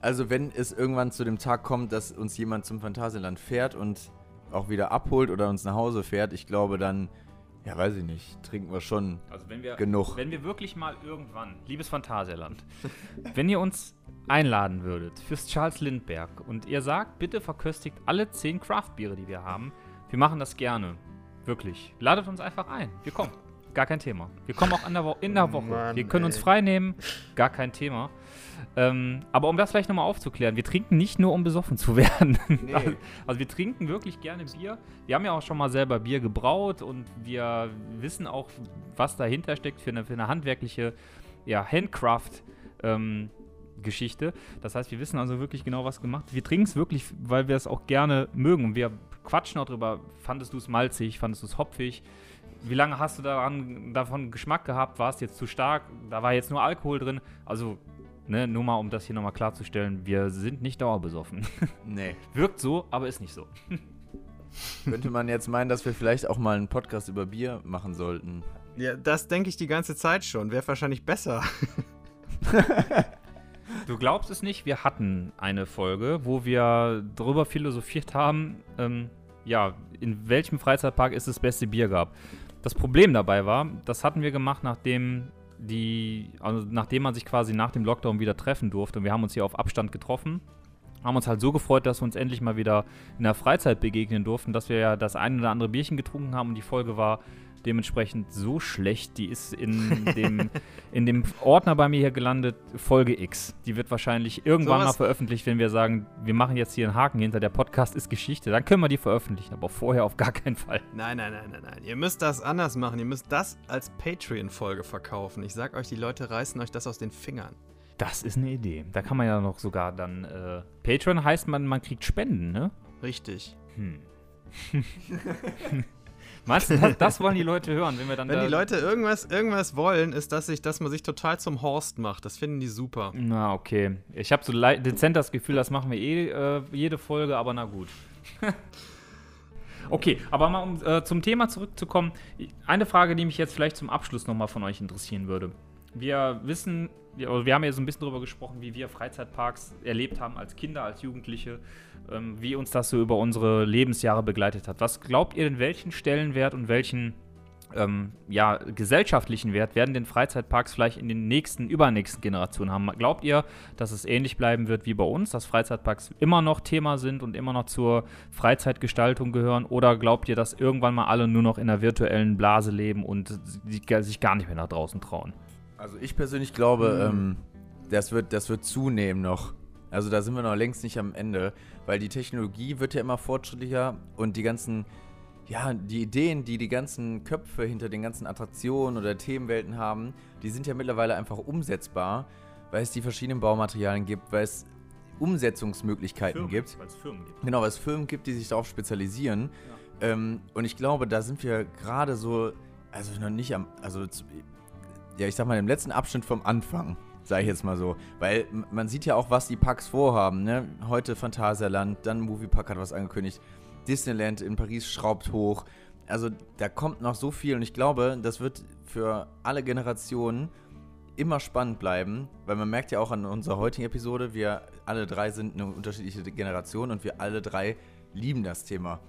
Speaker 2: Also wenn es irgendwann zu dem Tag kommt, dass uns jemand zum Phantasialand fährt und auch wieder abholt oder uns nach Hause fährt, ich glaube dann, ja weiß ich nicht, trinken wir schon
Speaker 1: Also wenn wir,
Speaker 2: genug.
Speaker 1: wenn wir wirklich mal irgendwann, liebes Phantasialand, wenn ihr uns einladen würdet fürs Charles Lindbergh und ihr sagt, bitte verköstigt alle 10 Craftbiere, die wir haben, wir machen das gerne. Wirklich. Ladet uns einfach ein. Wir kommen. Gar kein Thema. Wir kommen auch in der, in der Woche.
Speaker 5: Mann,
Speaker 1: wir können uns
Speaker 5: ey.
Speaker 1: frei nehmen. Gar kein Thema. Ähm, aber um das vielleicht nochmal aufzuklären, wir trinken nicht nur, um besoffen zu werden. Also, also wir trinken wirklich gerne Bier. Wir haben ja auch schon mal selber Bier gebraut und wir wissen auch, was dahinter steckt für eine, für eine handwerkliche ja, Handcraft. Ähm, Geschichte. Das heißt, wir wissen also wirklich genau, was gemacht. Wir trinken es wirklich, weil wir es auch gerne mögen. Und wir quatschen auch drüber. Fandest du es malzig? Fandest du es hopfig? Wie lange hast du daran, davon Geschmack gehabt? War es jetzt zu stark? Da war jetzt nur Alkohol drin. Also, ne, nur mal, um das hier nochmal klarzustellen, wir sind nicht dauerbesoffen.
Speaker 2: Nee.
Speaker 1: Wirkt so, aber ist nicht so.
Speaker 2: Könnte man jetzt meinen, dass wir vielleicht auch mal einen Podcast über Bier machen sollten.
Speaker 5: Ja, das denke ich die ganze Zeit schon. Wäre wahrscheinlich besser.
Speaker 1: Du glaubst es nicht, wir hatten eine Folge, wo wir darüber philosophiert haben, ähm, ja, in welchem Freizeitpark es das beste Bier gab. Das Problem dabei war, das hatten wir gemacht, nachdem die, also nachdem man sich quasi nach dem Lockdown wieder treffen durfte. Und wir haben uns hier auf Abstand getroffen. Haben uns halt so gefreut, dass wir uns endlich mal wieder in der Freizeit begegnen durften, dass wir ja das ein oder andere Bierchen getrunken haben und die Folge war dementsprechend so schlecht. Die ist in dem, in dem Ordner bei mir hier gelandet, Folge X. Die wird wahrscheinlich irgendwann mal veröffentlicht, wenn wir sagen, wir machen jetzt hier einen Haken hinter, der Podcast ist Geschichte. Dann können wir die veröffentlichen, aber vorher auf gar keinen Fall.
Speaker 5: Nein, nein, nein, nein, nein. Ihr müsst das anders machen. Ihr müsst das als Patreon-Folge verkaufen. Ich sag euch, die Leute reißen euch das aus den Fingern.
Speaker 1: Das ist eine Idee. Da kann man ja noch sogar dann. Äh, Patreon heißt man, man kriegt Spenden, ne?
Speaker 5: Richtig.
Speaker 1: Hm. Meinst du, das, das wollen die Leute hören, wenn wir dann
Speaker 5: Wenn
Speaker 1: da
Speaker 5: die Leute irgendwas, irgendwas wollen, ist, dass, sich, dass man sich total zum Horst macht. Das finden die super.
Speaker 1: Na, okay. Ich habe so dezent das Gefühl, das machen wir eh äh, jede Folge, aber na gut. okay, aber mal um äh, zum Thema zurückzukommen. Eine Frage, die mich jetzt vielleicht zum Abschluss nochmal von euch interessieren würde. Wir wissen, wir, oder wir haben ja so ein bisschen darüber gesprochen, wie wir Freizeitparks erlebt haben als Kinder, als Jugendliche, ähm, wie uns das so über unsere Lebensjahre begleitet hat. Was glaubt ihr denn, welchen Stellenwert und welchen ähm, ja, gesellschaftlichen Wert werden den Freizeitparks vielleicht in den nächsten, übernächsten Generationen haben? Glaubt ihr, dass es ähnlich bleiben wird wie bei uns, dass Freizeitparks immer noch Thema sind und immer noch zur Freizeitgestaltung gehören? Oder glaubt ihr, dass irgendwann mal alle nur noch in einer virtuellen Blase leben und sich gar nicht mehr nach draußen trauen?
Speaker 2: Also ich persönlich glaube, ähm, das, wird, das wird zunehmen noch. Also da sind wir noch längst nicht am Ende, weil die Technologie wird ja immer fortschrittlicher und die ganzen, ja, die Ideen, die die ganzen Köpfe hinter den ganzen Attraktionen oder Themenwelten haben, die sind ja mittlerweile einfach umsetzbar, weil es die verschiedenen Baumaterialien gibt, weil es Umsetzungsmöglichkeiten gibt.
Speaker 1: Weil es Firmen gibt.
Speaker 2: Genau, weil es Firmen gibt, die sich darauf spezialisieren. Ähm, und ich glaube, da sind wir gerade so, also noch nicht am, also ja, ich sag mal, im letzten Abschnitt vom Anfang, sage ich jetzt mal so. Weil man sieht ja auch, was die Parks vorhaben. Ne? Heute Phantasialand, dann Moviepark hat was angekündigt. Disneyland in Paris schraubt hoch. Also da kommt noch so viel und ich glaube, das wird für alle Generationen immer spannend bleiben, weil man merkt ja auch an unserer heutigen Episode, wir alle drei sind eine unterschiedliche Generation und wir alle drei lieben das Thema.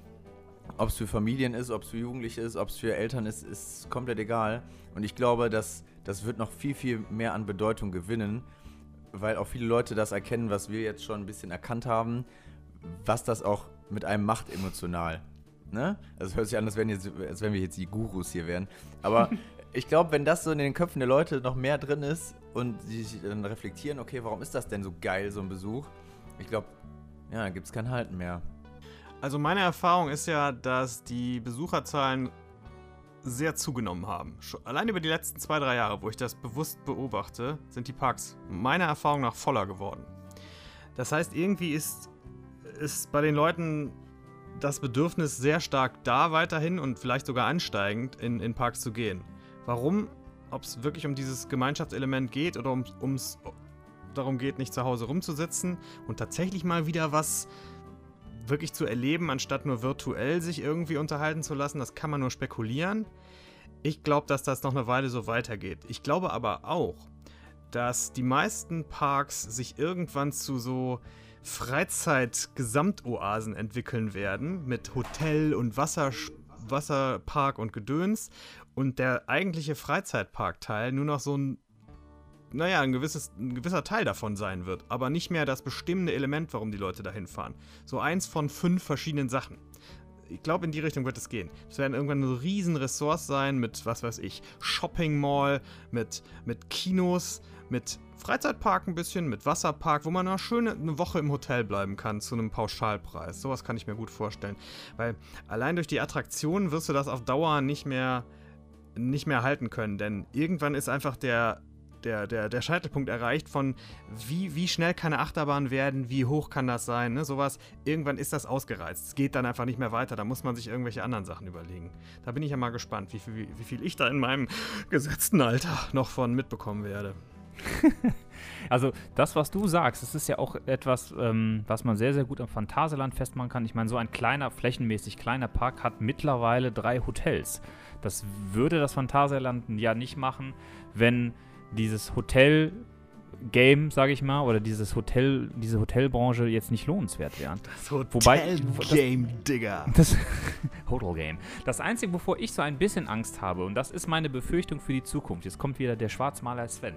Speaker 2: Ob es für Familien ist, ob es für Jugendliche ist, ob es für Eltern ist, ist komplett egal. Und ich glaube, dass das wird noch viel, viel mehr an Bedeutung gewinnen, weil auch viele Leute das erkennen, was wir jetzt schon ein bisschen erkannt haben, was das auch mit einem macht emotional. Ne? Also hört sich an, als wenn, jetzt, als wenn wir jetzt die Gurus hier wären. Aber ich glaube, wenn das so in den Köpfen der Leute noch mehr drin ist und sie sich dann reflektieren, okay, warum ist das denn so geil, so ein Besuch? Ich glaube, ja, dann gibt es kein Halten mehr.
Speaker 5: Also meine Erfahrung ist ja, dass die Besucherzahlen sehr zugenommen haben. Allein über die letzten zwei, drei Jahre, wo ich das bewusst beobachte, sind die Parks meiner Erfahrung nach voller geworden. Das heißt, irgendwie ist, ist bei den Leuten das Bedürfnis sehr stark da weiterhin und vielleicht sogar ansteigend in, in Parks zu gehen. Warum? Ob es wirklich um dieses Gemeinschaftselement geht oder um ums darum geht, nicht zu Hause rumzusitzen und tatsächlich mal wieder was wirklich zu erleben, anstatt nur virtuell sich irgendwie unterhalten zu lassen, das kann man nur spekulieren. Ich glaube, dass das noch eine Weile so weitergeht. Ich glaube aber auch, dass die meisten Parks sich irgendwann zu so Freizeit-Gesamtoasen entwickeln werden mit Hotel und Wasser, Wasserpark und Gedöns und der eigentliche Freizeitparkteil nur noch so ein naja, ein, gewisses, ein gewisser Teil davon sein wird, aber nicht mehr das bestimmende Element, warum die Leute dahin fahren. So eins von fünf verschiedenen Sachen. Ich glaube, in die Richtung wird es gehen. Es werden irgendwann so riesen Ressorts sein mit, was weiß ich, Shopping Mall, mit, mit Kinos, mit Freizeitpark ein bisschen, mit Wasserpark, wo man eine schöne eine Woche im Hotel bleiben kann zu einem Pauschalpreis. Sowas kann ich mir gut vorstellen. Weil allein durch die Attraktionen wirst du das auf Dauer nicht mehr, nicht mehr halten können, denn irgendwann ist einfach der der, der, der Scheitelpunkt erreicht von wie, wie schnell kann eine Achterbahn werden, wie hoch kann das sein, ne? sowas. Irgendwann ist das ausgereizt. Es geht dann einfach nicht mehr weiter. Da muss man sich irgendwelche anderen Sachen überlegen. Da bin ich ja mal gespannt, wie viel, wie viel ich da in meinem gesetzten Alter noch von mitbekommen werde.
Speaker 1: Also das, was du sagst, das ist ja auch etwas, ähm, was man sehr, sehr gut am Phantasialand festmachen kann. Ich meine, so ein kleiner, flächenmäßig kleiner Park hat mittlerweile drei Hotels. Das würde das Phantasialand ja nicht machen, wenn dieses Hotel Game, sage ich mal, oder dieses Hotel, diese Hotelbranche jetzt nicht lohnenswert wären.
Speaker 5: Das Hotel
Speaker 1: Wobei-
Speaker 5: Game Digger.
Speaker 1: Das Hotel Game. Das Einzige, wovor ich so ein bisschen Angst habe, und das ist meine Befürchtung für die Zukunft, jetzt kommt wieder der Schwarzmaler Sven.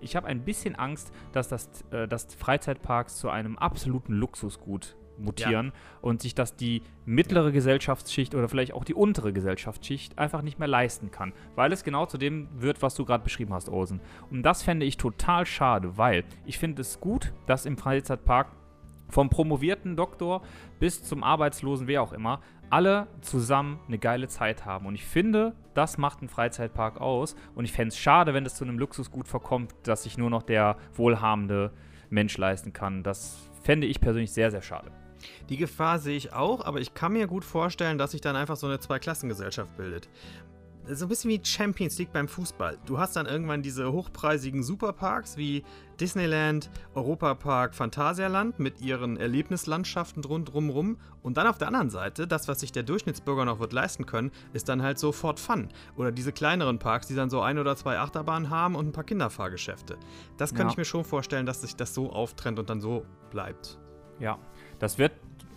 Speaker 1: Ich habe ein bisschen Angst, dass, das, äh, dass Freizeitparks zu einem absoluten Luxusgut mutieren und sich das die mittlere Gesellschaftsschicht oder vielleicht auch die untere Gesellschaftsschicht einfach nicht mehr leisten kann, weil es genau zu dem wird, was du gerade beschrieben hast, Olsen. Und das fände ich total schade, weil ich finde es gut, dass im Freizeitpark vom promovierten Doktor bis zum Arbeitslosen, wer auch immer, alle zusammen eine geile Zeit haben. Und ich finde, das macht einen Freizeitpark aus. Und ich fände es schade, wenn es zu einem Luxusgut verkommt, das sich nur noch der wohlhabende Mensch leisten kann. Das fände ich persönlich sehr, sehr schade.
Speaker 5: Die Gefahr sehe ich auch, aber ich kann mir gut vorstellen, dass sich dann einfach so eine Zweiklassengesellschaft bildet. So ein bisschen wie Champions League beim Fußball. Du hast dann irgendwann diese hochpreisigen Superparks wie Disneyland, Europapark, Phantasialand mit ihren Erlebnislandschaften rundherum. Und dann auf der anderen Seite, das, was sich der Durchschnittsbürger noch wird leisten können, ist dann halt sofort Fun. Oder diese kleineren Parks, die dann so ein oder zwei Achterbahnen haben und ein paar Kinderfahrgeschäfte. Das könnte
Speaker 1: Ja.
Speaker 5: ich mir schon vorstellen, dass sich das so auftrennt und dann so bleibt.
Speaker 1: Ja, das wird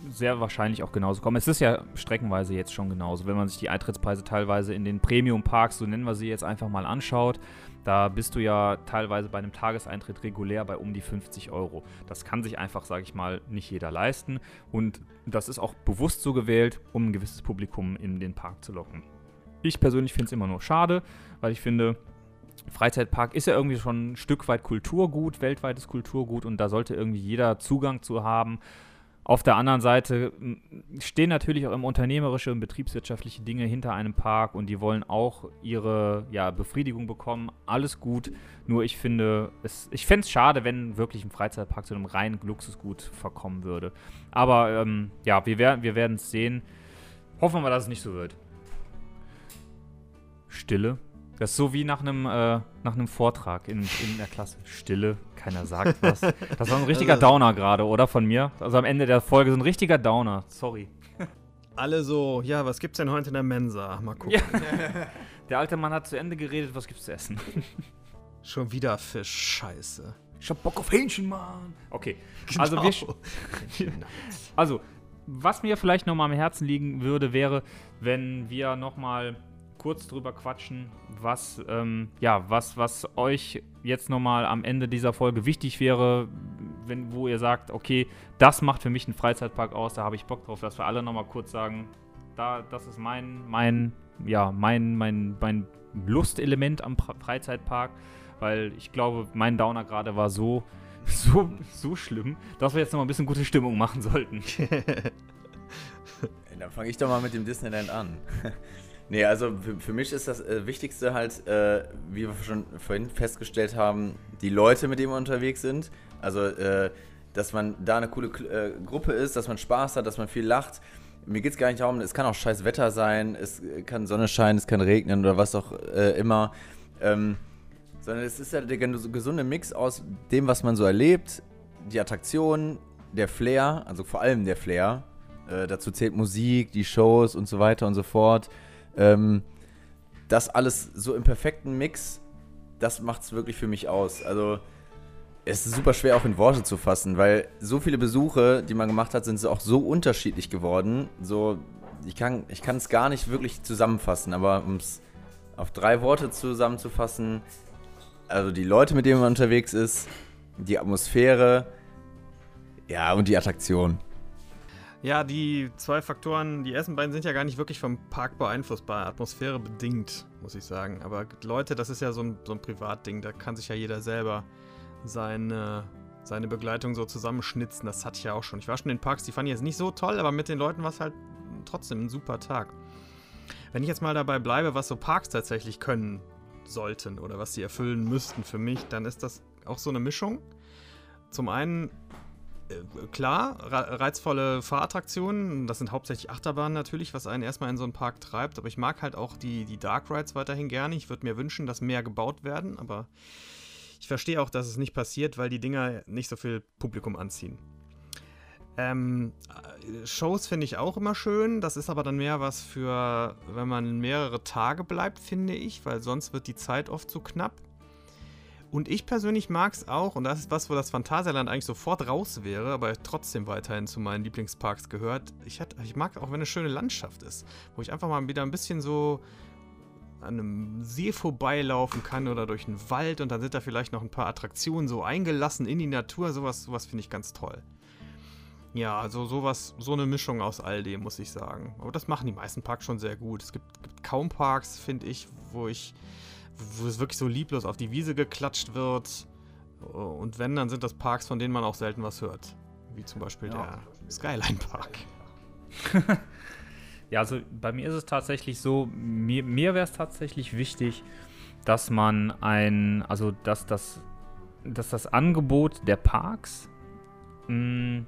Speaker 1: sehr wahrscheinlich auch genauso kommen. Es ist ja streckenweise jetzt schon genauso. Wenn man sich die Eintrittspreise teilweise in den Premium-Parks, so nennen wir sie jetzt einfach mal anschaut, da bist du ja teilweise bei einem Tageseintritt regulär bei um die 50 Euro. Das kann sich einfach, sage ich mal, nicht jeder leisten. Und das ist auch bewusst so gewählt, um ein gewisses Publikum in den Park zu locken. Ich persönlich finde es immer nur schade, weil ich finde, Freizeitpark ist ja irgendwie schon ein Stück weit Kulturgut, weltweites Kulturgut und da sollte irgendwie jeder Zugang zu haben. Auf der anderen Seite stehen natürlich auch immer unternehmerische und betriebswirtschaftliche Dinge hinter einem Park und die wollen auch ihre ja, Befriedigung bekommen. Alles gut, nur ich finde, es, ich fände es schade, wenn wirklich ein Freizeitpark zu einem reinen Luxusgut verkommen würde. Aber ähm, ja, wir, wer wir werden es sehen. Hoffen wir, dass es nicht so wird. Stille. Das ist so wie nach einem, äh, nach einem Vortrag in, in der Klasse. Stille, keiner sagt was. Das war ein richtiger Downer gerade, oder? Von mir. Also am Ende der Folge so ein richtiger Downer. Sorry.
Speaker 5: Alle so, ja, was gibt's denn heute in der Mensa? Mal gucken.
Speaker 1: Ja. Der alte Mann hat zu Ende geredet, was gibt's zu essen?
Speaker 5: Schon wieder Fisch, scheiße.
Speaker 1: Ich hab Bock auf Hähnchen, Mann. Okay. Also wir, Also, was mir vielleicht nochmal am Herzen liegen würde, wäre, wenn wir nochmal kurz drüber quatschen, was, ähm, ja, was, was euch jetzt nochmal am Ende dieser Folge wichtig wäre, wenn, wo ihr sagt, okay, das macht für mich einen Freizeitpark aus, da habe ich Bock drauf, dass wir alle nochmal kurz sagen, da, das ist mein, mein, ja, mein, mein, mein Lustelement am pra Freizeitpark, weil ich glaube, mein Downer gerade war so, so, so schlimm, dass wir jetzt nochmal ein bisschen gute Stimmung machen sollten.
Speaker 2: Dann fange ich doch mal mit dem Disneyland an. Nee, also für, für mich ist das äh, Wichtigste halt, äh, wie wir schon vorhin festgestellt haben, die Leute, mit denen wir unterwegs sind. Also, äh, dass man da eine coole äh, Gruppe ist, dass man Spaß hat, dass man viel lacht. Mir geht es gar nicht darum, es kann auch scheiß Wetter sein, es kann Sonne scheinen, es kann regnen oder was auch äh, immer. Ähm, sondern es ist ja der gesunde Mix aus dem, was man so erlebt, die Attraktionen, der Flair, also vor allem der Flair. Dazu zählt Musik, die Shows und so weiter und so fort. Ähm, das alles so im perfekten Mix, das macht es wirklich für mich aus. Also es ist super schwer auch in Worte zu fassen, weil so viele Besuche, die man gemacht hat, sind auch so unterschiedlich geworden. So, ich kann ich kann es gar nicht wirklich zusammenfassen, aber um es auf drei Worte zusammenzufassen, also die Leute, mit denen man unterwegs ist, die Atmosphäre, ja, und die Attraktion.
Speaker 5: Ja, die zwei Faktoren, die ersten beiden sind ja gar nicht wirklich vom Park beeinflussbar, Atmosphäre bedingt, muss ich sagen. Aber Leute, das ist ja so ein, so ein Privatding, da kann sich ja jeder selber seine, seine Begleitung so zusammenschnitzen. Das hatte ich ja auch schon. Ich war schon in Parks, die fand ich jetzt nicht so toll, aber mit den Leuten war es halt trotzdem ein super Tag. Wenn ich jetzt mal dabei bleibe, was so Parks tatsächlich können sollten oder was sie erfüllen müssten für mich, dann ist das auch so eine Mischung. Zum einen klar, re- reizvolle Fahrattraktionen. Das sind hauptsächlich Achterbahnen natürlich, was einen erstmal in so einen Park treibt. Aber ich mag halt auch die, die Dark Rides weiterhin gerne. Ich würde mir wünschen, dass mehr gebaut werden. Aber Ich verstehe auch, dass es nicht passiert, weil die Dinger nicht so viel Publikum anziehen. Ähm, äh, Shows finde ich auch immer schön. Das ist aber dann mehr was für, wenn man mehrere Tage bleibt, finde ich, weil sonst wird die Zeit oft zu knapp. Und ich persönlich mag es auch, und das ist was, wo das Phantasialand eigentlich sofort raus wäre, aber trotzdem weiterhin zu meinen Lieblingsparks gehört. Ich, hat, ich mag auch, wenn eine schöne Landschaft ist, wo ich einfach mal wieder ein bisschen so an einem See vorbeilaufen kann oder durch einen Wald und dann sind da vielleicht noch ein paar Attraktionen so eingelassen in die Natur. Sowas, sowas finde ich ganz toll. Ja, also sowas, so eine Mischung aus all dem, muss ich sagen. Aber das machen die meisten Parks schon sehr gut. Es gibt, gibt kaum Parks, finde ich, wo ich, wo es wirklich so lieblos auf die Wiese geklatscht wird. Und wenn, dann sind das Parks, von denen man auch selten was hört. Wie zum Beispiel der Skyline Park.
Speaker 1: Ja, also bei mir ist es tatsächlich so, mir, mir wäre es tatsächlich wichtig, dass man ein, also dass das, dass das Angebot der Parks, mh,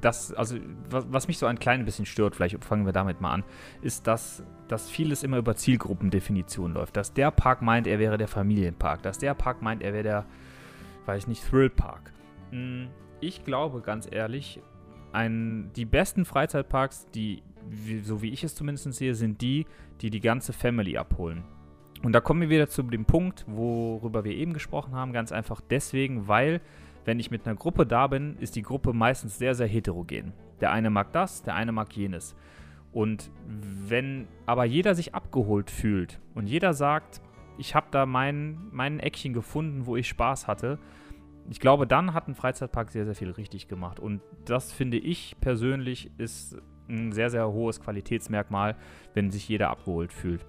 Speaker 1: das, also was, was mich so ein klein bisschen stört, vielleicht fangen wir damit mal an, ist, dass, dass vieles immer über Zielgruppendefinition läuft. Dass der Park meint, er wäre der Familienpark, dass der Park meint, er wäre der, weiß ich nicht, Thrillpark. Mh, Ich glaube ganz ehrlich, ein, die besten Freizeitparks, die, so wie ich es zumindest sehe, sind die, die die ganze Family abholen. Und da kommen wir wieder zu dem Punkt, worüber wir eben gesprochen haben, ganz einfach deswegen, weil wenn ich mit einer Gruppe da bin, ist die Gruppe meistens sehr, sehr heterogen. Der eine mag das, der eine mag jenes. Und wenn aber jeder sich abgeholt fühlt und jeder sagt, ich habe da mein, mein Eckchen gefunden, wo ich Spaß hatte, ich glaube, dann hat ein Freizeitpark sehr, sehr viel richtig gemacht. Und das finde ich persönlich ist ein sehr, sehr hohes Qualitätsmerkmal, wenn sich jeder abgeholt fühlt.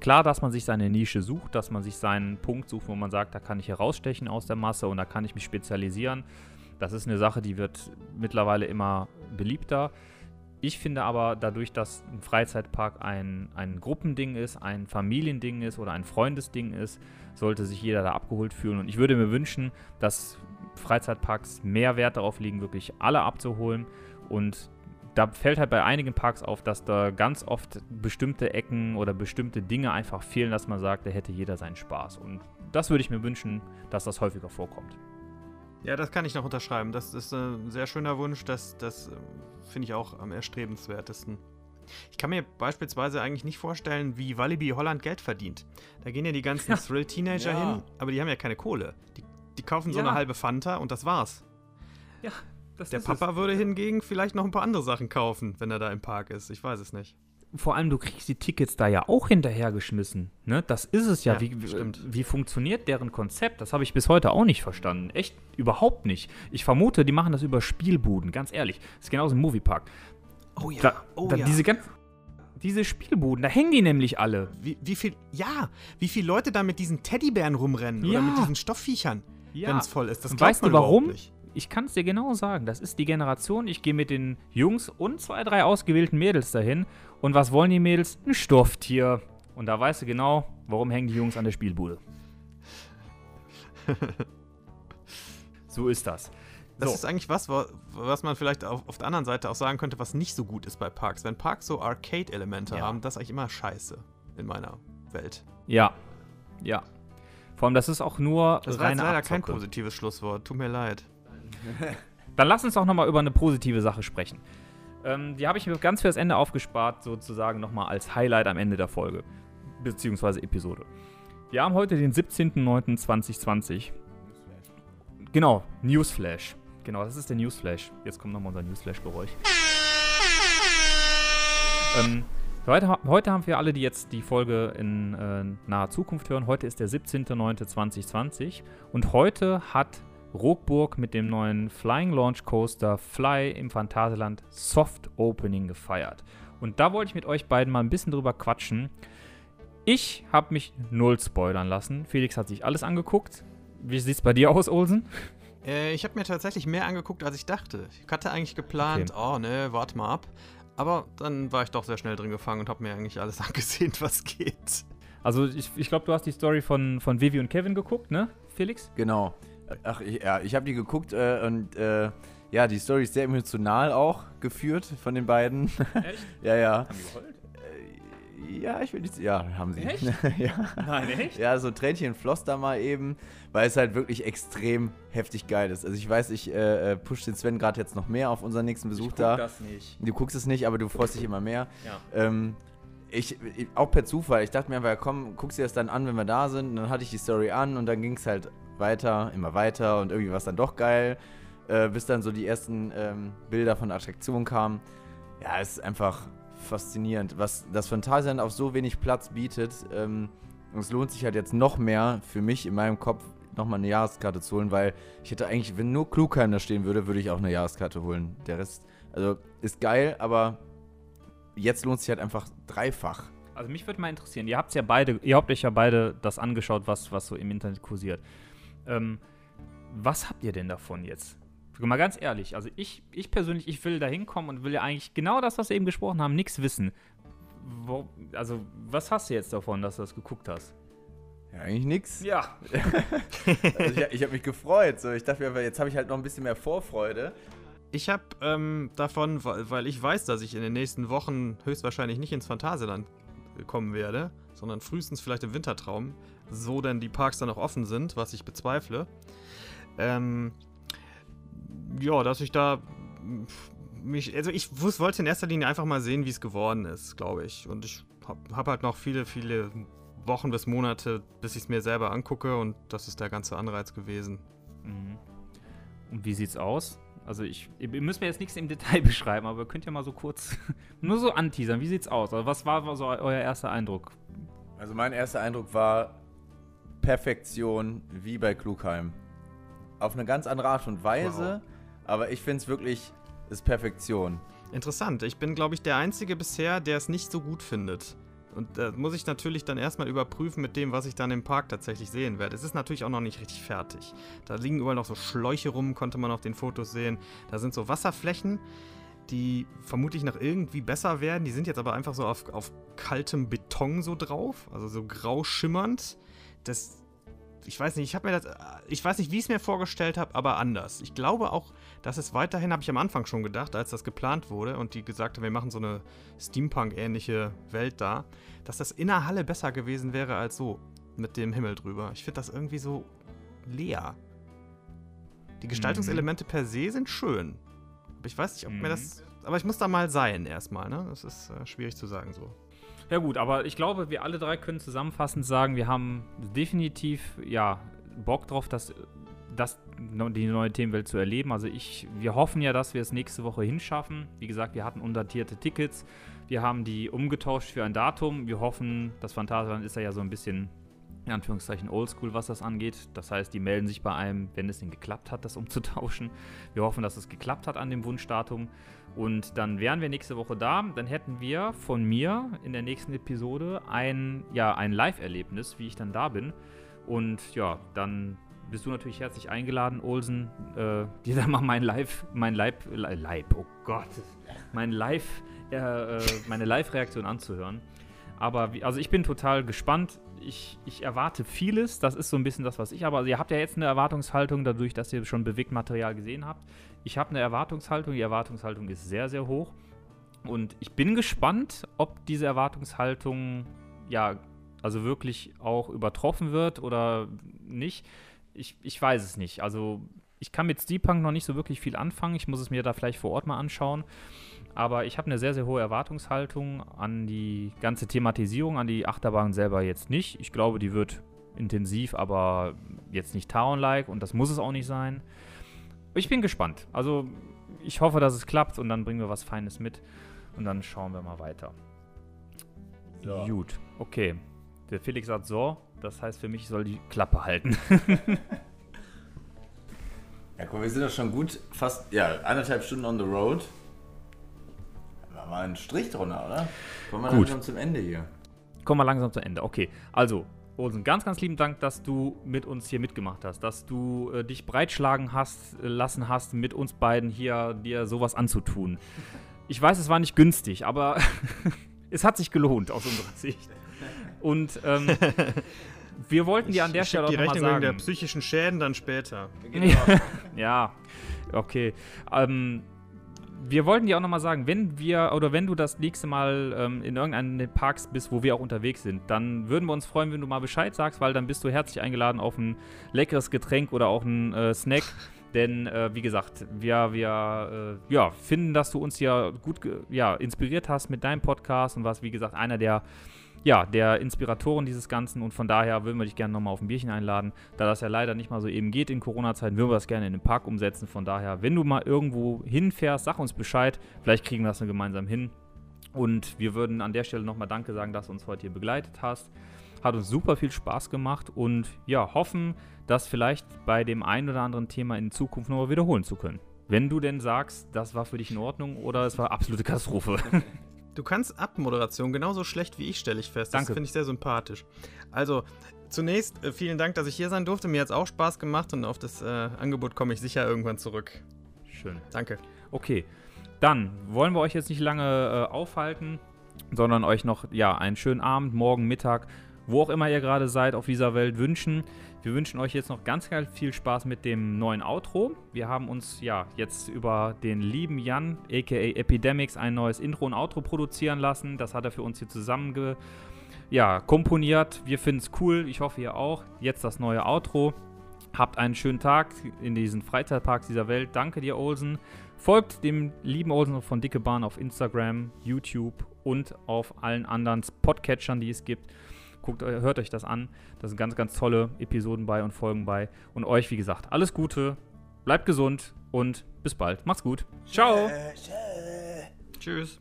Speaker 1: Klar, dass man sich seine Nische sucht, dass man sich seinen Punkt sucht, wo man sagt, da kann ich herausstechen aus der Masse und da kann ich mich spezialisieren. Das ist eine Sache, die wird mittlerweile immer beliebter. Ich finde aber, dadurch, dass ein Freizeitpark ein, ein Gruppending ist, ein Familiending ist oder ein Freundesding ist, sollte sich jeder da abgeholt fühlen. Und ich würde mir wünschen, dass Freizeitparks mehr Wert darauf legen, wirklich alle abzuholen. Und da fällt halt bei einigen Parks auf, dass da ganz oft bestimmte Ecken oder bestimmte Dinge einfach fehlen, dass man sagt, da hätte jeder seinen Spaß. Und das würde ich mir wünschen, dass das häufiger vorkommt.
Speaker 5: Ja, das kann ich noch unterschreiben. Das ist ein sehr schöner Wunsch. Das, das äh, finde ich auch am erstrebenswertesten. Ich kann mir beispielsweise eigentlich nicht vorstellen, wie Walibi Holland Geld verdient. Da gehen ja die ganzen
Speaker 1: Ja.
Speaker 5: Thrill-Teenager
Speaker 2: Ja.
Speaker 5: hin, aber die haben ja keine Kohle. Die, die kaufen so
Speaker 1: Ja.
Speaker 5: eine halbe Fanta und das war's.
Speaker 1: Ja, das
Speaker 5: Der Papa würde hingegen vielleicht noch ein paar andere Sachen kaufen, wenn er da im Park ist. Ich weiß es nicht.
Speaker 1: Vor allem, du kriegst die Tickets da ja auch hinterhergeschmissen. Ne? Das ist es ja.
Speaker 5: Ja,
Speaker 1: wie, wie, funktioniert deren Konzept? Das habe ich bis heute auch nicht verstanden. Echt überhaupt nicht. Ich vermute, die machen das über Spielbuden, ganz ehrlich. Das ist genauso im Moviepark.
Speaker 5: Oh ja,
Speaker 1: Da, da, Diese, ganz, diese Spielbuden, da hängen die nämlich alle.
Speaker 5: Wie, wie viel, ja, wie viele Leute da mit diesen Teddybären rumrennen
Speaker 1: Ja.
Speaker 5: oder mit diesen Stoffviechern,
Speaker 1: Ja.
Speaker 5: wenn es voll ist. Das
Speaker 1: weißt du warum?
Speaker 5: Nicht.
Speaker 1: Ich kann es dir genau sagen. Das ist die Generation. Ich gehe mit den Jungs und zwei, drei ausgewählten Mädels dahin. Und was wollen die Mädels? Ein Stofftier. Und da weißt du genau, warum hängen die Jungs an der Spielbude. so ist das.
Speaker 5: Das
Speaker 1: So.
Speaker 5: ist eigentlich was, wa- was man vielleicht auf, auf der anderen Seite auch sagen könnte, was nicht so gut ist bei Parks. Wenn Parks so Arcade-Elemente
Speaker 1: Ja.
Speaker 5: haben, das ist eigentlich immer scheiße in meiner Welt.
Speaker 1: Ja. Ja. Vor allem, das ist auch nur
Speaker 5: Das war
Speaker 1: reine
Speaker 5: leider kein
Speaker 1: Abzocke.
Speaker 5: positives Schlusswort. Tut mir leid.
Speaker 1: Dann lass uns doch nochmal über eine positive Sache sprechen. Ähm, die habe ich mir ganz fürs Ende aufgespart, sozusagen nochmal als Highlight am Ende der Folge. Beziehungsweise Episode. Wir haben heute den 17.09.2020. Genau, Newsflash. Genau, das ist der Newsflash. Jetzt kommt nochmal unser Newsflash-Geräusch. Ähm, heute, heute haben wir alle, die jetzt die Folge in äh, naher Zukunft hören. Heute ist der 17.09.2020 und heute hat Rockburg mit dem neuen Flying Launch Coaster Fly im Phantasialand Soft Opening gefeiert. Und da wollte ich mit euch beiden mal ein bisschen drüber quatschen. Ich habe mich null spoilern lassen. Felix hat sich alles angeguckt. Wie sieht's bei dir aus, Olsen?
Speaker 5: Äh, ich habe mir tatsächlich mehr angeguckt, als ich dachte. Ich hatte eigentlich geplant, oh ne, warte mal ab. Aber dann war ich doch sehr schnell drin gefangen und habe mir eigentlich alles angesehen, was geht.
Speaker 1: Also ich, ich glaube, du hast die Story von, von Vivi und Kevin geguckt, ne, Felix?
Speaker 2: Genau. Ach, ich, ja, ich habe die geguckt äh, und äh, ja, die Story ist sehr emotional auch geführt von den beiden.
Speaker 1: Echt?
Speaker 2: ja, ja.
Speaker 1: Haben die geheult?
Speaker 2: Ja, ich will nicht. Ja, haben sie.
Speaker 1: Echt?
Speaker 2: ja.
Speaker 1: Nein, echt?
Speaker 2: Ja, so ein Tränchen floss da mal eben, weil es halt wirklich extrem heftig geil ist. Also ich weiß, ich äh, äh, push den Sven gerade jetzt noch mehr auf unseren nächsten Besuch da.
Speaker 1: das nicht.
Speaker 2: Du guckst es nicht, aber du freust dich immer mehr.
Speaker 1: Ja.
Speaker 2: Ähm, ich, ich, auch per Zufall, ich dachte mir einfach, komm, guckst dir das dann an, wenn wir da sind. Und dann hatte ich die Story an und dann ging es halt weiter, immer weiter und irgendwie war es dann doch geil, äh, bis dann so die ersten ähm, Bilder von Attraktionen kamen. Ja, es ist einfach faszinierend, was das Phantasialand auf so wenig Platz bietet. Ähm, und es lohnt sich halt jetzt noch mehr für mich in meinem Kopf nochmal eine Jahreskarte zu holen, weil ich hätte eigentlich, wenn nur Klugheim da stehen würde, würde ich auch eine Jahreskarte holen. Der Rest, also ist geil, aber jetzt lohnt sich halt einfach dreifach.
Speaker 1: Also mich würde mal interessieren, ihr habt ja beide, ihr habt euch ja beide das angeschaut, was, was so im Internet kursiert. Ähm, was habt ihr denn davon jetzt? Mal ganz ehrlich, also ich, ich persönlich, ich will da hinkommen und will ja eigentlich genau das, was wir eben gesprochen haben, nichts wissen. Wo, also, was hast du jetzt davon, dass du das geguckt hast?
Speaker 2: Ja, eigentlich nix.
Speaker 1: Ja.
Speaker 2: Also ich ich habe mich gefreut. So. Ich dachte mir, jetzt habe ich halt noch ein bisschen mehr Vorfreude.
Speaker 5: Ich habe ähm, davon, weil, weil ich weiß, dass ich in den nächsten Wochen höchstwahrscheinlich nicht ins Phantasialand kommen werde, sondern frühestens vielleicht im Wintertraum, so denn die Parks dann auch offen sind, was ich bezweifle. Ähm, ja, dass ich da mich, also ich wollte in erster Linie einfach mal sehen, wie es geworden ist, glaube ich. Und ich habe hab halt noch viele, viele Wochen bis Monate, bis ich es mir selber angucke und das ist der ganze Anreiz gewesen.
Speaker 1: Mhm. Und wie sieht's aus? Also ich, ihr müsst mir jetzt nichts im Detail beschreiben, aber könnt ihr mal so kurz, nur so anteasern, wie sieht's aus? Also was war so euer erster Eindruck?
Speaker 2: Also mein erster Eindruck war Perfektion wie bei Klugheim. Auf eine ganz andere Art und Weise, aber ich finde es wirklich, ist Perfektion.
Speaker 5: Interessant. Ich bin, glaube ich, der Einzige bisher, der es nicht so gut findet. Und da muss ich natürlich dann erstmal überprüfen mit dem, was ich dann im Park tatsächlich sehen werde. Es ist natürlich auch noch nicht richtig fertig. Da liegen überall noch so Schläuche rum, konnte man auf den Fotos sehen. Da sind so Wasserflächen, die vermutlich noch irgendwie besser werden. Die sind jetzt aber einfach so auf, auf kaltem Beton so drauf, also so grau schimmernd. Das, ich weiß nicht, ich habe mir das, ich weiß nicht, wie ich es mir vorgestellt habe, aber anders. Ich glaube auch, dass es weiterhin, habe ich am Anfang schon gedacht, als das geplant wurde und die gesagt haben, wir machen so eine Steampunk-ähnliche Welt da, dass das in der Halle besser gewesen wäre als so mit dem Himmel drüber. Ich finde das irgendwie so leer. Die Gestaltungselemente per se sind schön. Aber ich weiß nicht, ob mir
Speaker 1: Mhm.
Speaker 5: das. Aber ich muss da mal sein erstmal, ne? Das ist äh, schwierig zu sagen so.
Speaker 1: Ja gut, aber ich glaube, wir alle drei können zusammenfassend sagen, wir haben definitiv ja Bock drauf, das, das die neue Themenwelt zu erleben. Also ich, wir hoffen ja, dass wir es nächste Woche hinschaffen. Wie gesagt, wir hatten undatierte Tickets. Wir haben die umgetauscht für ein Datum. Wir hoffen, das Phantasialand ist ja so ein bisschen in Anführungszeichen oldschool, was das angeht. Das heißt, die melden sich bei einem, wenn es denn geklappt hat, das umzutauschen. Wir hoffen, dass es geklappt hat an dem Wunschdatum. Und dann wären wir nächste Woche da. Dann hätten wir von mir in der nächsten Episode ein, ja, ein Live-Erlebnis, wie ich dann da bin. Und ja, dann bist du natürlich herzlich eingeladen, Olsen, äh, dir dann mal mein Live, mein Leib, Li- Leib, oh Gott, mein Live, äh, äh, meine Live-Reaktion anzuhören. Aber wie, also ich bin total gespannt. Ich, ich erwarte vieles. Das ist so ein bisschen das, was ich aber. Also ihr habt ja jetzt eine Erwartungshaltung, dadurch, dass ihr schon Bewegtmaterial gesehen habt. Ich habe eine Erwartungshaltung. Die Erwartungshaltung ist sehr, sehr hoch. Und ich bin gespannt, ob diese Erwartungshaltung ja, also wirklich auch übertroffen wird oder nicht. Ich, ich weiß es nicht. Also ich kann mit Steampunk noch nicht so wirklich viel anfangen. Ich muss es mir da vielleicht vor Ort mal anschauen. Aber ich habe eine sehr, sehr hohe Erwartungshaltung an die ganze Thematisierung, an die Achterbahn selber jetzt nicht. Ich glaube, die wird intensiv, aber jetzt nicht Town-like und das muss es auch nicht sein. Ich bin gespannt. Also ich hoffe, dass es klappt und dann bringen wir was Feines mit und dann schauen wir mal weiter.
Speaker 2: So.
Speaker 1: Gut, okay. Der Felix sagt so, das heißt für mich, ich soll die Klappe halten.
Speaker 2: Ja, guck, wir sind doch schon gut fast, ja, anderthalb Stunden on the road. Mal einen Strich drunter, oder? Kommen wir
Speaker 1: Gut.
Speaker 2: langsam zum Ende hier.
Speaker 1: Kommen wir langsam zu Ende. Okay, also, Olsen, ganz, ganz lieben Dank, dass du mit uns hier mitgemacht hast, dass du äh, dich breitschlagen hast, äh, lassen hast, mit uns beiden hier dir sowas anzutun. Ich weiß, es war nicht günstig, aber es hat sich gelohnt aus unserer Sicht. Und ähm, wir wollten dir an der
Speaker 5: Ich
Speaker 1: Stelle auch
Speaker 5: die
Speaker 1: noch mal
Speaker 5: Rechnung wegen der
Speaker 1: sagen.
Speaker 5: psychischen Schäden dann später.
Speaker 1: Ja, ja, okay. Ähm, wir wollten dir auch nochmal sagen, wenn wir oder wenn du das nächste Mal ähm, in irgendeinem der Parks bist, wo wir auch unterwegs sind, dann würden wir uns freuen, wenn du mal Bescheid sagst, weil dann bist du herzlich eingeladen auf ein leckeres Getränk oder auch einen äh, Snack. Denn, äh, wie gesagt, wir, wir äh, ja, finden, dass du uns ja gut ja, inspiriert hast mit deinem Podcast und warst, wie gesagt, einer der, ja, der Inspiratoren dieses Ganzen. Und von daher würden wir dich gerne nochmal auf ein Bierchen einladen. Da das ja leider nicht mal so eben geht in Corona-Zeiten, würden wir das gerne in den Park umsetzen. Von daher, wenn du mal irgendwo hinfährst, sag uns Bescheid. Vielleicht kriegen wir das dann gemeinsam hin. Und wir würden an der Stelle nochmal Danke sagen, dass du uns heute hier begleitet hast. Hat uns super viel Spaß gemacht und ja, hoffen, das vielleicht bei dem einen oder anderen Thema in Zukunft nochmal wiederholen zu können. Wenn du denn sagst, das war für dich in Ordnung oder es war absolute Katastrophe.
Speaker 5: Du kannst Abmoderation genauso schlecht wie ich, stelle ich fest. Das
Speaker 1: Danke.
Speaker 5: finde ich sehr sympathisch. Also, zunächst äh, vielen Dank, dass ich hier sein durfte. Mir hat es auch Spaß gemacht und auf das äh, Angebot komme ich sicher irgendwann zurück.
Speaker 1: Schön.
Speaker 5: Danke.
Speaker 1: Okay, dann wollen wir euch jetzt nicht lange äh, aufhalten, sondern euch noch ja, einen schönen Abend, morgen, Mittag, wo auch immer ihr gerade seid auf dieser Welt wünschen. Wir wünschen euch jetzt noch ganz, ganz viel Spaß mit dem neuen Outro. Wir haben uns ja jetzt über den lieben Jan, aka Epidemics, ein neues Intro und Outro produzieren lassen. Das hat er für uns hier zusammenge ja, komponiert. Wir finden es cool. Ich hoffe, ihr auch. Jetzt das neue Outro. Habt einen schönen Tag in diesen Freizeitparks dieser Welt. Danke dir, Olsen. Folgt dem lieben Olsen von Dicke Bahn auf Instagram, YouTube und auf allen anderen Podcatchern, die es gibt. Guckt, hört euch das an. Da sind ganz, ganz tolle Episoden bei und Folgen bei. Und euch, wie gesagt, alles Gute. Bleibt gesund und bis bald. Macht's gut. Ciao.
Speaker 5: Tschüss.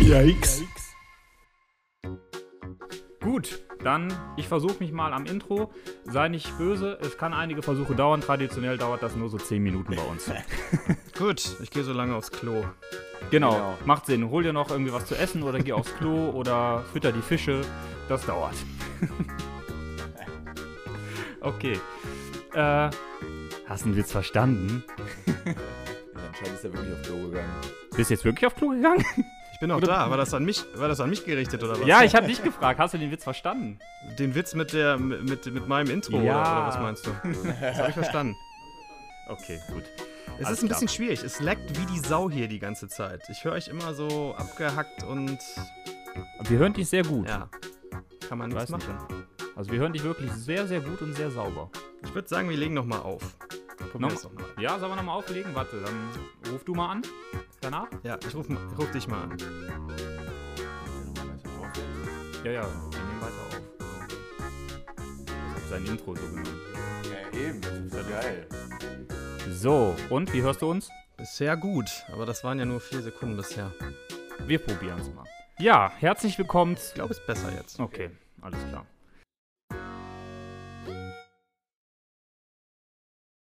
Speaker 4: Yikes.
Speaker 1: Gut, dann ich versuche mich mal am Intro. Sei nicht böse, es kann einige Versuche dauern. Traditionell dauert das nur so 10 Minuten bei uns.
Speaker 5: Gut, ich gehe so lange aufs Klo.
Speaker 1: Genau,
Speaker 2: Genau.
Speaker 1: macht Sinn. Hol dir noch irgendwie was zu essen oder geh aufs Klo oder fütter die Fische. Das dauert. okay. Äh, hast du Witz verstanden?
Speaker 2: Anscheinend ist er wirklich auf Klo gegangen.
Speaker 1: Bist du jetzt wirklich auf Klo gegangen?
Speaker 5: Ich bin noch da. War das an mich, war das an mich gerichtet oder was?
Speaker 1: ja, ich habe dich gefragt. Hast du den Witz verstanden?
Speaker 5: Den Witz mit, der, mit, mit meinem Intro
Speaker 1: Ja.
Speaker 5: oder, oder was meinst du? Das habe ich verstanden.
Speaker 1: Okay, gut.
Speaker 5: Es
Speaker 1: Alles
Speaker 5: ist ein
Speaker 1: klar.
Speaker 5: bisschen schwierig. Es leckt wie die Sau hier die ganze Zeit. Ich höre euch immer so abgehackt und
Speaker 1: Wir hören dich sehr gut.
Speaker 5: ja, kann man
Speaker 1: Ich
Speaker 5: nichts
Speaker 1: weiß nicht.
Speaker 5: machen.
Speaker 1: Also wir hören dich wirklich sehr, sehr gut und sehr sauber.
Speaker 5: Ich würde sagen, wir legen nochmal auf. Noch mal.
Speaker 1: Ja, sollen wir nochmal auflegen? Warte, dann ruf du mal an. Danach?
Speaker 5: Ja, ich rufe ruf dich mal an.
Speaker 1: Ja, ja, wir nehmen weiter auf. Ich hab sein Intro so genommen.
Speaker 2: Ja, eben, das ist ja geil.
Speaker 1: So, und wie hörst du uns?
Speaker 5: Bisher gut, aber das waren ja nur vier Sekunden bisher.
Speaker 1: Wir probieren es mal. Ja, herzlich willkommen.
Speaker 5: Ich glaube, es ist besser jetzt.
Speaker 1: Okay, alles klar.